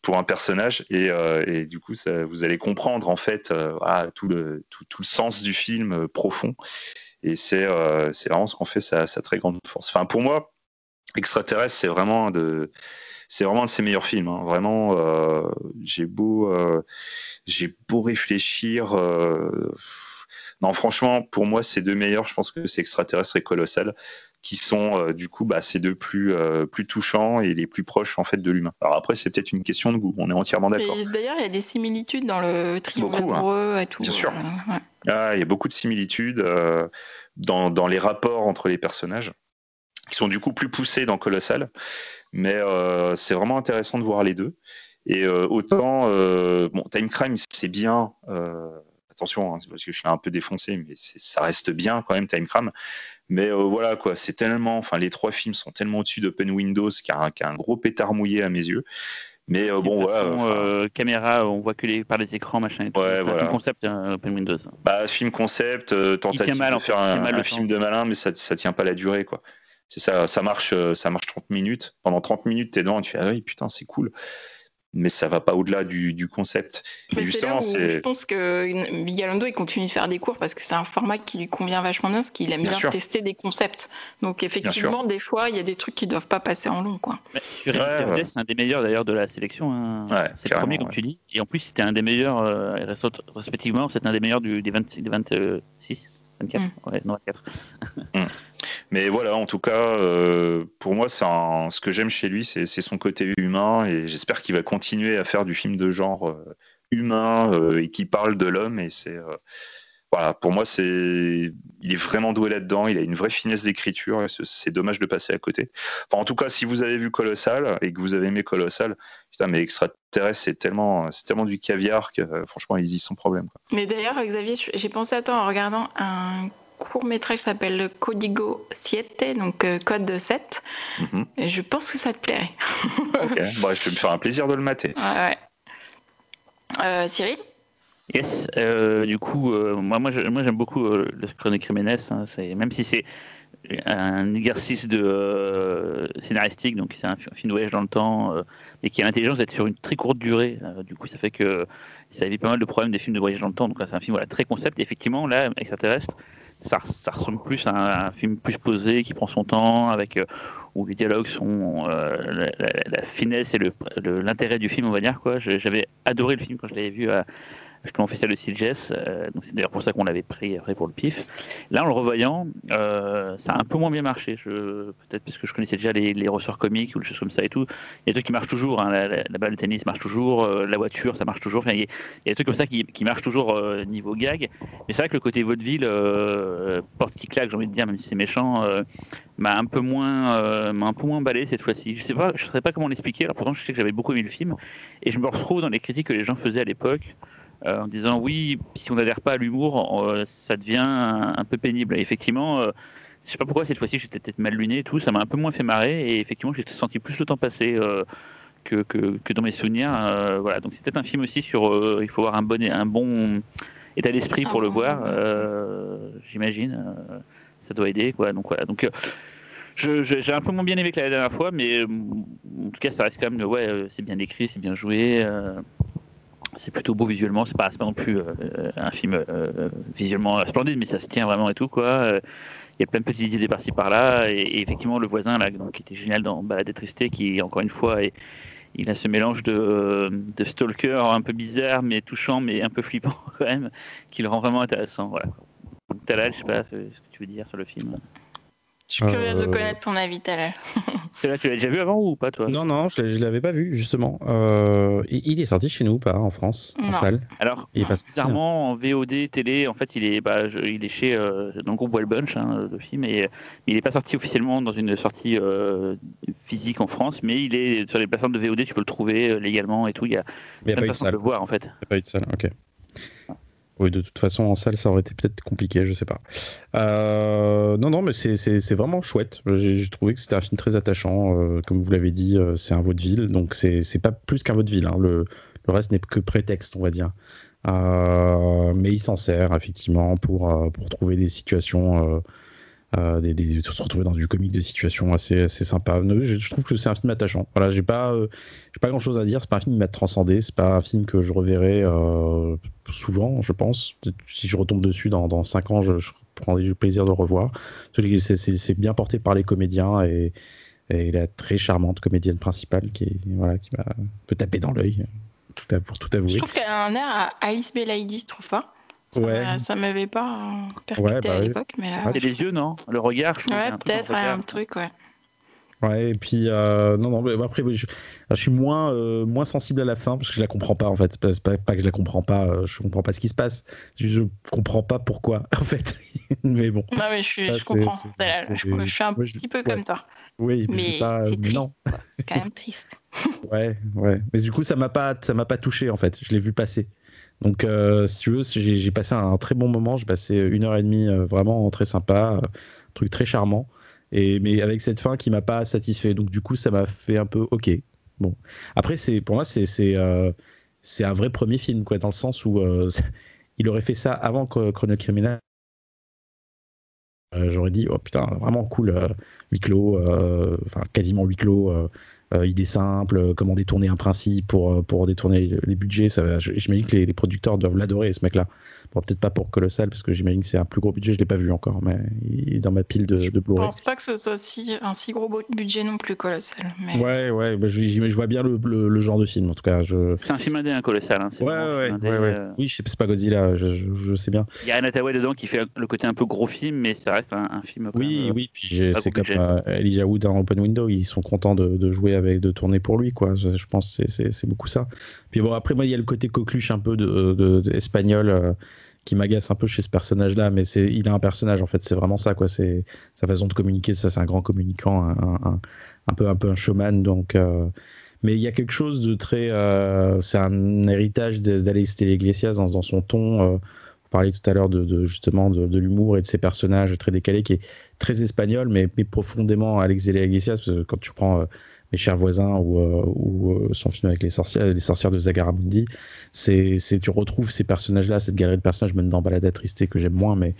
B: pour un personnage, et, euh, du coup, vous allez comprendre en fait euh, tout, le, tout, le sens du film euh, profond. Et c'est vraiment ce qu'on fait sa, très grande force. Enfin, pour moi, Extraterrestre, c'est vraiment de c'est vraiment un de ses meilleurs films. Hein. Vraiment, j'ai beau, j'ai beau réfléchir. Non, franchement, pour moi, ces deux meilleurs, je pense que c'est Extraterrestre et Colossal, qui sont euh, du coup bah, ces deux plus, euh, plus touchants et les plus proches en fait de l'humain. Alors après, c'est peut-être une question de goût, on est entièrement d'accord.
A: D'ailleurs, il y a des similitudes dans le triangle hein. amoureux et tout.
B: Bien sûr. Euh, ah, il y a beaucoup de similitudes dans, dans, les rapports entre les personnages, qui sont du coup plus poussés dans Colossal, mais c'est vraiment intéressant de voir les deux. Et autant, bon, Time Crime, c'est bien attention, hein, parce que je suis un peu défoncé, mais ça reste bien quand même, Time Cram. Mais euh, voilà, quoi, c'est tellement. Enfin, les trois films sont tellement au-dessus d'Open Windows qu'il y, a un gros pétard mouillé à mes yeux. Mais euh, bon, voilà.
D: Euh, caméra, on voit que les, par les écrans, machin et tout.
B: Ouais, voilà.
D: Film concept, Open Windows.
B: Bah, film concept, tentative mal, de faire un, film de malin, mais ça, ça tient pas la durée, quoi. C'est ça, ça marche, ça marche 30 minutes. Pendant 30 minutes, t'es dedans et tu fais, ah oui, putain, c'est cool mais ça va pas au-delà du, concept.
A: justement, je pense que Bigalando il continue de faire des cours parce que c'est un format qui lui convient vachement bien, parce qu'il aime bien, tester des concepts. Donc effectivement, des fois, il y a des trucs qui doivent pas passer en long, quoi.
D: sur c'est un des meilleurs d'ailleurs de la sélection. Hein. c'est le premier, comme tu dis. Et en plus, c'était un des meilleurs, euh, respectivement, c'est un des meilleurs du, des, 26. 24, mm. ouais, non, 24. [laughs]
B: Mm. Mais voilà, en tout cas, euh, pour moi, c'est ce que j'aime chez lui, c'est son côté humain, et j'espère qu'il va continuer à faire du film de genre euh, humain euh, et qui parle de l'homme. Et c'est voilà, pour moi, c'est il est vraiment doué là-dedans. Il a une vraie finesse d'écriture, c'est dommage de passer à côté. Enfin, en tout cas, si vous avez vu Colossal et que vous avez aimé Colossal, putain, mais extraterrestre, c'est tellement, c'est tellement du caviar que franchement, ils y sans problème.
A: Mais d'ailleurs, Xavier, j'ai pensé à toi en regardant un court métrage s'appelle Codigo 7, donc euh, code 7. Mhm. Et je pense que ça te plairait.
B: ok, [laughs] bah, je vais me faire un plaisir de le mater.
A: Ouais, euh, Cyril?
D: Yes, euh, du coup, moi, moi, j'aime beaucoup le Chronique Jiménez, hein, même si c'est un exercice de euh, scénaristique, donc c'est un, film de voyage dans le temps, euh, et qui a l'intelligence d'être sur une très courte durée. Euh, du coup, ça fait que ça évite pas mal de problèmes des films de voyage dans le temps. Donc là, c'est un film voilà, très concept. Et effectivement, là, Extraterrestre, ça, ça ressemble plus à un, film plus posé, qui prend son temps, avec où les dialogues sont la, finesse et l'intérêt du film, on va dire. J'avais adoré le film quand je l'avais vu à justement festival de Sitges, euh, donc c'est d'ailleurs pour ça qu'on l'avait pris pour le pif. Là, en le revoyant, euh, ça a un peu moins bien marché. Peut-être parce que je connaissais déjà les, les ressorts comiques ou des choses comme ça et tout. Il y a des trucs qui marchent toujours. Hein. La, balle de tennis marche toujours, euh, la voiture, ça marche toujours. il, y a, des trucs comme ça qui, marchent toujours niveau gag. Mais c'est vrai que le côté vaudeville, porte qui claque, j'ai envie de dire, même si c'est méchant, m'a un peu moins, m'a un peu moins emballé cette fois-ci. Je sais sais pas comment l'expliquer. Pourtant, je sais que j'avais beaucoup aimé le film et je me retrouve dans les critiques que les gens faisaient à l'époque. Euh, en disant oui, si on n'adhère pas à l'humour, euh, ça devient un, peu pénible. Effectivement, euh, je sais pas pourquoi cette fois-ci j'étais peut-être mal luné et tout, ça m'a un peu moins fait marrer et effectivement j'ai senti plus le temps passer que, que, dans mes souvenirs. voilà, donc c'est peut-être un film aussi sur il faut avoir un bon, un bon état d'esprit pour le voir, j'imagine. ça doit aider quoi. Donc voilà, donc j'ai un peu moins bien aimé que la dernière fois, mais en tout cas, ça reste quand même, ouais, c'est bien écrit, c'est bien joué c'est plutôt beau visuellement. C'est pas, pas non plus euh, un film euh, visuellement splendide, mais ça se tient vraiment et tout quoi. Il y a plein de petites idées par-ci par-là, et, effectivement le voisin là, qui était génial dans Balade tristesse, qui encore une fois il a ce mélange de, de, stalker un peu bizarre, mais touchant, mais un peu flippant [laughs] quand même, qui le rend vraiment intéressant. Voilà. Talal, je sais pas ce que tu veux dire sur le film?
A: Je suis curieuse de euh, connaître ton avis, [laughs] Talal.
D: tu l'as déjà vu avant ou pas, toi?
C: Non, non, je ne l'avais pas vu, justement. Euh, il est sorti chez nous ou pas, en France, en salle?
D: Alors, il est bizarrement, en VOD, télé, en fait, il est, bah, il est chez, euh, dans le groupe Well Bunch, hein, le film, et, il n'est pas sorti officiellement dans une sortie physique en France, mais il est sur les plateformes de VOD, tu peux le trouver légalement et tout. Il y a,
C: mais plein de
D: façons de le voir, en fait.
C: Il n'y a pas eu de salle, ok. Oui, de toute façon, en salle, ça aurait été peut-être compliqué, je sais pas. Euh, non, non, mais c'est vraiment chouette. J'ai trouvé que c'était un film très attachant. Euh, comme vous l'avez dit, euh, c'est un vaudeville, donc c'est pas plus qu'un vaudeville. Hein. Le, reste n'est que prétexte, on va dire. mais il s'en sert, effectivement, pour trouver des situations euh, des, se retrouver dans du comique de situation assez, assez sympa. Je, trouve que c'est un film attachant. Voilà, j'ai pas, euh, pas grand chose à dire. C'est pas un film qui m'a transcendé. C'est pas un film que je reverrai euh, souvent, je pense. Si je retombe dessus dans, dans 5 ans, je, prendrai du plaisir de le revoir. C'est bien porté par les comédiens et, et, la très charmante comédienne principale qui, voilà, qui m'a peut taper dans l'œil. Pour tout avouer. Je
A: trouve qu'elle a un air à Alice Belaïdi, tu trouves pas ouais. Ça m'avait pas percuté à bah l'époque, mais là.
D: C'est les yeux, non? Le regard, je
A: trouve. Ouais, peut-être un truc, ouais.
C: Ouais, et puis euh, non, non, mais après, je, je suis moins, euh, moins sensible à la fin parce que je la comprends pas en fait. C'est pas, pas, que je la comprends pas, euh, je comprends pas ce qui se passe. Je, je comprends pas pourquoi [laughs] en fait. mais bon.
A: Non, mais je, suis, je comprends. je, je, suis un petit peu comme toi.
C: Oui, mais pas,
A: non. [laughs] C'est quand même triste.
C: ouais, ouais. Mais du coup, ça m'a pas, ça m'a pas touché en fait. Je l'ai vu passer. Donc, euh, si tu veux, j'ai passé un très bon moment. J'ai passé une heure et demie euh, vraiment très sympa, un truc très charmant. Et, mais avec cette fin qui m'a pas satisfait. Donc, du coup, ça m'a fait un peu OK. Bon. Après, pour moi, c'est euh, un vrai premier film, quoi, dans le sens où [laughs] il aurait fait ça avant Chrono Criminal. J'aurais dit, oh putain, vraiment cool, huis clos, enfin quasiment huis clos euh, idée simple, euh, comment détourner un principe pour, euh, pour détourner les budgets. J'imagine que les, les, producteurs doivent l'adorer, ce mec-là. Bon, peut-être pas pour Colossal, parce que j'imagine que c'est un plus gros budget, je l'ai pas vu encore, mais il est dans ma pile de, de Blu-ray.
A: Je pense pas que ce soit si, un si gros budget non plus, Colossal. Mais...
C: Ouais, ouais, bah, je, je, vois bien le, le, genre de film, en tout cas. Je...
D: C'est un film indé, un Colossal. Hein,
C: ouais, ouais, ouais, ouais, euh... Oui, c'est pas Godzilla, je, je, sais bien.
D: Il y a Anataway dedans qui fait le côté un peu gros film, mais ça reste un, un film.
C: Oui, oui, puis c'est comme euh, Elijah Wood dans Open Window, ils sont contents de, de, jouer avec, de tourner pour lui, quoi. Je, pense que c'est beaucoup ça. Puis bon, après, moi, il y a le côté coqueluche un peu de, de, espagnol. Euh, qui m'agace un peu chez ce personnage-là, mais c'est, il a un personnage en fait, c'est vraiment ça quoi, c'est sa façon de communiquer, ça c'est un grand communicant, un, un, peu un peu un showman, donc. Euh, mais il y a quelque chose de très, euh, c'est un héritage d'Alex Iglesias dans, dans son ton. Euh, on parlait tout à l'heure de, justement de, l'humour et de ses personnages très décalés, qui est très espagnol, mais, profondément Alex Iglesias, parce que quand tu prends mes chers voisins ou, ou son film avec les sorcières, les sorcières de Zagaramundi. C'est, tu retrouves ces personnages-là, cette galerie de personnages, même dans Balade que j'aime moins, mais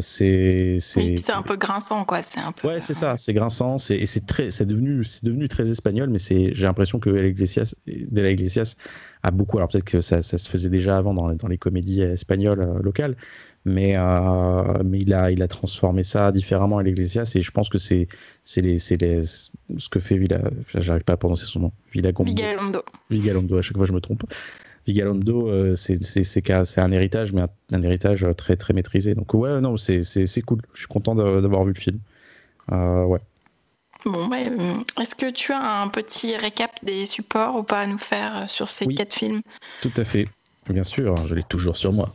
C: c'est,
A: c'est, c'est un peu grinçant, quoi. C'est un peu.
C: Ouais, c'est ça, c'est grinçant, c'est, et c'est très, c'est devenu, c'est devenu très espagnol, mais c'est, j'ai l'impression que Iglesias, de la Iglesias a beaucoup. Alors peut-être que ça, ça, se faisait déjà avant dans, dans les comédies espagnoles locales, mais, euh, mais il, a, il a transformé ça différemment à l'Eglesias et je pense que c'est les, les, ce que fait Villa. J'arrive pas à prononcer son nom.
A: Vigalondo.
C: Vigalondo, à chaque fois je me trompe. Vigalondo, euh, c'est un héritage, mais un, héritage très, très maîtrisé. Donc, ouais, non, c'est cool. Je suis content d'avoir vu le film. Euh, ouais.
A: Bon, est-ce que tu as un petit récap des supports ou pas à nous faire sur ces quatre films?
C: Tout à fait. Bien sûr, je l'ai toujours sur moi.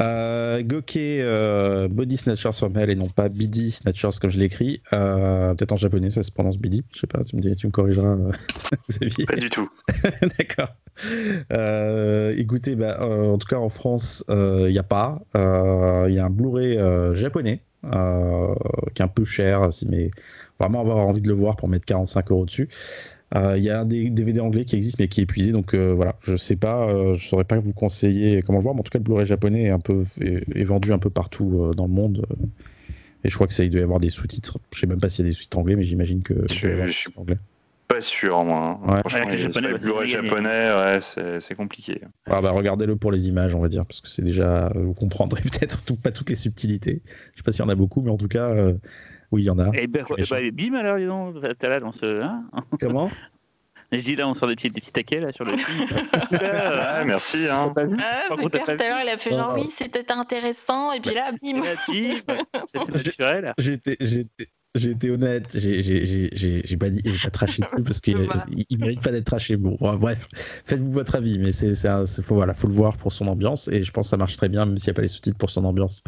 C: Euh, Goke euh, Body Snatchers from Hell et non pas BD Snatchers comme je l'écris. Euh, Peut-être en japonais, ça se prononce BD. Je sais pas, tu me, dis, tu me corrigeras, euh, [laughs]
B: Xavier. Pas du tout. [laughs]
C: D'accord. Euh, écoutez, bah, en tout cas en France, il n'y a pas. Il y a un Blu-ray japonais qui est un peu cher, mais vraiment avoir envie de le voir pour mettre 45 euros dessus. Euh, il y a un DVD anglais qui existe mais qui est épuisé, donc euh, voilà, je sais pas, euh, je saurais pas vous conseiller comment le voir, mais en tout cas le Blu-ray japonais est un peu est, vendu un peu partout dans le monde. et je crois que ça il doit y avoir des sous-titres. Je sais même pas s'il y a des sous-titres anglais, mais j'imagine que.
B: Je, je suis anglais. Pas sûr, moi. Hein. Franchement, le Blu-ray japonais, ouais, c'est compliqué.
C: Ah bah, regardez-le pour les images, on va dire, parce que c'est déjà. Vous comprendrez [laughs] peut-être pas toutes les subtilités. Je sais pas s'il y en a beaucoup, mais en tout cas. Oui, il y en a.
D: Et eh ben, bah, bim alors, dis donc, t'as là dans ce. Hein [laughs]
C: Comment?
D: Je dis là, on sort des petits, des petits taquets là sur le film. [laughs]
B: ouais, merci. Hein.
A: Ah, c'est clair, tout à l'heure, il a fait genre, oui, c'était intéressant, et puis là, bim. [laughs]
D: C'est naturel.
C: J'étais, j'ai été honnête, j'ai pas dit, pas traché dessus parce qu'il [laughs] il mérite pas d'être traché. Bon, bref, faites-vous votre avis, mais c'est, faut, voilà, faut le voir pour son ambiance et je pense que ça marche très bien, même s'il n'y a pas les sous-titres pour son ambiance.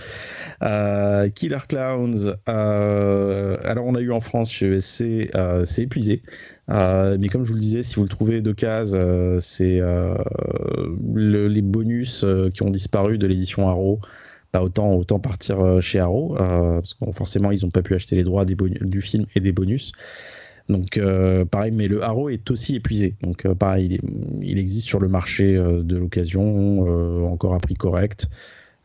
C: Euh, Killer Clowns, euh, alors on a eu en France chez ESC, euh, c'est épuisé. mais comme je vous le disais, si vous le trouvez d'occasion, c'est les bonus qui ont disparu de l'édition Arrow autant, autant partir euh, chez Arrow, euh, parce que forcément, ils n'ont pas pu acheter les droits du film et des bonus. Donc euh, pareil, mais le Arrow est aussi épuisé. Donc pareil, il, existe sur le marché de l'occasion, encore à prix correct.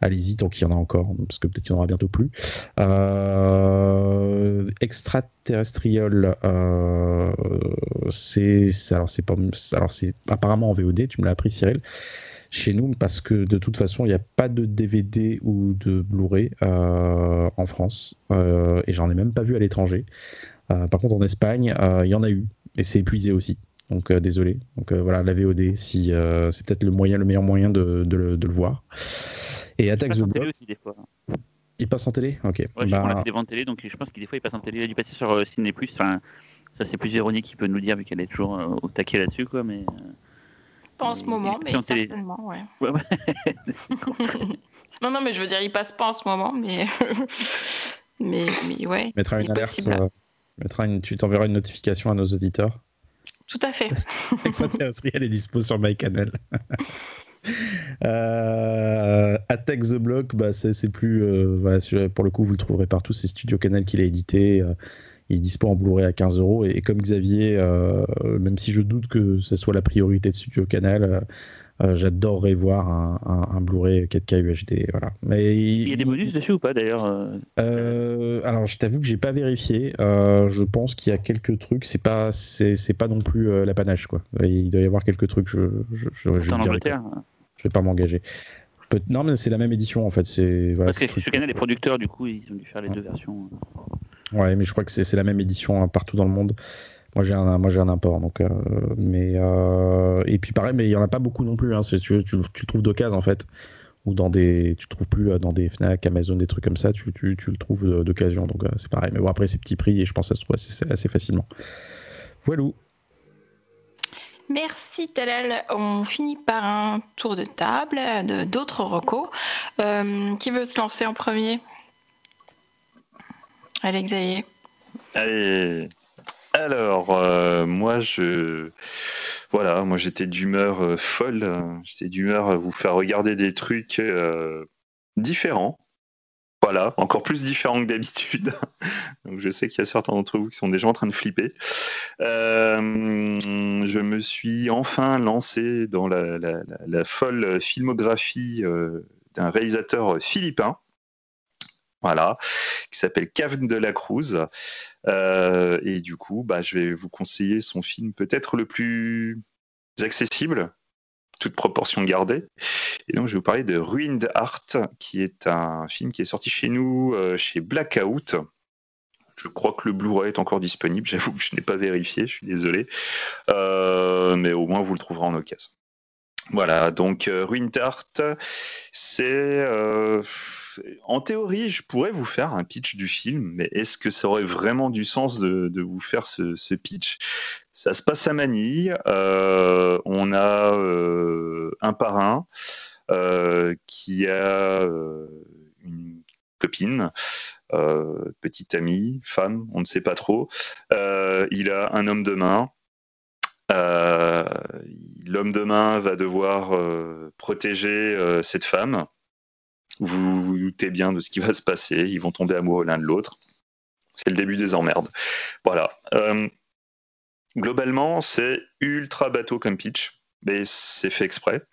C: Allez-y tant qu'il y en a encore, parce que peut-être qu'il n'y en aura bientôt plus. Extraterrestrial, c'est c'est alors c'est apparemment en VOD. Tu me l'as appris, Cyril chez nous parce que de toute façon, il n'y a pas de DVD ou de Blu-ray euh, en France euh, et j'en ai même pas vu à l'étranger. Euh, par contre, en Espagne, il y en a eu et c'est épuisé aussi. Donc désolé. Donc voilà, la VOD, si c'est peut-être le moyen, le meilleur moyen de, de, le, de le, voir. Et Attack the Block.
D: aussi des fois.
C: Il passe en télé Ok.
D: Ouais, bah... on a fait des ventes télé, donc je pense qu'il des fois il passe en télé. Il a dû passer sur Ciné Plus. Enfin, ça c'est plus ironique qu'il peut nous dire vu qu'elle est toujours au taquet là-dessus, quoi. Mais
A: pas en ce moment, mais certainement, [laughs] ouais. non, non, mais je veux dire, il passe pas en ce moment, mais. [laughs] mais, mais ouais.
C: Mettra une alerte. Euh, mettra une, tu t'enverras une notification à nos auditeurs.
A: Tout à fait. [laughs]
C: elle est dispo sur MyCanal. euh, Attack the Block, bah, c'est plus. Euh, voilà, pour le coup, vous le trouverez partout. C'est Studio Canal qui l'a édité. Il est dispo en Blu-ray à 15 euros. Et, comme Xavier, euh, même si je doute que ce soit la priorité de Studio Canal, euh, euh, j'adorerais voir un, Blu-ray 4K UHD. Voilà.
D: Mais il, y a des bonus dessus ou pas d'ailleurs
C: Alors je t'avoue que j'ai pas vérifié. je pense qu'il y a quelques trucs. C'est pas c'est pas non plus l'apanage quoi. Il doit y avoir quelques trucs. Je je, je, je,
D: en Angleterre.
C: je vais pas m'engager. Non, mais c'est la même édition en fait. C'est
D: voilà, Parce que Studio Canal est producteur, du coup, ils ont dû faire les deux versions.
C: Ouais, mais je crois que c'est la même édition hein, partout dans le monde. Moi j'ai un un import donc euh, mais euh, et puis pareil mais il y en a pas beaucoup non plus hein, tu, tu, tu, trouves d'occasion en fait ou dans des tu trouves plus euh, dans des Fnac Amazon des trucs comme ça tu, tu, le trouves d'occasion donc c'est pareil mais bon après c'est petit prix et je pense que ça se trouve assez, assez facilement voilà
A: Merci Talal. On finit par un tour de table d'autres recos. qui veut se lancer en premier? Allez, Xavier.
B: Allez. Alors, euh, moi, je. Voilà, j'étais d'humeur euh, folle. J'étais d'humeur à vous faire regarder des trucs euh, différents. Voilà, encore plus différent que d'habitude. [laughs] Je sais qu'il y a certains d'entre vous qui sont déjà en train de flipper. Je me suis enfin lancé dans la, folle filmographie d'un réalisateur philippin. Voilà, qui s'appelle Cave de la Cruz. Euh, et du coup, bah, je vais vous conseiller son film peut-être le plus accessible, toute proportion gardée. Et donc, je vais vous parler de Ruined Heart, qui est un film qui est sorti chez nous, euh, chez Blackout. Je crois que le Blu-ray est encore disponible. [laughs] J'avoue que je n'ai pas vérifié, je suis désolé. Euh, mais au moins, vous le trouverez en occasion. Voilà, donc euh, Ruined Heart, c'est en théorie, je pourrais vous faire un pitch du film, mais est-ce que ça aurait vraiment du sens de, vous faire ce, pitch? Ça se passe à Manille. Euh, on a euh, un parrain euh, qui a une copine. petite amie, femme, on ne sait pas trop. il a un homme de main. L'homme de main va devoir protéger cette femme vous vous doutez bien de ce qui va se passer. Ils vont tomber amoureux l'un de l'autre. C'est le début des emmerdes. Voilà. Euh, globalement, c'est ultra bateau comme pitch, mais c'est fait exprès.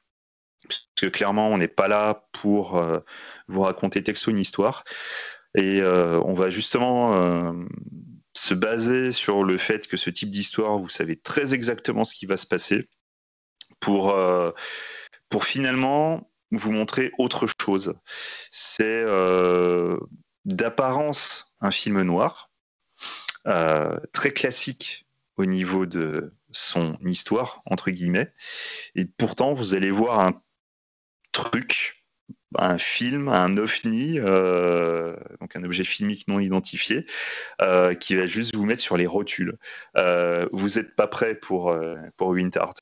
B: Parce que clairement, on n'est pas là pour euh, vous raconter texto une histoire. Et euh, on va justement se baser sur le fait que ce type d'histoire, vous savez très exactement ce qui va se passer pour, pour finalement vous montrer autre chose. C'est euh, d'apparence un film noir, euh, très classique au niveau de son histoire, entre guillemets, et pourtant vous allez voir un truc un film, un ovni, euh, donc un objet filmique non identifié, euh, qui va juste vous mettre sur les rotules. Euh, vous n'êtes pas prêt pour, pour Wintart.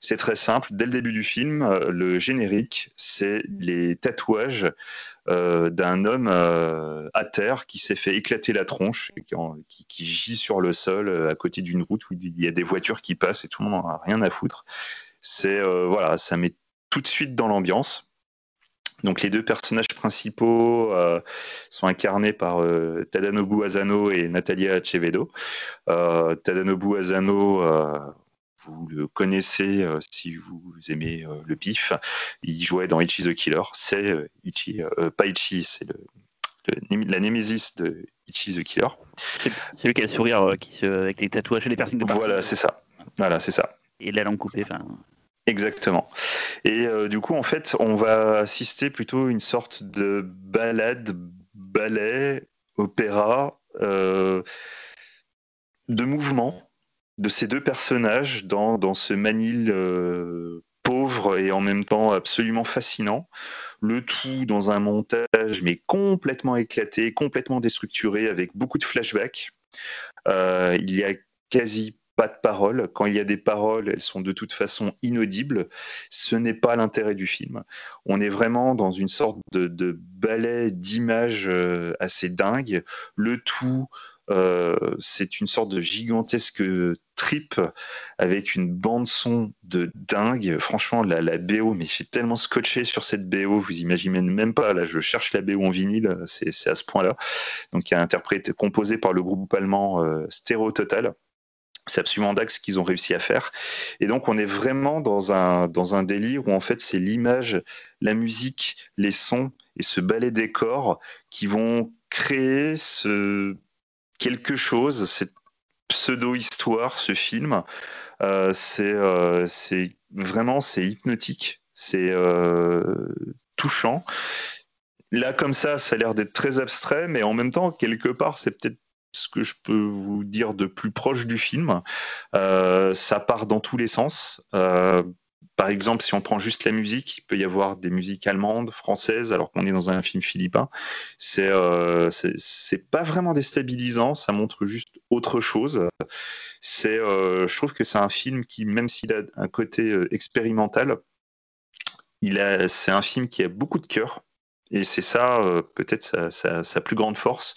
B: C'est très simple. Dès le début du film, le générique, c'est les tatouages d'un homme à terre qui s'est fait éclater la tronche, qui, qui, gît sur le sol à côté d'une route où il y a des voitures qui passent et tout le monde n'en a rien à foutre. C'est voilà, ça met tout de suite dans l'ambiance. Donc les deux personnages principaux euh, sont incarnés par euh, Tadanobu Asano et Natalia Acevedo. Euh, Tadanobu Asano, vous le connaissez si vous aimez le pif. Il jouait dans Ichi the Killer. C'est Ichi, pas Ichi, c'est la némésis de Ichi the Killer.
D: C'est lui qui a le sourire qui avec les tatouages et les personnes de
B: Voilà, c'est ça. Voilà, c'est ça.
D: Et la langue coupée. Enfin.
B: Exactement. Et euh, du coup, en fait, on va assister plutôt à une sorte de balade, ballet, opéra, euh, de mouvement de ces deux personnages dans, dans ce Manil euh, pauvre et en même temps absolument fascinant. Le tout dans un montage mais complètement éclaté, complètement déstructuré, avec beaucoup de flashbacks. il y a quasi pas de paroles. Quand il y a des paroles, elles sont de toute façon inaudibles. Ce n'est pas l'intérêt du film. On est vraiment dans une sorte de, ballet d'images euh, assez dingue. Le tout, euh, c'est une sorte de gigantesque trip avec une bande son de dingue. Franchement, la, la BO, mais j'ai tellement scotché sur cette BO, vous imaginez même pas. Là, je cherche la BO en vinyle, c'est à ce point-là. Donc, y a interprété, composé par le groupe allemand euh, Total. C'est absolument dingue ce qu'ils ont réussi à faire. Et donc, on est vraiment dans un, dans un délire où, en fait, c'est l'image, la musique, les sons et ce ballet des corps qui vont créer ce quelque chose, cette pseudo-histoire, ce film. Euh, euh, c'est vraiment, c'est hypnotique, c'est euh, touchant. Là, comme ça, ça a l'air d'être très abstrait, mais en même temps, quelque part, c'est peut-être ce que je peux vous dire de plus proche du film. Euh, ça part dans tous les sens. Euh, par exemple, si on prend juste la musique, il peut y avoir des musiques allemandes, françaises, alors qu'on est dans un film philippin. C'est euh, pas vraiment déstabilisant, ça montre juste autre chose. C'est, je trouve que c'est un film qui, même s'il a un côté expérimental, c'est un film qui a beaucoup de cœur. Et c'est ça, peut-être, sa, plus grande force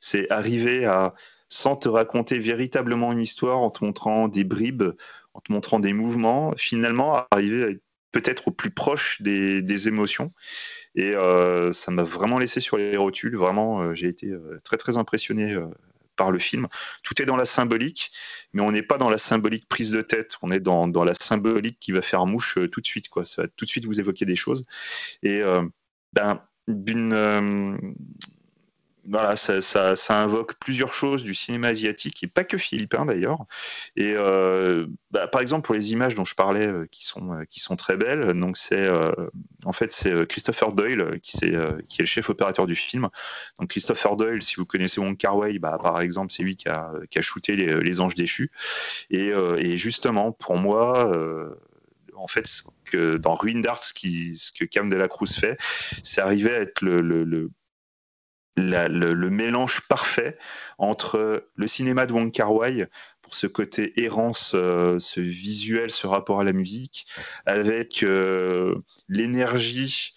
B: c'est arriver à, sans te raconter véritablement une histoire, en te montrant des bribes, en te montrant des mouvements, finalement arriver peut-être au plus proche des, émotions. Et ça m'a vraiment laissé sur les rotules. Vraiment, j'ai été très très impressionné par le film. Tout est dans la symbolique, mais on n'est pas dans la symbolique prise de tête. On est dans, dans la symbolique qui va faire mouche tout de suite. Ça va tout de suite vous évoquer des choses. Et ben, d'une voilà, ça, ça, invoque plusieurs choses du cinéma asiatique et pas que philippin d'ailleurs. Et euh, bah, par exemple pour les images dont je parlais euh, qui sont euh, qui sont très belles, donc c'est en fait c'est Christopher Doyle qui c'est qui est le chef opérateur du film. Donc Christopher Doyle, si vous connaissez Wong Kar bah, par exemple c'est lui qui a qui a shooté les, les Anges déchus. Et, et, justement pour moi en fait, que dans Ruin d'Art, ce, ce, que Cam de la Cruz fait, c'est arriver à être le, mélange parfait entre le cinéma de Wong Kar Wai pour ce côté errance, euh, ce visuel, ce rapport à la musique, avec euh, l'énergie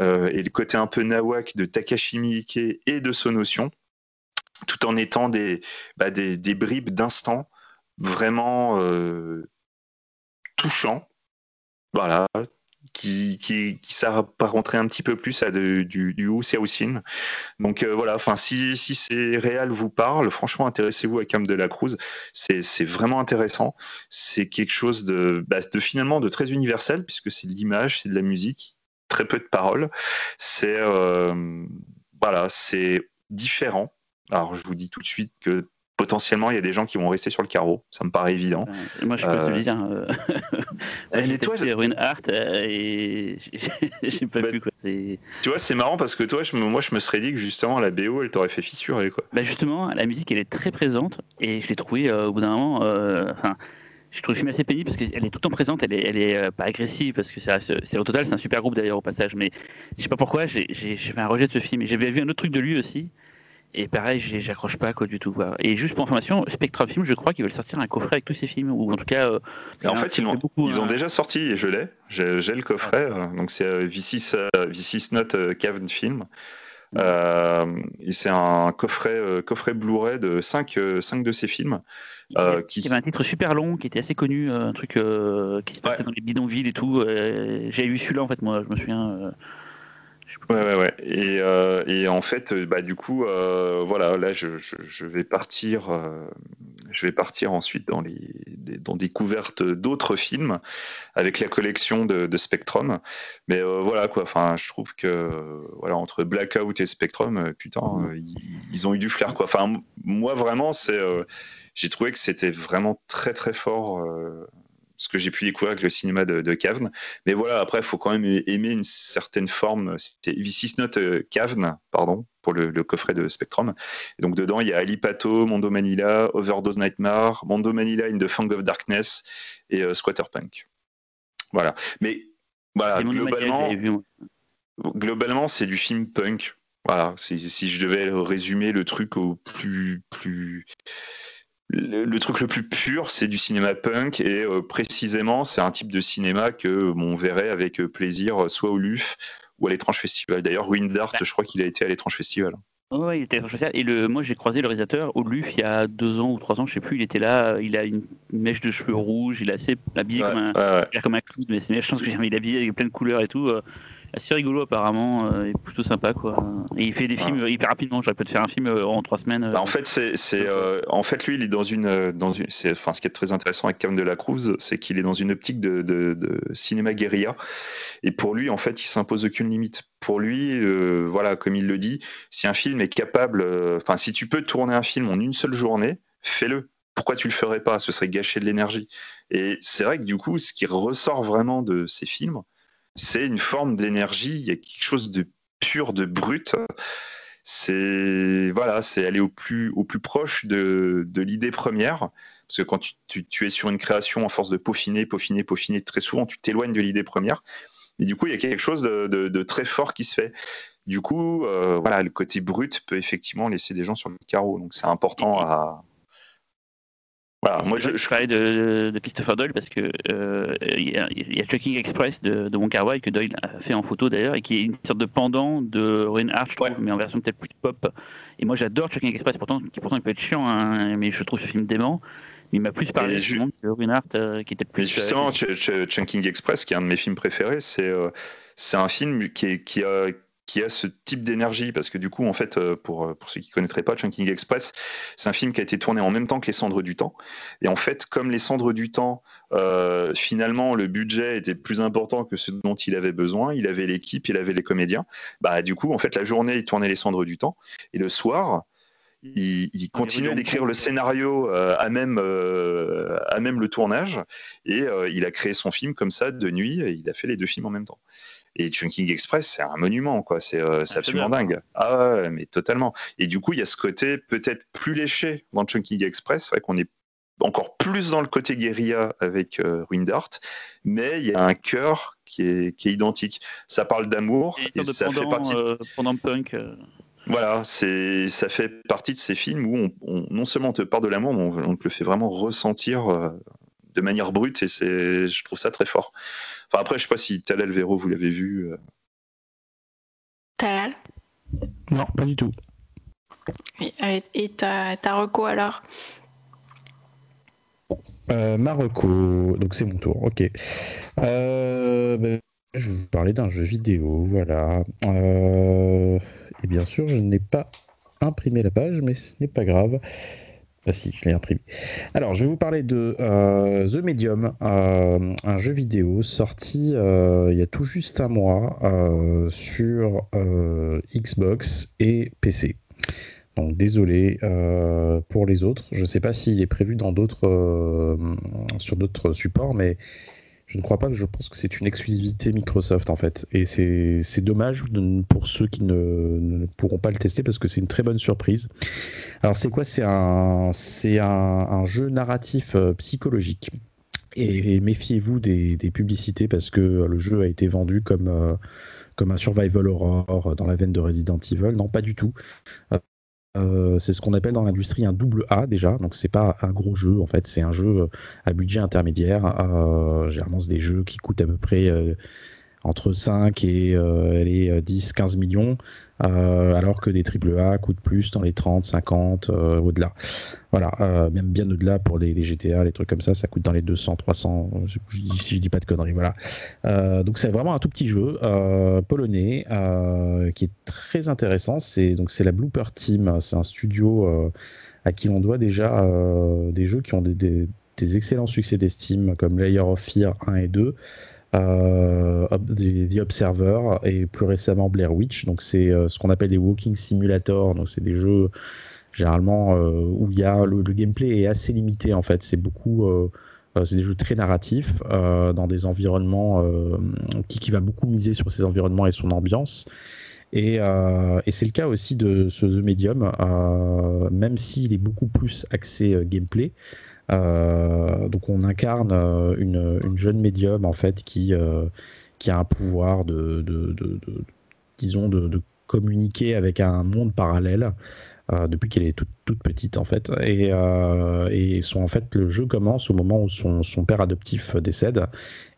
B: euh, et le côté un peu nawak de Takashi Miike et de Sonotion, tout en étant des, bah, des, des, bribes d'instant vraiment touchants. Voilà, qui, qui, qui s'apparenterait un petit peu plus à du, du Wu Xiaoxin. Donc euh, voilà, si, si ces réals vous parlent, franchement intéressez-vous à Cam de la Cruz. C'est vraiment intéressant. C'est quelque chose de, bah, de finalement de très universel puisque c'est de l'image, c'est de la musique, très peu de paroles. C'est euh, voilà, c'est différent. Alors je vous dis tout de suite que potentiellement, il y a des gens qui vont rester sur le carreau. Ça me paraît évident.
D: moi, je peux te le dire. Euh... [laughs]
B: mais toi,
D: j'ai une art et [laughs] j'ai pas
B: bah,
D: pu quoi. Tu
B: vois, c'est marrant parce que toi, je, moi, je me serais dit que justement la BO, elle t'aurait fait fissurer quoi.
D: Bah justement, la musique, elle est très présente et je l'ai trouvée euh, au bout d'un moment. Euh, enfin. je trouve le film assez pénible parce qu'elle est tout le temps présente, elle est, elle est euh, pas agressive parce que c'est au total, c'est un super groupe d'ailleurs au passage, mais je sais pas pourquoi, j'ai fait un rejet de ce film. Et j'avais vu un autre truc de lui aussi, et pareil, j'accroche pas quoi du tout. Et juste pour information, Spectrum Film, je crois qu'ils veulent sortir un coffret avec tous ces films, ou en tout cas. Euh,
B: en fait, ils, ont, ils ont déjà sorti et je l'ai. J'ai le coffret. Euh, donc c'est V6, V6 Note Caven Film. Euh, c'est un coffret, coffret Blu-ray de 5, 5 de ces films.
D: Euh, qui... Il y avait un titre super long qui était assez connu, un truc qui se passait dans les bidonvilles et tout. J'avais vu celui-là en fait, moi, je me souviens.
B: Ouais, ouais, ouais. Et, euh, et, en fait, euh, bah, du coup, euh, voilà, là, je, je, je vais partir, euh, je vais partir ensuite dans les, des, dans d'autres films avec la collection de, de Spectrum. Mais voilà, quoi. Enfin, je trouve que voilà, entre Blackout et Spectrum, putain, ils, ils, ont eu du flair, quoi. Enfin, moi, vraiment, c'est, j'ai trouvé que c'était vraiment très, très fort ce que j'ai pu découvrir avec le cinéma de, de Cavne. Mais voilà, après, il faut quand même aimer une certaine forme. C'était V6 Note euh, Cavne, pardon, pour le, coffret de Spectrum. Et donc dedans, il y a Ali Pato, Mondo Manila, Overdose Nightmare, Mondo Manila in the Fang of Darkness et euh, Squatter Punk. Voilà. Mais voilà, globalement, globalement, c'est du film punk. Voilà, si je devais résumer le truc au plus, plus, le, truc le plus pur, c'est du cinéma punk et euh, précisément, c'est un type de cinéma que on verrait avec euh, plaisir soit au LUF ou à l'étrange festival. D'ailleurs, Ruin d'Art, je crois qu'il a été à l'étrange festival.
D: Oui, il était à l'étrange festival. Et le, moi, j'ai croisé le réalisateur au LUF il y a deux ans ou trois ans, je sais plus. Il était là, il a une mèche de cheveux rouges, il est assez habillé comme, un, comme un clown, mais c'est je pense que j'ai il est habillé avec plein de couleurs et tout. Euh, assez rigolo apparemment euh, et plutôt sympa quoi. Et il fait des films hyper rapidement. J'aurais pu te faire un film euh, en trois semaines.
B: Bah, en fait, c'est, en fait lui, il est dans une, dans une, enfin, ce qui est très intéressant avec Cam de la Cruz, c'est qu'il est dans une optique de, de, de, cinéma guérilla. Et pour lui, en fait, il s'impose aucune limite. Pour lui, euh, voilà, comme il le dit, si un film est capable, enfin, si tu peux tourner un film en une seule journée, fais-le pourquoi tu le ferais pas? Ce serait gâcher de l'énergie. Et c'est vrai que du coup, ce qui ressort vraiment de ces films, c'est une forme d'énergie, il y a quelque chose de pur, de brut. C'est voilà, c'est aller au plus, au plus proche de, de l'idée première. Parce que quand tu, tu, tu, es sur une création, à force de peaufiner, peaufiner, peaufiner, très souvent, tu t'éloignes de l'idée première. Et du coup, il y a quelque chose de, de, de très fort qui se fait. Du coup, euh, voilà, le côté brut peut effectivement laisser des gens sur le carreau. Donc, c'est important à,
D: moi je, je parlais de, de, Christopher Doyle parce que euh, il y, a, y a Chucking Express de, de Wong Kar Wai que Doyle a fait en photo d'ailleurs et qui est une sorte de pendant de Ruin Arch, je trouve, mais en version peut-être plus pop. Et moi j'adore Chucking Express, pourtant qui pourtant il peut être chiant, hein, mais je trouve ce film dément. il m'a plus parlé
B: justement
D: que Reinhardt, qui était plus.
B: justement, Chunking Express, qui est un de mes films préférés, c'est c'est un film qui, qui, a, qui a ce type d'énergie, parce que du coup, en fait, euh, pour, euh, pour ceux qui ne connaîtraient pas, Chunking Express, c'est un film qui a été tourné en même temps que Les Cendres du Temps. Et en fait, comme Les Cendres du Temps, euh, finalement, le budget était plus important que ce dont il avait besoin, il avait l'équipe, il avait les comédiens, bah, du coup, en fait, la journée, il tournait Les Cendres du Temps, et le soir, il, il continuait d'écrire le scénario à, même, à même le tournage, et il a créé son film comme ça, de nuit, et il a fait les deux films en même temps. Et Chunking Express, c'est un monument, quoi. C'est euh, absolument dingue. Ah ouais, mais totalement. Et du coup, il y a ce côté peut-être plus léché dans Chunking Express. C'est vrai qu'on est encore plus dans le côté guérilla avec euh, Windart, mais il y a un cœur qui est, qui est identique. Ça parle d'amour et, ça fait partie.
D: Euh, pendant punk. Euh.
B: Voilà, c'est ça fait partie de ces films où on, non seulement on te parle de l'amour, mais on, on, te le fait vraiment ressentir de manière brute et c'est, je trouve ça très fort. Enfin, après, je sais pas si Talal Véro, vous l'avez vu. Euh.
A: Talal?
C: Non, pas du tout.
A: Et ta, reco alors?
C: Euh, Marocco, donc c'est mon tour, ok. Euh, ben, je vais vous parler d'un jeu vidéo, voilà. Euh, et bien sûr, je n'ai pas imprimé la page, mais ce n'est pas grave. Ah si, je l'ai imprimé. Alors, je vais vous parler de euh, The Medium, euh, un jeu vidéo sorti euh, il y a tout juste un mois sur Xbox et PC. Donc désolé pour les autres. Je ne sais pas s'il est prévu dans d'autres sur d'autres supports, mais je ne crois pas je pense que c'est une exclusivité Microsoft en fait. Et c'est dommage pour ceux qui ne, pourront pas le tester parce que c'est une très bonne surprise. Alors c'est quoi? C'est un, un, un, jeu narratif euh, psychologique. Et, méfiez-vous des, des, publicités parce que le jeu a été vendu comme, euh, comme un survival horror dans la veine de Resident Evil. Non, pas du tout. Euh, c'est ce qu'on appelle dans l'industrie un double A déjà, donc c'est pas un gros jeu en fait, c'est un jeu euh, à budget intermédiaire. Euh, généralement, c'est des jeux qui coûtent à peu près entre 5 et les 10-15 millions. Euh, alors que des AAA coûtent plus dans les 30, 50, euh, au-delà. Voilà, euh, même bien au-delà pour les, GTA, les trucs comme ça, ça coûte dans les 200, 300, si je dis pas de conneries. Voilà. donc c'est vraiment un tout petit jeu polonais qui est très intéressant. C'est donc c'est la Blooper Team, c'est un studio à qui on doit déjà des jeux qui ont des, des excellents succès d'estime comme Layer of Fear 1 et 2 euh, The Observer et plus récemment Blair Witch. Donc c'est euh, ce qu'on appelle des walking simulators. Donc c'est des jeux généralement euh, où il y a le, gameplay est assez limité en fait. C'est beaucoup c'est des jeux très narratifs dans des environnements qui, qui, va beaucoup miser sur ces environnements et son ambiance. Et c'est le cas aussi de ce The Medium, même s'il est beaucoup plus axé gameplay. Euh, donc on incarne euh, une, une, jeune médium en fait qui, euh, a un pouvoir de, disons de, communiquer avec un monde parallèle. Depuis qu'elle est toute, petite en fait. Et, euh, en fait, le jeu commence au moment où son, père adoptif décède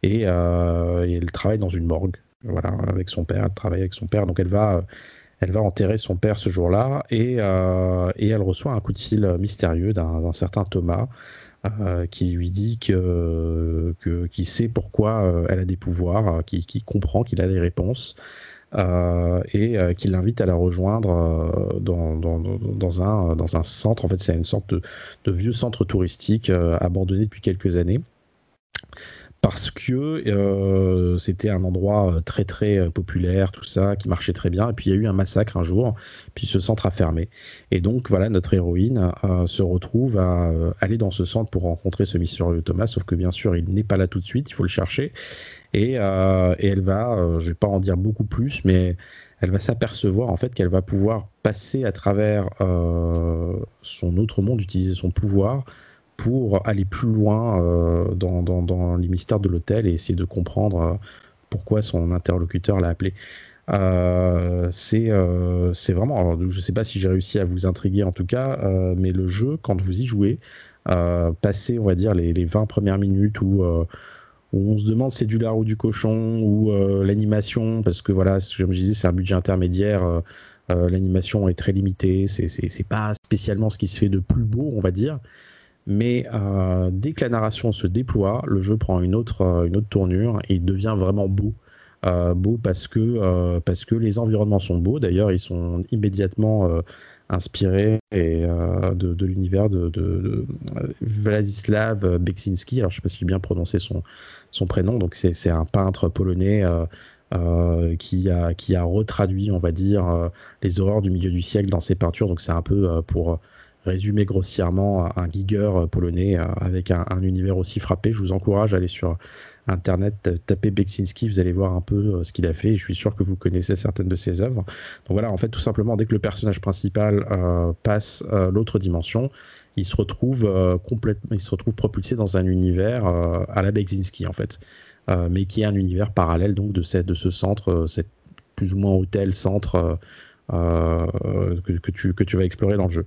C: et, et, elle travaille dans une morgue. Voilà, avec son père, elle travaille avec son père. Donc elle va, elle va enterrer son père ce jour-là et, et elle reçoit un coup de fil mystérieux d'un certain Thomas euh, qui lui dit que, que qui sait pourquoi euh, elle a des pouvoirs, euh, qui, comprend qu'il a les réponses. Euh, et euh, qui l'invite à la rejoindre dans, un, dans un centre. En fait, c'est une sorte de, vieux centre touristique abandonné depuis quelques années parce que euh, c'était un endroit euh, très très euh, populaire, tout ça, qui marchait très bien. Et puis il y a eu un massacre un jour, puis ce centre a fermé. Et donc voilà, notre héroïne se retrouve à aller dans ce centre pour rencontrer ce mystérieux Thomas, sauf que bien sûr il n'est pas là tout de suite, il faut le chercher. Et, elle va, je vais pas en dire beaucoup plus, mais elle va s'apercevoir en fait qu'elle va pouvoir passer à travers son autre monde, utiliser son pouvoir pour aller plus loin euh, dans, dans, dans, les mystères de l'hôtel et essayer de comprendre euh, pourquoi son interlocuteur l'a appelé. Euh, c'est euh, vraiment, je ne sais pas si j'ai réussi à vous intriguer en tout cas, mais le jeu, quand vous y jouez, passez, on va dire, les, les 20 premières minutes où, où on se demande c'est du lard ou du cochon, ou l'animation, parce que voilà, comme je disais, c'est un budget intermédiaire. l'animation est très limitée, c'est pas spécialement ce qui se fait de plus beau, on va dire, Mais dès que la narration se déploie, le jeu prend une autre, une autre tournure et il devient vraiment beau. beau parce que, parce que les environnements sont beaux. D'ailleurs, ils sont immédiatement inspirés et, de, l'univers de, Vladislav Beksinski. Alors, je ne sais pas si j'ai bien prononcé son, son prénom. Donc, c'est un peintre polonais euh, qui, a, qui a retraduit, on va dire, euh, les horreurs du milieu du siècle dans ses peintures. Donc c'est un peu euh, pour résumer grossièrement un Giger polonais avec un, univers aussi frappé. Je vous encourage à aller sur internet, taper Beksinski, vous allez voir un peu ce qu'il a fait. je suis sûr que vous connaissez certaines de ses œuvres. Donc voilà, en fait, tout simplement, dès que le personnage principal passe l'autre dimension, il se retrouve complètement, il se retrouve propulsé dans un univers à la Beksinski en fait. Euh, mais qui est un univers parallèle donc de, cette, de ce centre, euh, cette plus ou moins hôtel centre euh, que, tu, que tu vas explorer dans le jeu.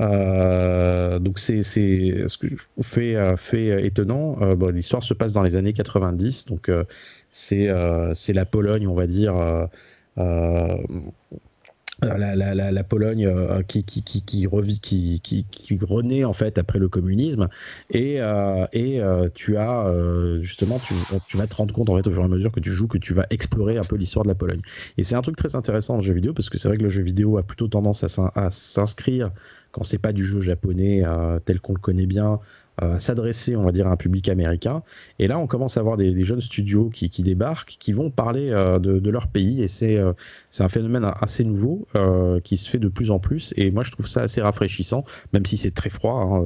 C: Donc c'est ce que fait, fait étonnant. L'histoire se passe dans les années 90, donc c'est la Pologne, on va dire. Euh, la, la, Pologne euh, qui, qui, qui, revit, qui, qui, renaît en fait après le communisme et, euh, et tu as justement tu, tu, vas te rendre compte en fait au fur et à mesure que tu joues que tu vas explorer un peu l'histoire de la Pologne et c'est un truc très intéressant le jeu vidéo parce que c'est vrai que le jeu vidéo a plutôt tendance à s'inscrire quand c'est pas du jeu japonais tel qu'on le connaît bien euh, s'adresser, on va dire, à un public américain. Et là, on commence à avoir des, jeunes studios qui, débarquent, qui vont parler euh, de, leur pays. Et c'est euh, un phénomène assez nouveau qui se fait de plus en plus. Et moi, je trouve ça assez rafraîchissant, même si c'est très froid. Hein,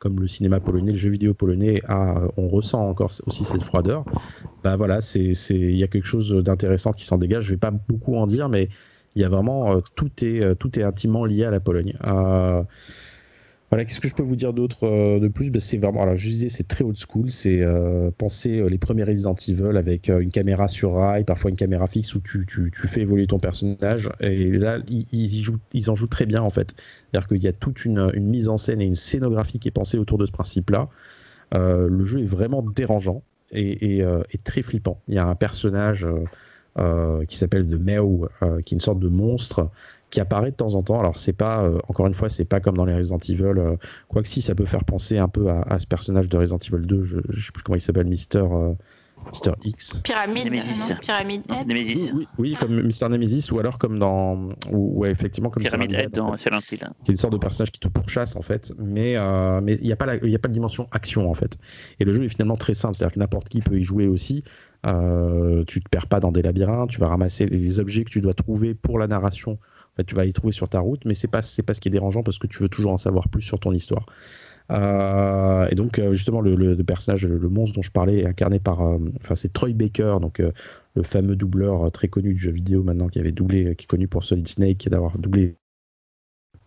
C: comme le cinéma polonais, le jeu vidéo polonais, on ressent encore aussi cette froideur. Bah voilà, il y a quelque chose d'intéressant qui s'en dégage. Je vais pas beaucoup en dire, mais il y a vraiment tout est tout est intimement lié à la Pologne. Voilà, qu'est-ce que je peux vous dire d'autre euh, de plus? Ben, C'est vraiment, alors je disais, c'est très old school. C'est euh, penser euh, les premiers Resident Evil avec une caméra sur rail, parfois une caméra fixe où tu, tu, tu fais évoluer ton personnage. Et là, ils, ils, jouent, ils en jouent très bien en fait. C'est-à-dire qu'il y a toute une, une, mise en scène et une scénographie qui est pensée autour de ce principe-là. le jeu est vraiment dérangeant et, et, et, très flippant. Il y a un personnage qui s'appelle The Meow, qui est une sorte de monstre qui apparaît de temps en temps. Alors c'est pas, euh, encore une fois, c'est pas comme dans les Resident Evil. Euh, quoique si, ça peut faire penser un peu à, ce personnage de Resident Evil 2. Je, je sais plus comment il s'appelle, Mister. Euh, Mister X.
A: Pyramide,
D: Nemesis.
A: Pyramide
D: Nemesis.
C: Oui, oui, comme Mister Nemesis, ou alors comme dans. Ou, ouais, effectivement, comme
D: Pyramide Head dans Silent Hill.
C: C'est une sorte de personnage qui te pourchasse, en fait. Mais mais il n'y a, pas il a pas de dimension action, en fait. Et le jeu est finalement très simple. C'est-à-dire que n'importe qui peut y jouer aussi. Euh, tu te perds pas dans des labyrinthes, tu vas ramasser les objets que tu dois trouver pour la narration tu vas y trouver sur ta route, mais c'est pas c'est pas ce qui est dérangeant parce que tu veux toujours en savoir plus sur ton histoire. Euh, et donc euh, justement le, personnage, le, monstre dont je parlais, est incarné par, euh, enfin c'est Troy Baker, donc le fameux doubleur très connu du jeu vidéo maintenant qui avait doublé, qui est connu pour Solid Snake, d'avoir doublé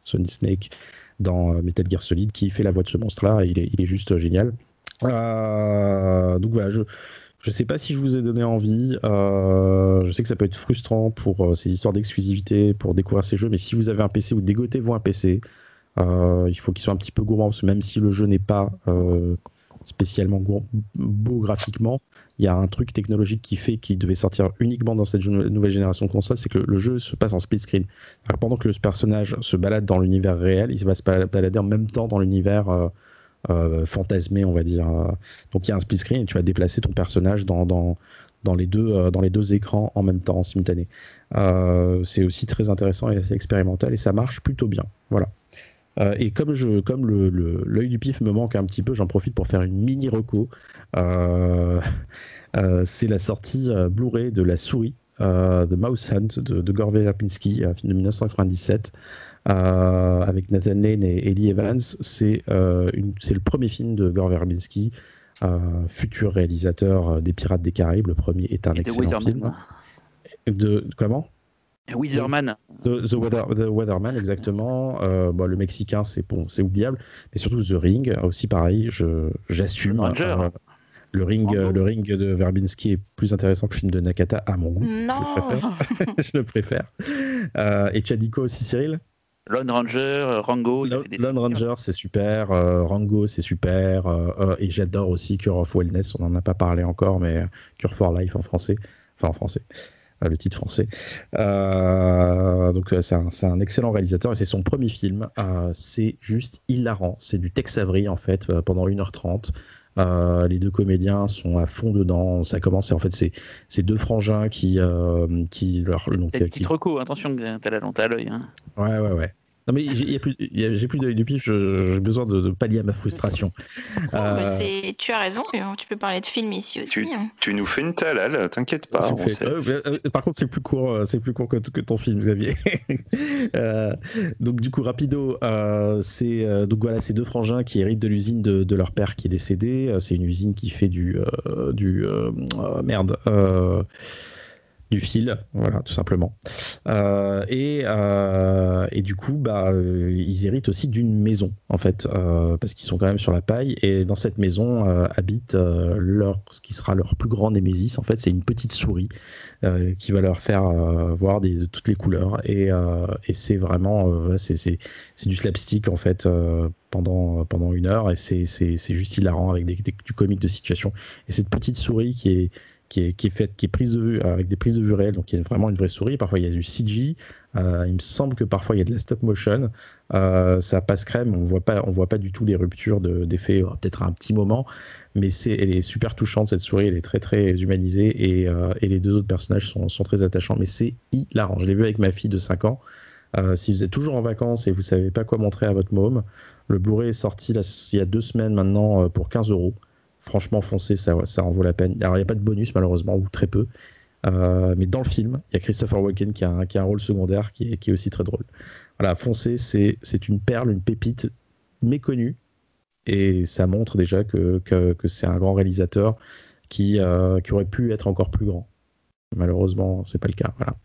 C: Solid Snake dans Metal Gear Solid, qui fait la voix de ce monstre-là. Il est, il est juste génial. donc voilà, je, je sais pas si je vous ai donné envie. Euh, je sais que ça peut être frustrant pour euh, ces histoires d'exclusivité, pour découvrir ces jeux, mais si vous avez un PC ou dégotez-vous un PC, euh, il faut qu'il soit un petit peu gourmand, parce que même si le jeu n'est pas spécialement beau graphiquement, il y a un truc technologique qui fait qu'il devait sortir uniquement dans cette nouvelle génération de consoles, c'est que le, jeu se passe en split screen. Pendant que le personnage se balade dans l'univers réel, il va se balader en même temps dans l'univers fantasmé, on va dire. Donc il y a un split screen et tu vas déplacer ton personnage dans, dans, dans, les, deux, euh, dans les deux écrans en même temps, en simultané. Euh, c'est aussi très intéressant et assez expérimental et ça marche plutôt bien. Voilà. et comme, je, comme l'œil du pif me manque un petit peu, j'en profite pour faire une mini reco. [laughs] c'est la sortie Blu-ray de La Souris de Mouse Hunt de, de Gore Verbinski, film de 1997. Euh, avec Nathan Lane et Ellie Evans. C'est euh, le premier film de Gore Verbinski, euh, futur réalisateur des Pirates des Caraïbes. Le premier est un excellent film. De comment?
D: Weatherman.
C: The, the, Weatherman, exactement. bon, le Mexicain, c'est bon, c'est oubliable. Mais surtout The Ring, aussi pareil, j'assume. le ring, le ring de Verbinski est plus intéressant que le film de Nakata à mon goût.
A: Non. [laughs]
C: Je le préfère. et tu as dit quoi aussi, Cyril?
D: Lone Ranger, euh, Rango.
C: Lone Ranger, c'est super. Euh, Rango, c'est super. Euh, et j'adore aussi Cure of Wellness. On n'en a pas parlé encore, mais Cure for Life en français. Enfin, en français. le titre français. donc c'est un, un, excellent réalisateur et c'est son premier film. c'est juste hilarant. C'est du Tex Avery en fait pendant 1h30. Euh, les deux comédiens sont à fond dedans. Ça commence, en fait, c'est ces deux frangins qui, euh, qui leur.
D: Donc, qui... reco, attention, t'as la lente à l'œil. Hein.
C: Ouais, ouais, ouais. Non mais j'ai plus, plus d'œil du pif, j'ai besoin de, pallier à ma frustration.
A: euh... tu as raison, tu peux parler de film ici aussi.
B: Tu,
A: hein.
B: tu nous fais une talale, t'inquiète pas.
C: Euh, par contre, c'est plus court, euh, c'est plus court que, que, ton film, Xavier. [laughs] euh, donc du coup, rapido, euh, c'est donc voilà, ces deux frangins qui héritent de l'usine de, de, leur père qui est décédé. C'est une usine qui fait du du merde du fil, voilà, tout simplement. Euh, et, euh, et, du coup, bah, euh, ils héritent aussi d'une maison, en fait, parce qu'ils sont quand même sur la paille. Et dans cette maison habite leur, ce qui sera leur plus grand némésis. En fait, c'est une petite souris qui va leur faire voir des, de toutes les couleurs. Et, et c'est vraiment, c'est du slapstick en fait pendant pendant une heure. Et c'est juste hilarant avec des, du comique de situation. Et cette petite souris qui est qui est, faite, qui est prise de vue avec des prises de vue réelles, donc il y a vraiment une vraie souris. Parfois il y a du CG. Euh, il me semble que parfois il y a de la stop motion. Euh, ça passe crème. On voit pas, on voit pas du tout les ruptures d'effets. Peut-être un petit moment, mais c'est, elle est super touchante cette souris. Elle est très très humanisée et, euh, les deux autres personnages sont, très attachants. Mais c'est hilarant. Je l'ai vu avec ma fille de 5 ans. si vous êtes toujours en vacances et vous savez pas quoi montrer à votre môme, le Blu-ray est sorti il y a deux semaines maintenant pour 15 euros franchement foncez, ça, ça en vaut la peine. Alors il n'y a pas de bonus malheureusement, ou très peu. Euh, mais dans le film, il y a Christopher Walken qui a un, qui a un rôle secondaire qui est, qui est, aussi très drôle. Voilà, foncez, c'est une perle, une pépite méconnue. Et ça montre déjà que, que, que c'est un grand réalisateur qui, euh, qui aurait pu être encore plus grand. Malheureusement, c'est pas le cas. Voilà.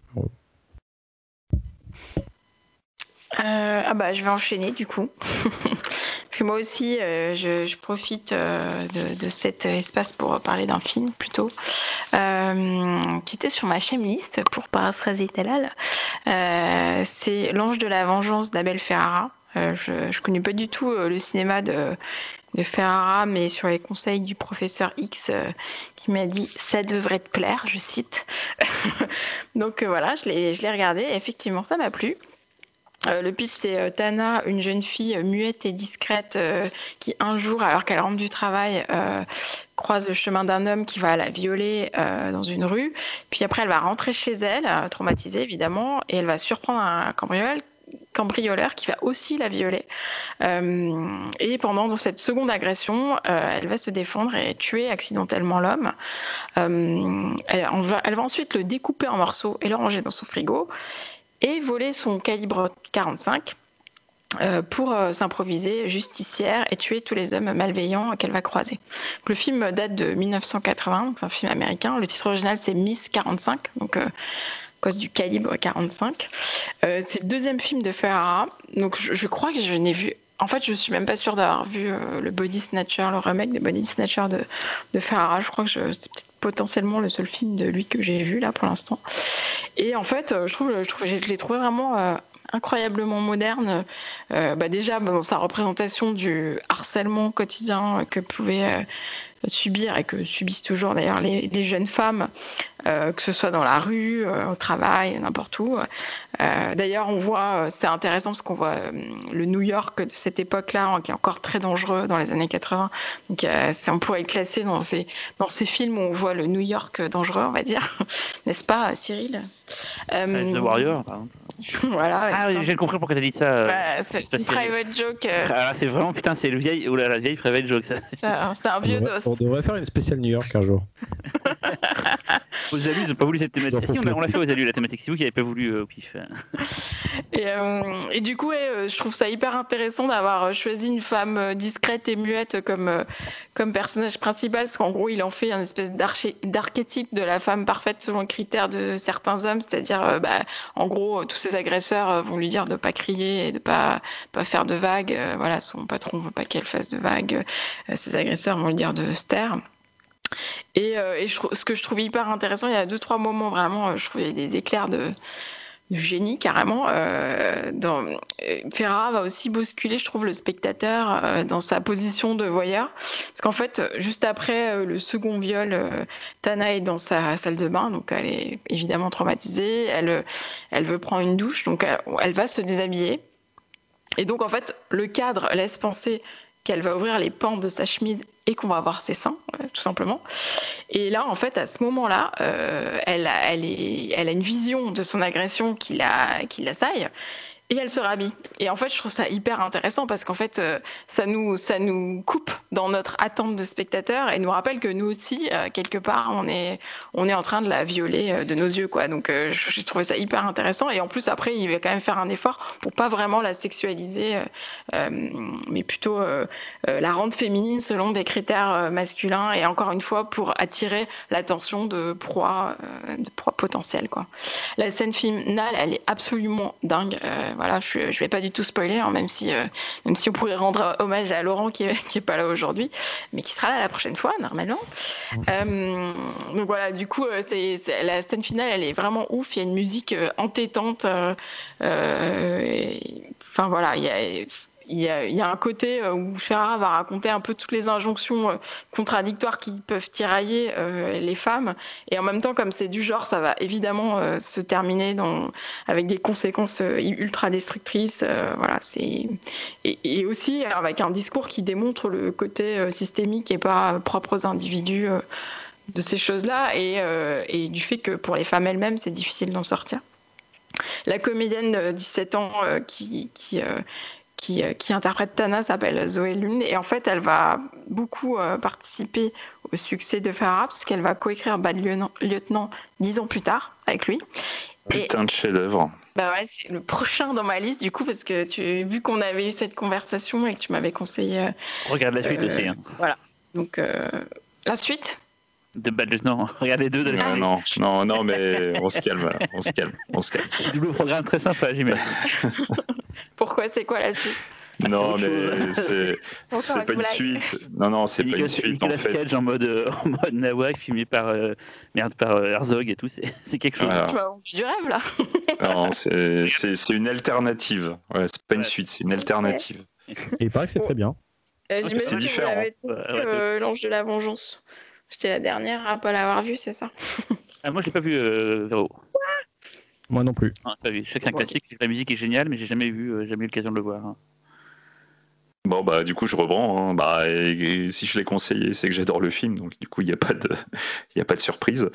A: Euh, ah bah je vais enchaîner du coup. [laughs] Parce que moi aussi, euh, je, je, profite euh, de, cet espace pour parler d'un film plutôt, qui était sur ma chaîne liste pour paraphraser Talal. C'est L'Ange de la Vengeance d'Abel Ferrara. je ne connais pas du tout le cinéma de, de Ferrara, mais sur les conseils du professeur X qui m'a dit ça devrait te plaire, je cite. [laughs] Donc voilà, je l'ai regardé et effectivement ça m'a plu. Euh, le pitch, c'est euh, Tana, une jeune fille muette et discrète euh, qui, un jour, alors qu'elle rentre du travail, croise le chemin d'un homme qui va la violer dans une rue. Puis après, elle va rentrer chez elle, traumatisée évidemment, et elle va surprendre un cambrioleur cambrioleur qui va aussi la violer. Euh, et pendant cette seconde agression, euh, elle va se défendre et tuer accidentellement l'homme. Euh, elle, va ensuite le découper en morceaux et le ranger dans son frigo et voler son calibre 45 euh, pour euh, s'improviser justicière et tuer tous les hommes malveillants qu'elle va croiser. Le film date de 1980, c'est un film américain. Le titre original c'est Miss 45, donc euh, à cause du calibre 45. Euh, c'est le deuxième film de Ferrara, donc je, je crois que je n'ai vu en fait, je suis même pas sûre d'avoir vu le Body Snatcher, le remake de Body Snatcher de, Ferrara. Je crois que c'est peut-être potentiellement le seul film de lui que j'ai vu là pour l'instant. Et en fait, euh, je trouve, je, trouve, je l'ai trouvé vraiment euh, incroyablement moderne. Euh, bah déjà dans sa représentation du harcèlement quotidien que pouvait subir et que subissent toujours d'ailleurs les, jeunes femmes, euh, que ce soit dans la rue, euh, au travail, n'importe où. Euh, d'ailleurs, on voit, c'est intéressant parce qu'on voit le New York de cette époque-là, hein, qui est encore très dangereux dans les années 80. Donc, on pourrait le classer dans ces, dans ces films où on voit le New York dangereux, on va dire. [laughs] N'est-ce pas, Cyril?
D: The Warrior, par exemple. [laughs]
A: voilà.
D: Ah oui, j'ai compris pourquoi t'as dit ça.
A: Bah, c'est une private joke.
D: Ah, c'est vraiment, putain, c'est le vieil, ou la vieille private joke.
A: C'est un, vieux dos.
C: On devrait faire une spéciale New York un jour. [laughs]
D: aux alus, ils n'ont pas voulu cette thématique. Si, on l'a fait aux alus, la thématique. C'est vous qui n'avez pas voulu euh, au pif.
A: et, euh, et, du coup, ouais, euh, je trouve ça hyper intéressant d'avoir choisi une femme discrète et muette comme, comme personnage principal, parce qu'en gros, il en fait un espèce d'archétype de la femme parfaite selon le critère de certains hommes, c'est-à-dire, bah, en gros, tous ces agresseurs vont lui dire de pas crier et de pas pas faire de vagues. voilà, son patron veut pas qu'elle fasse de vagues. ces agresseurs vont lui dire de se taire. Et, euh, ce que je trouve hyper intéressant, il y a deux trois moments vraiment, euh, je trouvais des éclairs de génie carrément. Euh, euh, Ferrara va aussi bousculer, je trouve, le spectateur dans sa position de voyeur. Parce qu'en fait, juste après le second viol, Tana est dans sa salle de bain, donc elle est évidemment traumatisée. Elle, elle veut prendre une douche, donc elle va se déshabiller. Et donc, en fait, le cadre laisse penser qu'elle va ouvrir les pans de sa chemise et qu'on va voir ses seins, euh, tout simplement. Et là, en fait, à ce moment-là, euh, elle, a une vision de son agression qui l'assaille et elle se rhabille. Et en fait, je trouve ça hyper intéressant parce qu'en fait, euh, ça, nous, ça nous coupe dans notre attente de spectateur et nous rappelle que nous aussi, euh, quelque part, on est, on est en train de la violer euh, de nos yeux. Quoi. Donc, j'ai trouvé ça hyper intéressant. Et en plus, après, il va quand même faire un effort pour pas vraiment la sexualiser, mais plutôt la rendre féminine selon des critères masculins et encore une fois, pour attirer l'attention de proies, de proies potentielles. La scène finale, elle est absolument dingue voilà, je ne vais pas du tout spoiler, hein, même, si, euh, même si on pourrait rendre hommage à Laurent qui [laughs] n'est pas là aujourd'hui, mais qui sera là la prochaine fois, normalement. Euh, donc voilà, du coup, euh, c'est, la scène finale, elle est vraiment ouf. Il y a une musique entêtante. Enfin voilà, il y a il y, a, un côté euh, où Ferrara va raconter un peu toutes les injonctions euh, contradictoires qui peuvent tirailler euh, les femmes. Et en même temps, comme c'est du genre, ça va évidemment se terminer avec des conséquences ultra destructrices. voilà, et, aussi avec un discours qui démontre le côté systémique et pas propre aux individus de ces choses-là et, du fait que pour les femmes elles-mêmes, c'est difficile d'en sortir. La comédienne de 17 ans qui, euh, qui, interprète Tana s'appelle Zoé Lune et en fait elle va beaucoup euh, participer au succès de Farah parce qu'elle va coécrire Bad Lieutenant, dix ans plus tard avec lui.
B: Putain de chef-d'œuvre.
A: Bah ouais, c'est le prochain dans ma liste du coup parce que tu vu qu'on avait eu cette conversation et que tu m'avais conseillé. Euh,
D: Regarde la suite aussi. Hein.
A: Voilà. Donc la suite?
D: De Bad Lieutenant. [laughs] Regardez deux de
B: la non, non, non, mais on se calme, on se calme, on se calme. [laughs]
D: Double programme très sympa, j'imagine. [laughs]
A: Pourquoi C'est quoi la suite
B: non, mais c'est [laughs] pas une suite. Non, non, c'est pas une suite.
D: en fait. Cage en mode, euh, [laughs] en mode Nawak, filmé par, euh, merde, par euh, Herzog et tout, c'est [laughs] quelque chose.
A: Voilà. Du rêve, là.
B: non, c'est une alternative. Ouais, c'est pas une suite, c'est une alternative.
C: Et il paraît que c'est très bien.
A: J'imagine que vous avez l'ange de la vengeance. J'étais la dernière à pas l'avoir vu, c'est ça
D: ah, Moi, je l'ai pas vu, euh, Véro.
C: Moi non plus.
D: Ah, pas vu. Je sais que c'est un classique, la musique est géniale, mais j'ai jamais vu, euh, jamais eu l'occasion de le voir. Hein.
B: Bon bah du coup je reprends. Hein. Bah, si je l'ai conseillé, c'est que j'adore le film, donc du coup il n'y a pas de, [laughs] il a pas de surprise.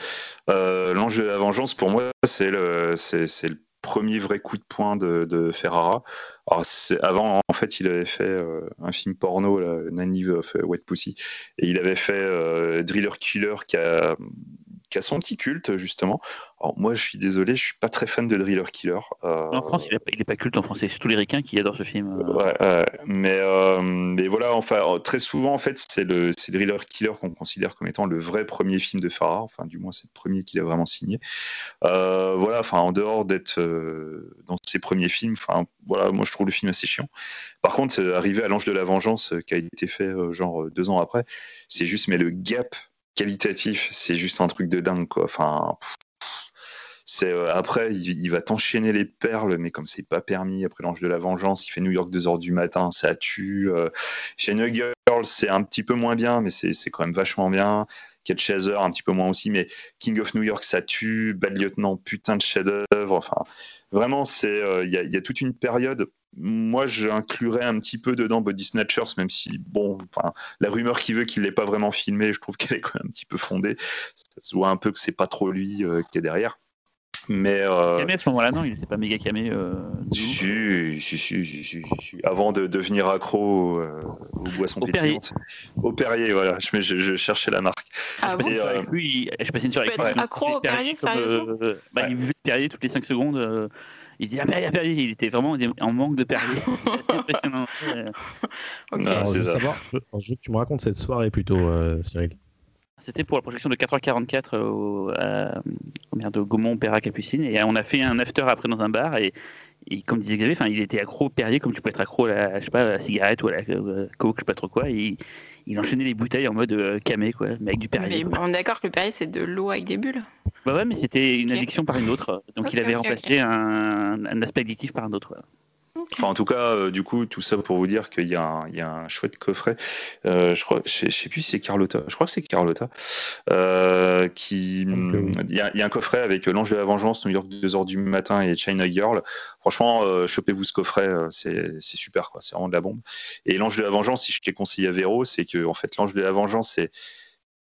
B: Euh, L'ange de la vengeance pour moi c'est le, c'est, le premier vrai coup de poing de, de Ferrara. Alors, avant, en fait, il avait fait euh, un film porno, là, of Wet Pussy, et il avait fait euh, Driller Killer qui a, qui a son petit culte justement. Alors moi, je suis désolé, je suis pas très fan de Driller Killer.
D: Euh, en France, il est, pas, culte en français. C'est tous les ricains qui adorent ce film.
B: Ouais, mais mais voilà, enfin très souvent en fait, c'est le c'est Driller Killer qu'on considère comme étant le vrai premier film de Farrar. Enfin, du moins, c'est le premier qu'il a vraiment signé. voilà, enfin en dehors d'être dans ses premiers films, enfin voilà, moi je trouve le film assez chiant. Par contre, arriver à l'Ange de la Vengeance, qui a été fait genre deux ans après, c'est juste mais le gap qualitatif, c'est juste un truc de dingue. Enfin, euh, après, il, va t'enchaîner les perles, mais comme c'est pas permis, après l'ange de la vengeance, il fait New York 2 heures du matin, ça tue. Euh, chez New Girl, c'est un petit peu moins bien, mais c'est quand même vachement bien. Cat Chaser, un petit peu moins aussi, mais King of New York, ça tue. Bad Lieutenant, putain de chef-d'œuvre. Enfin, vraiment, c'est euh, il y, a toute une période moi, j'inclurais un petit peu dedans Body Snatchers, même si, bon, la rumeur qui veut qu'il l'ait pas vraiment filmé, je trouve qu'elle est quand même un petit peu fondée. Ça se voit un peu que c'est pas trop lui euh, qui est derrière. Mais euh...
D: Camé à ce moment-là, non, il n'était pas méga camé. Euh,
B: si, si, si, si, si, avant de devenir accro euh, aux boissons
D: au
B: pétillantes. Au Perrier, voilà. Je, je, je, cherchais la marque.
A: Ah bon
D: euh, lui, je passais une soirée
A: avec lui. Accro au Perrier, sérieusement
D: euh, bah, Il buvait Perrier toutes les 5 secondes. Il dit ah Perrier, Perrier, il était vraiment en manque de Perrier. [laughs] C'est impressionnant.
C: okay. non, je, veux savoir, je, je, veux que tu me racontes cette soirée plutôt, Cyril.
D: C'était pour la projection de 4h44 au, à, de Gaumont, Opéra, Capucine. Et on a fait un after après dans un bar. Et, comme disait Xavier, il était accro au Perrier, comme tu peux être accro à la, je sais pas, à la cigarette ou à la, coke, je sais pas trop quoi. Et il, enchaînait les bouteilles en mode euh, camé, quoi, mais avec du Perrier.
A: Mais on est d'accord que le Perrier, c'est de l'eau avec des bulles
D: Bah ouais, mais c'était une addiction par une autre. Donc il avait remplacé Un, un aspect addictif par un autre.
B: Enfin, en tout cas, euh, du coup, tout ça pour vous dire qu'il y, a un- il y a un chouette coffret. Euh, je crois, je sais, je sais plus si c'est Carlotta. Je crois que c'est Carlotta. Euh, qui,
C: euh,
B: il y, a, il y a un coffret avec L'Ange de la Vengeance, New York 2h du matin et China Girl. Franchement, euh, chopez-vous ce coffret, euh, c'est super, quoi. C'est vraiment de la bombe. Et L'Ange de la Vengeance, si je t'ai conseillé à Véro, c'est que, en fait, L'Ange de la Vengeance, c'est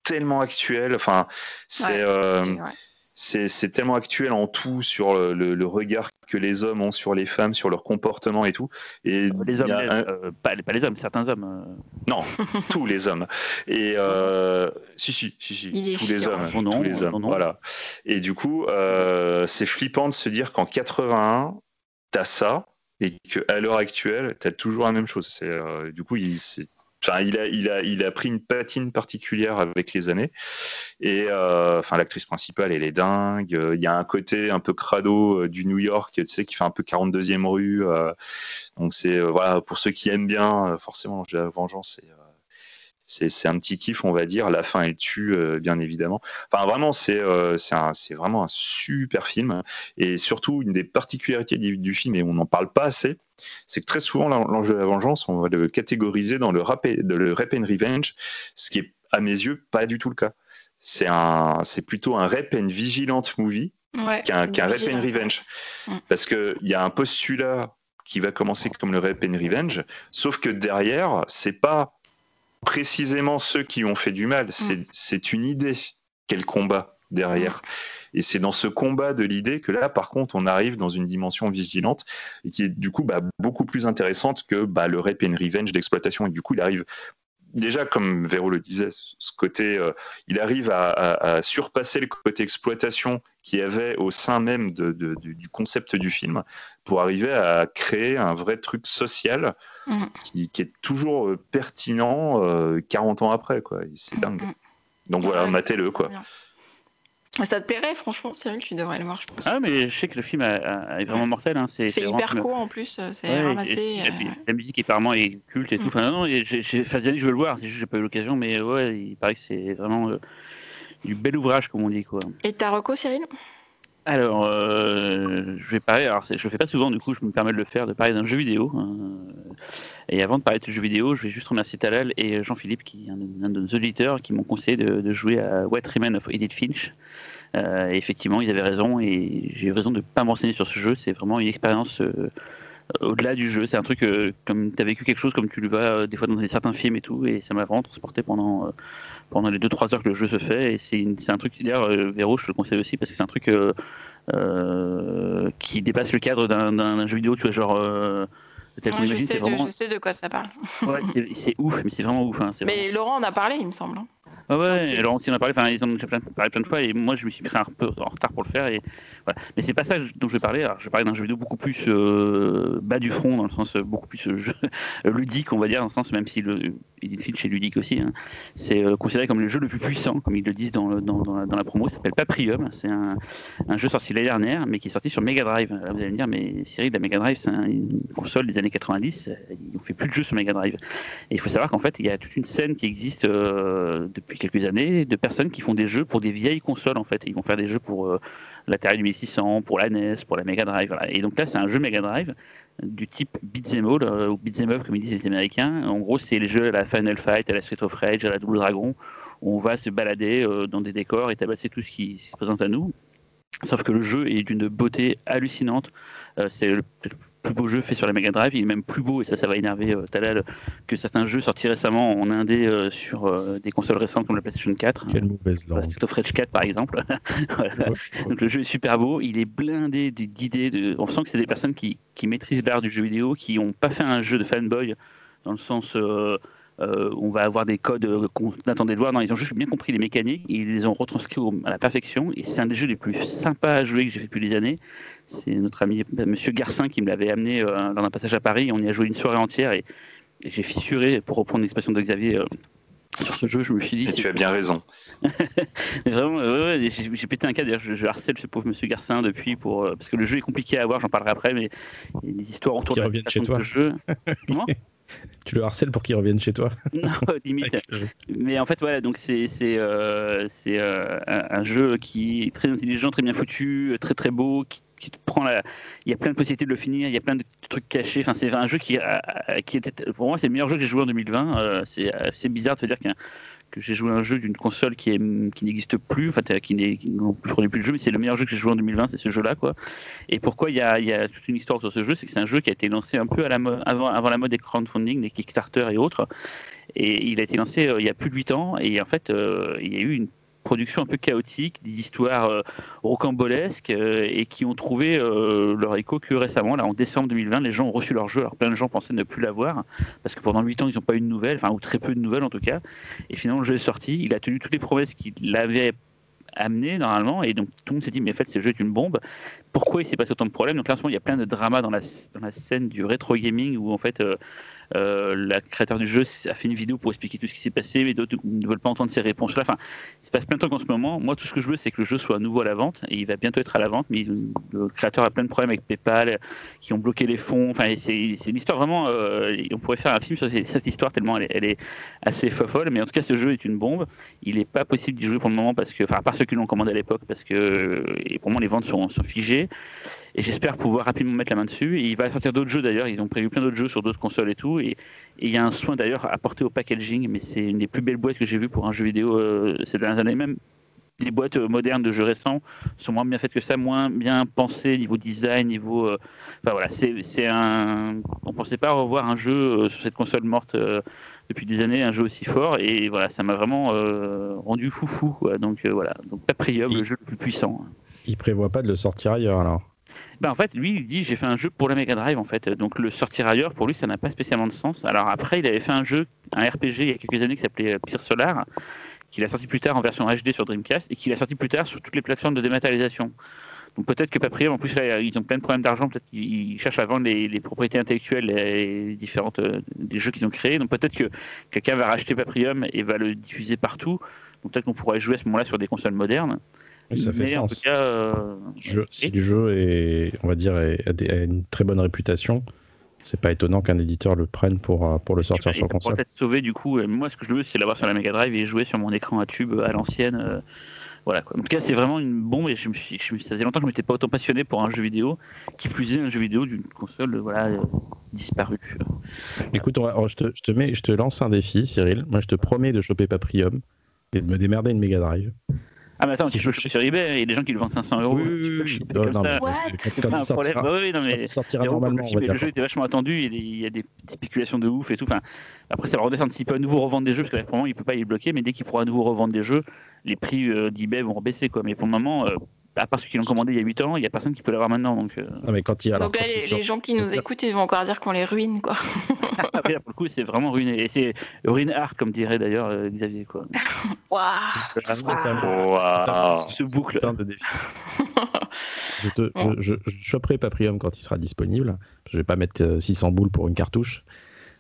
B: tellement actuel. Enfin, c'est.
A: Ouais.
B: euh,
A: Et ouais.
B: C'est tellement actuel en tout sur le, le- le regard que les hommes ont sur les femmes, sur leur comportement et tout. Et
D: Les hommes,
B: un-
D: euh, pas, pas les hommes, certains hommes. euh.
B: non, [laughs] tous les hommes. Et euh, si, si, si, tous les hommes,
D: non,
B: tous les hommes.
D: non, non.
B: Voilà. Et du coup, euh, c'est flippant de se dire qu'en 81, t'as ça et qu'à l'heure actuelle, t'as toujours la même chose. C'est euh, du coup, il, c'est- Enfin, il a, il, a, il a pris une patine particulière avec les années. Et euh, enfin, l'actrice principale, elle est dingue. Il y a un côté un peu crado euh, du New York, tu sais, qui fait un peu 42e rue. euh, donc c'est voilà, pour ceux qui aiment bien, forcément, la vengeance, c'est c'est un petit kiff, on va dire. La fin, elle tue, euh, bien évidemment. Enfin, vraiment, c'est euh, c'est vraiment un super film. Et surtout, une des particularités du, du film, et on n'en parle pas assez, c'est que très souvent, l'Ange de la Vengeance, on va le catégoriser dans le rap, et- le rap and revenge, ce qui est, à mes yeux, pas du tout le cas. C'est plutôt un rap and vigilante movie
A: Ouais,
B: qu'un rap and
A: ouais.
B: revenge.
A: Mm.
B: Parce qu'il y a un postulat qui va commencer comme le rap and revenge, sauf que derrière, c'est pas précisément ceux qui ont fait du mal, c'est c'est une idée qu'elle combat derrière. Et c'est dans ce combat de l'idée que là, par contre, on arrive dans une dimension vigilante et qui est du coup bah, beaucoup plus intéressante que bah, le rap and revenge d'exploitation. Et du coup, il arrive déjà, comme Véro le disait, ce côté, euh, il arrive à, à- à surpasser le côté exploitation qu'il y avait au sein même de- de- du, du concept du film pour arriver à créer un vrai truc social
A: Mhm.
B: qui, qui est toujours euh, pertinent euh, 40 ans après. C'est dingue.
A: Mhm.
B: Donc voilà,
A: Ouais,
B: matez-le. Quoi.
A: bien. Ça te plairait, franchement, Cyril, tu devrais le voir, je pense.
D: Ah, mais je sais que le film a- a- est vraiment mortel. Hein. C'est
A: hyper court en plus, euh, c'est
D: Ouais,
A: ramassé. euh,
D: La musique apparemment est culte et tout.
A: Mm.
D: Enfin, non, non, et j'ai j'ai fait des années que je veux le voir, c'est juste que j'ai pas eu l'occasion, mais ouais, il paraît que c'est vraiment euh, du bel ouvrage, comme on dit. quoi.
A: Et ta reco, Cyril?
D: Alors, euh, je vais parler, alors je le fais pas souvent, du coup, je me permets de le faire, de parler d'un jeu vidéo. hein. Et avant de parler de jeu vidéo, je vais juste remercier Talal et Jean-Philippe, qui est un, de- nos auditeurs, qui m'ont conseillé de, jouer à What Remains of Edith Finch. Euh, effectivement, ils avaient raison, et j'ai raison de ne pas m'enseigner sur ce jeu. C'est vraiment une expérience euh, au-delà du jeu. C'est un truc, comme tu as vécu quelque chose, comme tu le vois des fois dans certains films et tout, et ça m'a vraiment transporté pendant, pendant les 2-3 heures que le jeu se fait. Et c'est un truc, d'ailleurs, euh, Véro, je le conseille aussi, parce que c'est un truc euh, euh, qui dépasse le cadre d'un d'un jeu vidéo, tu vois, genre.
A: Ouais, je, sais de,
D: vraiment.
A: je sais de quoi ça parle.
D: Ouais, c'est ouf, mais c'est vraiment ouf. Hein,
A: Mais Laurent en a parlé, il me semble. hein.
D: ah ouais, alors on en a parlé, enfin, ils en ont déjà parlé plein de fois, et moi je me suis pris un peu en retard pour le faire. Et, voilà. Mais c'est pas ça dont je vais parler. Alors, je vais parler d'un jeu vidéo beaucoup plus euh, bas du front, dans le sens euh, beaucoup plus euh, jeu- [laughs] ludique, on va dire, dans le sens, même si le Edith Finch est ludique aussi. hein. C'est euh, considéré comme le jeu le plus puissant, comme ils le disent dans, le- dans, dans la, dans la promo. Il s'appelle Paprium. C'est un, un jeu sorti l'année dernière, mais qui est sorti sur Mega Drive. Vous allez me dire, mais Cyril, la Mega Drive, c'est un- une console des années 90. On fait plus de jeux sur Mega Drive. Et il faut savoir qu'en fait, il y a toute une scène qui existe euh, depuis quelques années de personnes qui font des jeux pour des vieilles consoles en fait. Ils vont faire des jeux pour euh, l'Atari 2600, pour la NES, pour la Mega Drive. Et donc là, c'est un jeu Mega Drive du type Beat'em All euh, ou Beat'em Up comme ils disent les Américains. En gros, c'est les jeux à la Final Fight, à la Street of Rage, à la Double Dragon, où on va se balader euh, dans des décors et tabasser tout ce qui se présente à nous. Sauf que le jeu est d'une beauté hallucinante. C'est le plus beau jeu fait sur la Mega Drive. Il est même plus beau, et ça, ça va énerver euh, Talal, que certains jeux sortis récemment en indé euh, sur euh, des consoles récentes comme la PlayStation 4.
C: Quelle mauvaise
D: Euh,
C: langue.
D: Street of Rage 4 par exemple. [laughs] Voilà. Donc le jeu est super beau, il est blindé d'idées. De... On sent que c'est des personnes qui, qui maîtrisent l'art du jeu vidéo, qui n'ont pas fait un jeu de fanboy dans le sens euh, on va avoir des codes euh, qu'on attendait de voir. Non, ils ont juste bien compris les mécaniques, ils les ont retranscrits à la perfection. Et c'est un des jeux les plus sympas à jouer que j'ai fait depuis des années. C'est notre ami euh, Monsieur Garcin qui me l'avait amené euh, dans un passage à Paris. On y a joué une soirée entière et, et j'ai fissuré, pour reprendre l'expression de Xavier. euh, sur ce jeu, je me suis dit.
B: Et tu as bien raison. [laughs]
D: Vraiment, ouais, ouais, j'ai pété un cas. D'ailleurs, je, je harcèle ce pauvre monsieur Garcin depuis pour euh, parce que le jeu est compliqué à avoir. J'en parlerai après, mais il y a des histoires autour
C: Qui
D: de la
C: chez
D: de
C: toi.
D: ce jeu. [laughs] Comment? [laughs]
C: Tu le harcèles pour qu'il revienne chez toi [laughs]
D: Non, limite. Mais en fait, voilà, donc c'est c'est euh, euh, un, jeu qui est très intelligent, très bien foutu, très très beau, qui, qui te prend la. Il y a plein de possibilités de le finir, il y a plein de trucs cachés. Enfin, c'est un jeu qui, qui était. Pour moi, c'est le meilleur jeu que j'ai joué en 2020. Euh, c'est c'est bizarre de se dire qu'un que j'ai joué à un jeu d'une console qui, qui n'existe plus, enfin qui n'est produit plus de jeu, mais c'est le meilleur jeu que j'ai joué en 2020, c'est ce jeu-là, quoi. Et pourquoi il y a, il y a toute une histoire sur ce jeu, c'est que c'est un jeu qui a été lancé un peu à la avant, avant la mode des crowdfunding, des Kickstarter et autres. Et il a été lancé euh, il y a plus de 8 ans, et en fait, euh, il y a eu une production un peu chaotique, des histoires euh, rocambolesques euh, et qui ont trouvé euh, leur écho que récemment, là en décembre 2020, les gens ont reçu leur jeu. Alors plein de gens pensaient ne plus l'avoir parce que pendant 8 ans ils n'ont pas eu de nouvelles, enfin ou très peu de nouvelles en tout cas. Et finalement le jeu est sorti, il a tenu toutes les promesses qu'il avait amené normalement et donc tout le monde s'est dit mais en fait ce jeu est une bombe pourquoi il s'est passé autant de problèmes? Donc là en ce moment il y a plein de dramas dans la, dans la scène du rétro gaming où en fait euh, euh, la créateur du jeu a fait une vidéo pour expliquer tout ce qui s'est passé, mais d'autres ne veulent pas entendre ces réponses-là. Enfin, il se passe plein de trucs en ce moment. Moi, tout ce que je veux, c'est que le jeu soit à nouveau à la vente, et il va bientôt être à la vente, mais le créateur a plein de problèmes avec PayPal, qui ont bloqué les fonds. Enfin, c'est une histoire vraiment. euh, on pourrait faire un film sur cette histoire tellement elle est, assez folle. Mais en tout cas, ce jeu est une bombe. Il n'est pas possible d'y jouer pour le moment parce que, enfin, à part ceux qui l'ont commandé à l'époque, parce que et pour moi, les ventes sont figées. Et j'espère pouvoir rapidement mettre la main dessus. Et il va sortir d'autres jeux d'ailleurs. Ils ont prévu plein d'autres jeux sur d'autres consoles et tout. Et il y a un soin d'ailleurs apporté au packaging, mais c'est une des plus belles boîtes que j'ai vues pour un jeu vidéo euh, ces dernières années. Même les boîtes euh, modernes de jeux récents sont moins bien faites que ça, moins bien pensées niveau design, niveau. euh, Enfin voilà, c'est un. On pensait pas revoir un jeu euh, sur cette console morte euh, depuis des années, un jeu aussi fort. Et voilà, ça m'a vraiment euh, rendu foufou. Quoi. Donc voilà, donc Paprium,
C: Il-
D: le jeu le plus puissant.
C: Il prévoit pas de le sortir ailleurs alors?
D: Ben en fait, lui, il dit j'ai fait un jeu pour la Mega Drive en fait. Donc le sortir ailleurs, pour lui, ça n'a pas spécialement de sens. Alors après, il avait fait un jeu, un RPG il y a quelques années qui s'appelait euh, Pire Solar, qu'il a sorti plus tard en version HD sur Dreamcast et qu'il a sorti plus tard sur toutes les plateformes de dématérialisation. Donc peut-être que Paprium, en plus ils ont plein de problèmes d'argent, peut-être qu'ils ils cherchent à vendre les, propriétés intellectuelles et différentes euh, des jeux qu'ils ont créés. Donc peut-être que quelqu'un va racheter Paprium et va le diffuser partout. Donc peut-être qu'on pourrait jouer à ce moment-là sur des consoles modernes.
C: Oui, ça fait
D: Mais en
C: sens.
D: tout cas, euh,
C: Jeu- si
D: et-
C: le jeu est, on va dire, est- a, des- a une très bonne réputation, c'est pas étonnant qu'un éditeur le prenne pour, euh, pour le sortir
D: Et
C: sur
D: ça pourrait
C: console.
D: peut-être sauver du coup. euh, Moi, ce que je veux, c'est l'avoir sur la Mega Drive et jouer sur mon écran à tube à l'ancienne. euh, voilà. Quoi. En tout cas, c'est vraiment une bombe et je me suis, je me- ça faisait longtemps que je m'étais pas autant passionné pour un jeu vidéo, qui plus est un jeu vidéo d'une console, euh, voilà, euh, disparue.
C: Écoute, on va- je, te, je, te mets, je te lance un défi, Cyril. Moi, je te promets de choper Paprium et de me démerder une Mega Drive.
D: Ah, mais attends,
C: Si
D: tu peux sur eBay. Il y a des gens qui le vendent 500 euros.
C: Oui, oui, oui, oui.
D: comme
C: non,
D: ça.
C: c'est-
D: pas un problème.
C: sortira-
D: ouais, non, mais
C: sortira normalement,
D: le jeu était vachement attendu, il y a des, il y a des petites spéculations de ouf et tout. Enfin, après, ça va redescendre s'il peut à nouveau revendre des jeux, parce que là, pour le moment, il peut pas les bloquer, mais dès qu'il pourra à nouveau revendre des jeux, les prix euh, d'eBay vont baisser. Quoi. Mais pour le moment, euh, à part ceux qui l'ont commandé il y a 8 ans, il y a personne qui peut l'avoir maintenant. Donc, euh,
C: Non, mais quand il, alors,
A: Donc là,
C: quand il
A: les, gens qui nous écoutent, ils vont encore dire qu'on les ruine, quoi. [laughs]
D: après, là, pour le coup, c'est vraiment ruiné. Et c'est ruine hard, comme dirait d'ailleurs euh, Xavier. Quoi. [laughs]
A: Waouh
B: Waouh.
D: Ce boucle.
C: de défi. [laughs] je, te, je, je, je choperai Paprium quand il sera disponible. Je vais pas mettre euh, 600 boules pour une cartouche.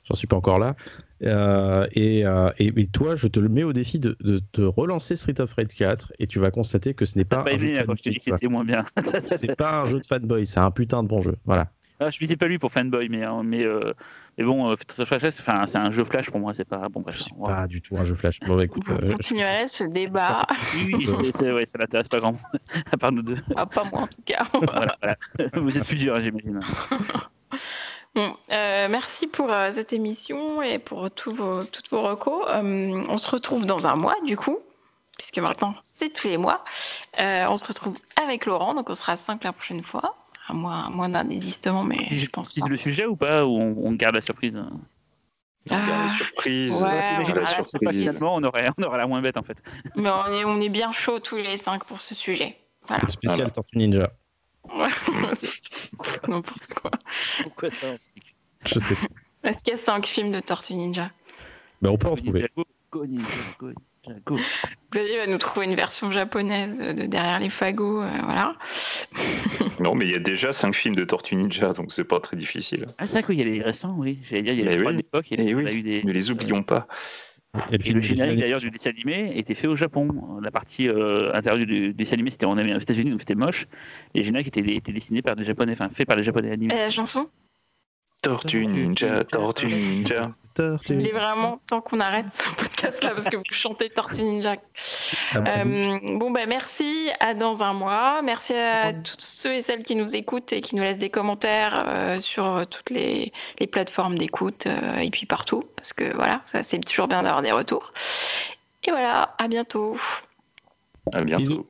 C: J'en suis pas encore là. Euh, et, euh, et, et toi, je te le mets au défi de, de, de relancer Street of Rage 4 et tu vas constater que ce n'est pas,
D: Pas
C: un jeu de
D: hein, te
C: fanboy.
D: moins bien.
C: C'est pas un jeu de fanboy, c'est un putain de bon jeu. Voilà.
D: Ah, je visais pas lui pour fanboy, mais, hein, mais, euh, mais bon, euh, Street of Rage, enfin, c'est un jeu flash pour moi, c'est pas bon.
C: Pas du tout un jeu flash. Bon, bah, écoute, euh,
A: continuerait ce débat.
D: Oui, c'est- ouais, ça n'intéresse pas grand [laughs] à part nous deux.
A: Ah, pas moi en tout cas.
D: Voilà, voilà. Vous êtes plusieurs, j'imagine. [laughs]
A: Bon, euh, merci pour euh, cette émission et pour tous vos, toutes vos recos. Euh, on se retrouve dans un mois du coup, puisque maintenant c'est tous les mois. Euh, on se retrouve avec Laurent, donc on sera 5 la prochaine fois. À moins, à moins d'un désistement, mais je pense pas.
D: le sujet ou pas Ou on, on garde la surprise
A: Ah,
B: La surprise.
A: Ouais,
B: la
A: on verra la
B: surprise.
A: surprise.
D: Finalement, on aurait, on aurait la moins bête en fait.
A: mais on est, on est bien chaud tous les 5 pour ce sujet. Voilà.
C: spécial
B: Voilà.
C: Tortue Ninja.
A: Ouais. [laughs] N'importe quoi.
D: Pourquoi ça
C: Je sais. pas.
A: Est-ce qu'il y a 5 films de Tortue Ninja?
C: Mais on peut en trouver.
A: Xavier va nous trouver une version japonaise de Derrière les fagots. euh, voilà. [laughs]
B: Non, mais il y a déjà 5 films de Tortue Ninja, donc c'est pas très difficile.
D: Ah, c'est vrai qu'il y a les récents, oui. J'allais dire, il y a
B: Mais
D: les trois
B: oui.
D: de l'époque. Et,
B: Eh
D: puis,
B: oui.
D: a eu des...
B: Ne les oublions pas.
C: Et le
D: Et le générique d'ailleurs du dessin animé était fait au Japon. La partie euh, intérieure du dessin animé c'était en Amérique- aux États-Unis donc c'était moche. Et le générique était, était dessiné par des Japonais, enfin fait par des Japonais animés.
A: Et la chanson
B: Tortue Ninja, Tortue Ninja.
C: Tortue.
A: Il est vraiment temps qu'on arrête ce podcast là parce que vous chantez Tortue Ninja.
C: Ah, bah,
A: Euh, bon ben merci à dans un mois. Merci à tous ceux et celles qui nous écoutent et qui nous laissent des commentaires euh, sur toutes les, les plateformes d'écoute euh, et puis partout parce que voilà ça c'est toujours bien d'avoir des retours. Et voilà à bientôt.
B: À bientôt.
C: Bisous.